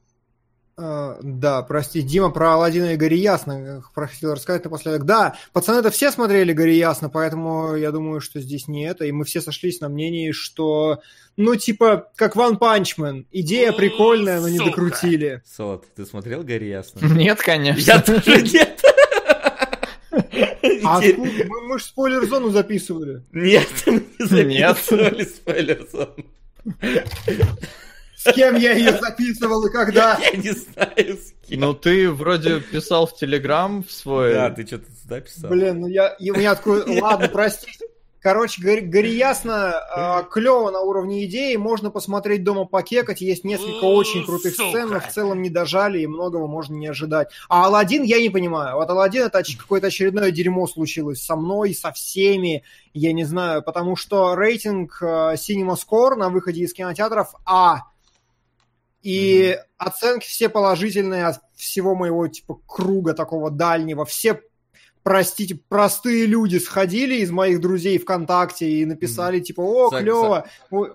А, Да, прости, Дима про Алладина и Гори Ясно э, просил рассказать напоследок. Да, пацаны это все смотрели Гори Ясно, поэтому я думаю, что здесь не это. И мы все сошлись на мнении, что, ну, типа, как Ван Панчмен. Идея прикольная, но не сука. докрутили. Солод, ты смотрел Гори Ясно? Нет, конечно. Я тоже нет. А откуда? мы, мы же спойлер-зону записывали. Нет, мы не записывали спойлер-зону. С кем я ее записывал и когда? Я не знаю, с кем. Ну, ты вроде писал в Телеграм в свой... Да, ты что-то записал. Блин, ну я, и у меня такой, ладно, простите. Короче, гори, гори ясно, э, клево на уровне идеи, можно посмотреть дома покекать, есть несколько очень крутых сука. сцен, но в целом не дожали и многого можно не ожидать. А Алладин я не понимаю. Вот Алладин это какое-то очередное дерьмо случилось со мной, со всеми, я не знаю, потому что рейтинг э, Cinema Score на выходе из кинотеатров А. И оценки все положительные от всего моего типа круга такого дальнего. Все простите, простые люди сходили из моих друзей ВКонтакте и написали, типа, о, Сог- клево. Ой,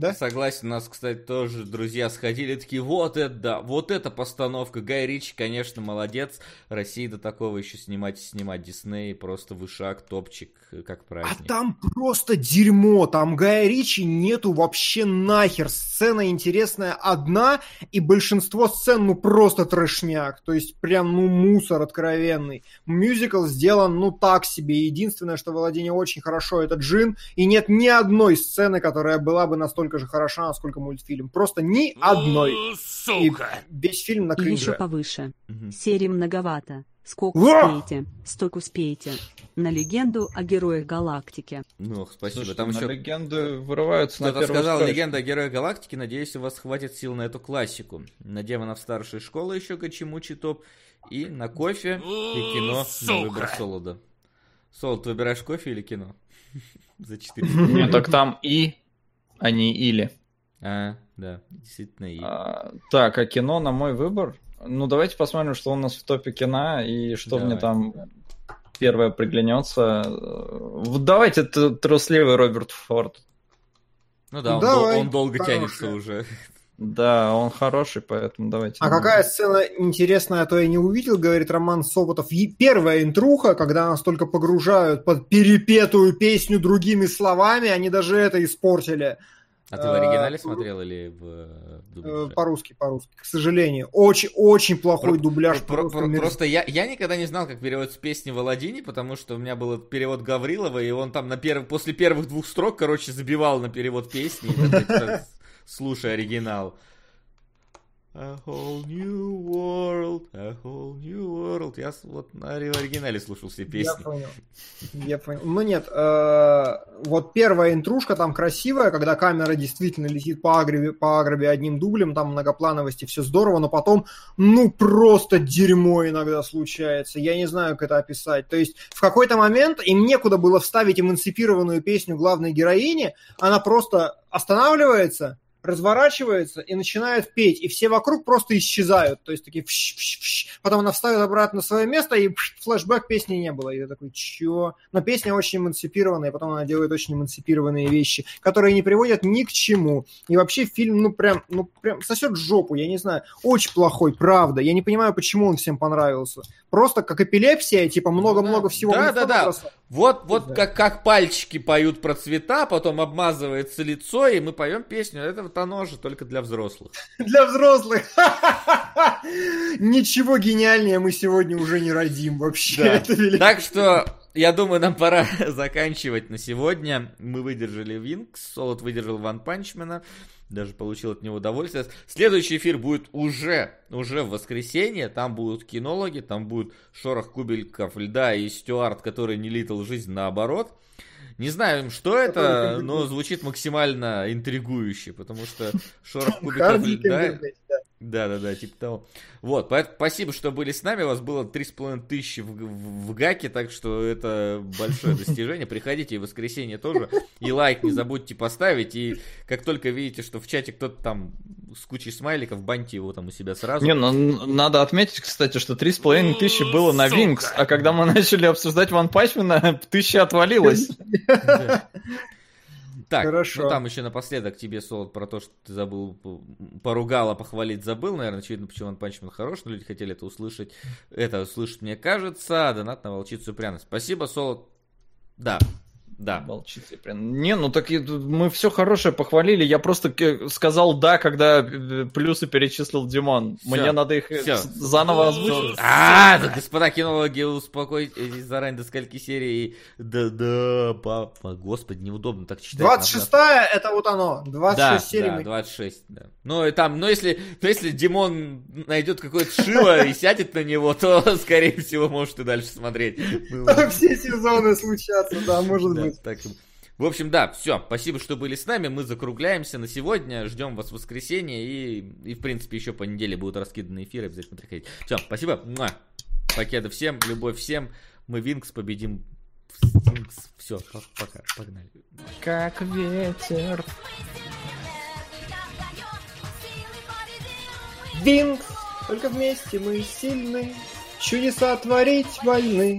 Да? Согласен, нас, кстати, тоже друзья сходили, такие, вот это, да, вот эта постановка. Гай Ричи, конечно, молодец. России до такого еще снимать и снимать. Дисней просто вышаг, топчик, как А праздник. там просто дерьмо, там Гая Ричи нету вообще нахер. Сцена интересная одна, и большинство сцен, ну, просто трэшняк. То есть, прям, ну, мусор откровенный. Мюзикл сделан, ну, так себе. Единственное, что Владение очень хорошо, это Джин, и нет ни одной сцены, которая была бы настолько же хороша, насколько мультфильм. Просто ни одной. Ну, И Сука. весь фильм на И еще повыше. Мгм. Серий многовато. Сколько Во! успеете, столько успеете. На легенду о героях галактики. Ну, спасибо. Слушай, Там на еще легенды вырываются на кто-то первую сказал строчку. легенда о Герое Галактики. Надеюсь, у вас хватит сил на эту классику. На демонов старшей школы еще Гачимучи топ. И на кофе и кино на Сука. выбор Солода. Солод, ты выбираешь кофе или кино? За 4 Нет, так там и, а не или. А, да, действительно. И... А, так, а кино на мой выбор? Ну, давайте посмотрим, что у нас в топе кино и что Давай. мне там первое приглянется. Давайте трусливый Роберт Форд. Ну да, он, Давай, дол- он долго хорошая. тянется уже. Да, он хороший, поэтому давайте. А какая сцена интересная, а то я не увидел, говорит Роман Соботов. И первая интруха, когда нас только погружают под перепетую песню другими словами, они даже это испортили. А ты в оригинале А, смотрел или в э, дубляже? По-русски, по-русски, к сожалению. Очень-очень плохой Про- дубляж. Про- просто про- мерз- Просто я, я никогда не знал, как переводится песни в Аладдине, потому что у меня был перевод Гаврилова, и он там на перв... после первых двух строк, короче, забивал на перевод песни, слушай оригинал. A whole new world, a whole new world. Я вот на ори- оригинале слушал все Я песни. понял. Я понял. Ну нет, э, вот первая интрушка там красивая, когда камера действительно летит по агробе, по агробе одним дублем, там многоплановости, все здорово, но потом, ну просто дерьмо иногда случается. Я не знаю, как это описать. То есть в какой-то момент им некуда было вставить эмансипированную песню главной героини, она просто останавливается, разворачивается и начинает петь, и все вокруг просто исчезают, то есть такие вш, вш, вш. потом она вставит обратно на свое место, и флешбэк песни не было, и я такой, чё? Но песня очень эмансипированная, потом она делает очень эмансипированные вещи, которые не приводят ни к чему, и вообще фильм, ну прям, ну прям сосет жопу, я не знаю, очень плохой, правда, я не понимаю, почему он всем понравился, просто как эпилепсия, типа много-много всего. Да, в да, да. просто. Вот, вот Да. как, как пальчики поют про цвета, потом обмазывается лицо, и мы поем песню. Это вот оно же только для взрослых. Для взрослых. Ничего гениальнее мы сегодня уже не родим вообще. Да. Это. Так что, я думаю, нам пора заканчивать на сегодня. Мы выдержали Винкс, Солод выдержал Ван Панчмена, даже получил от него удовольствие. Следующий эфир будет уже, уже в воскресенье. Там будут кинологи, там будет шорох кубельков льда и Стюарт, который не литал жизнь наоборот. Не знаю, что это, но звучит максимально интригующе, потому что шорох кубиков льда... Кембербэтч, да. Да, да, да, типа того. Вот, поэтому спасибо, что были с нами. У вас было 3,5 тысячи в, в, в гаке, так что это большое достижение. Приходите и в воскресенье тоже. И лайк не забудьте поставить. И как только видите, что в чате кто-то там с кучей смайликов, баньте его там у себя сразу. Не, ну надо отметить, кстати, что 3,5 тысячи было на. Винкс, а когда мы начали обсуждать One Punch Man а, тысяча отвалилась. Так, Хорошо. ну там еще напоследок тебе, Солод, про то, что ты забыл, п- поругал, а похвалить забыл. Наверное, очевидно, почему One Punch Man хорош, но люди хотели это услышать. Это услышать, мне кажется. Донат на волчицу пряность. Спасибо, Солод. Да, да. Волчица прям. Не, ну так мы все хорошее похвалили. Я просто сказал да, когда э, плюсы перечислил Димон. Всё, Мне надо их э, всё. с- заново озвучить. А, да, господа кинологи, успокойтесь заранее до скольки серий. Да, да, папа, господи, неудобно так читать. 26-я это вот оно. 26 Да, серий. да, мы- 26, да. Ну, и там, ну, если, ну, если Димон найдет какое-то шило и сядет на него, то, скорее всего, может и дальше смотреть. Все сезоны случатся, да, может да, быть. Так. В общем, да, все. Спасибо, что были с нами. Мы закругляемся на сегодня. Ждем вас в воскресенье. И, и в принципе, еще по неделе будут раскиданы эфиры. Обязательно приходите. Все, спасибо. Муа. Покеда всем. Любовь всем. Мы Винкс победим. Все, пока. Погнали. Как ветер. Винкс, только вместе мы сильны, чудеса творить вольны.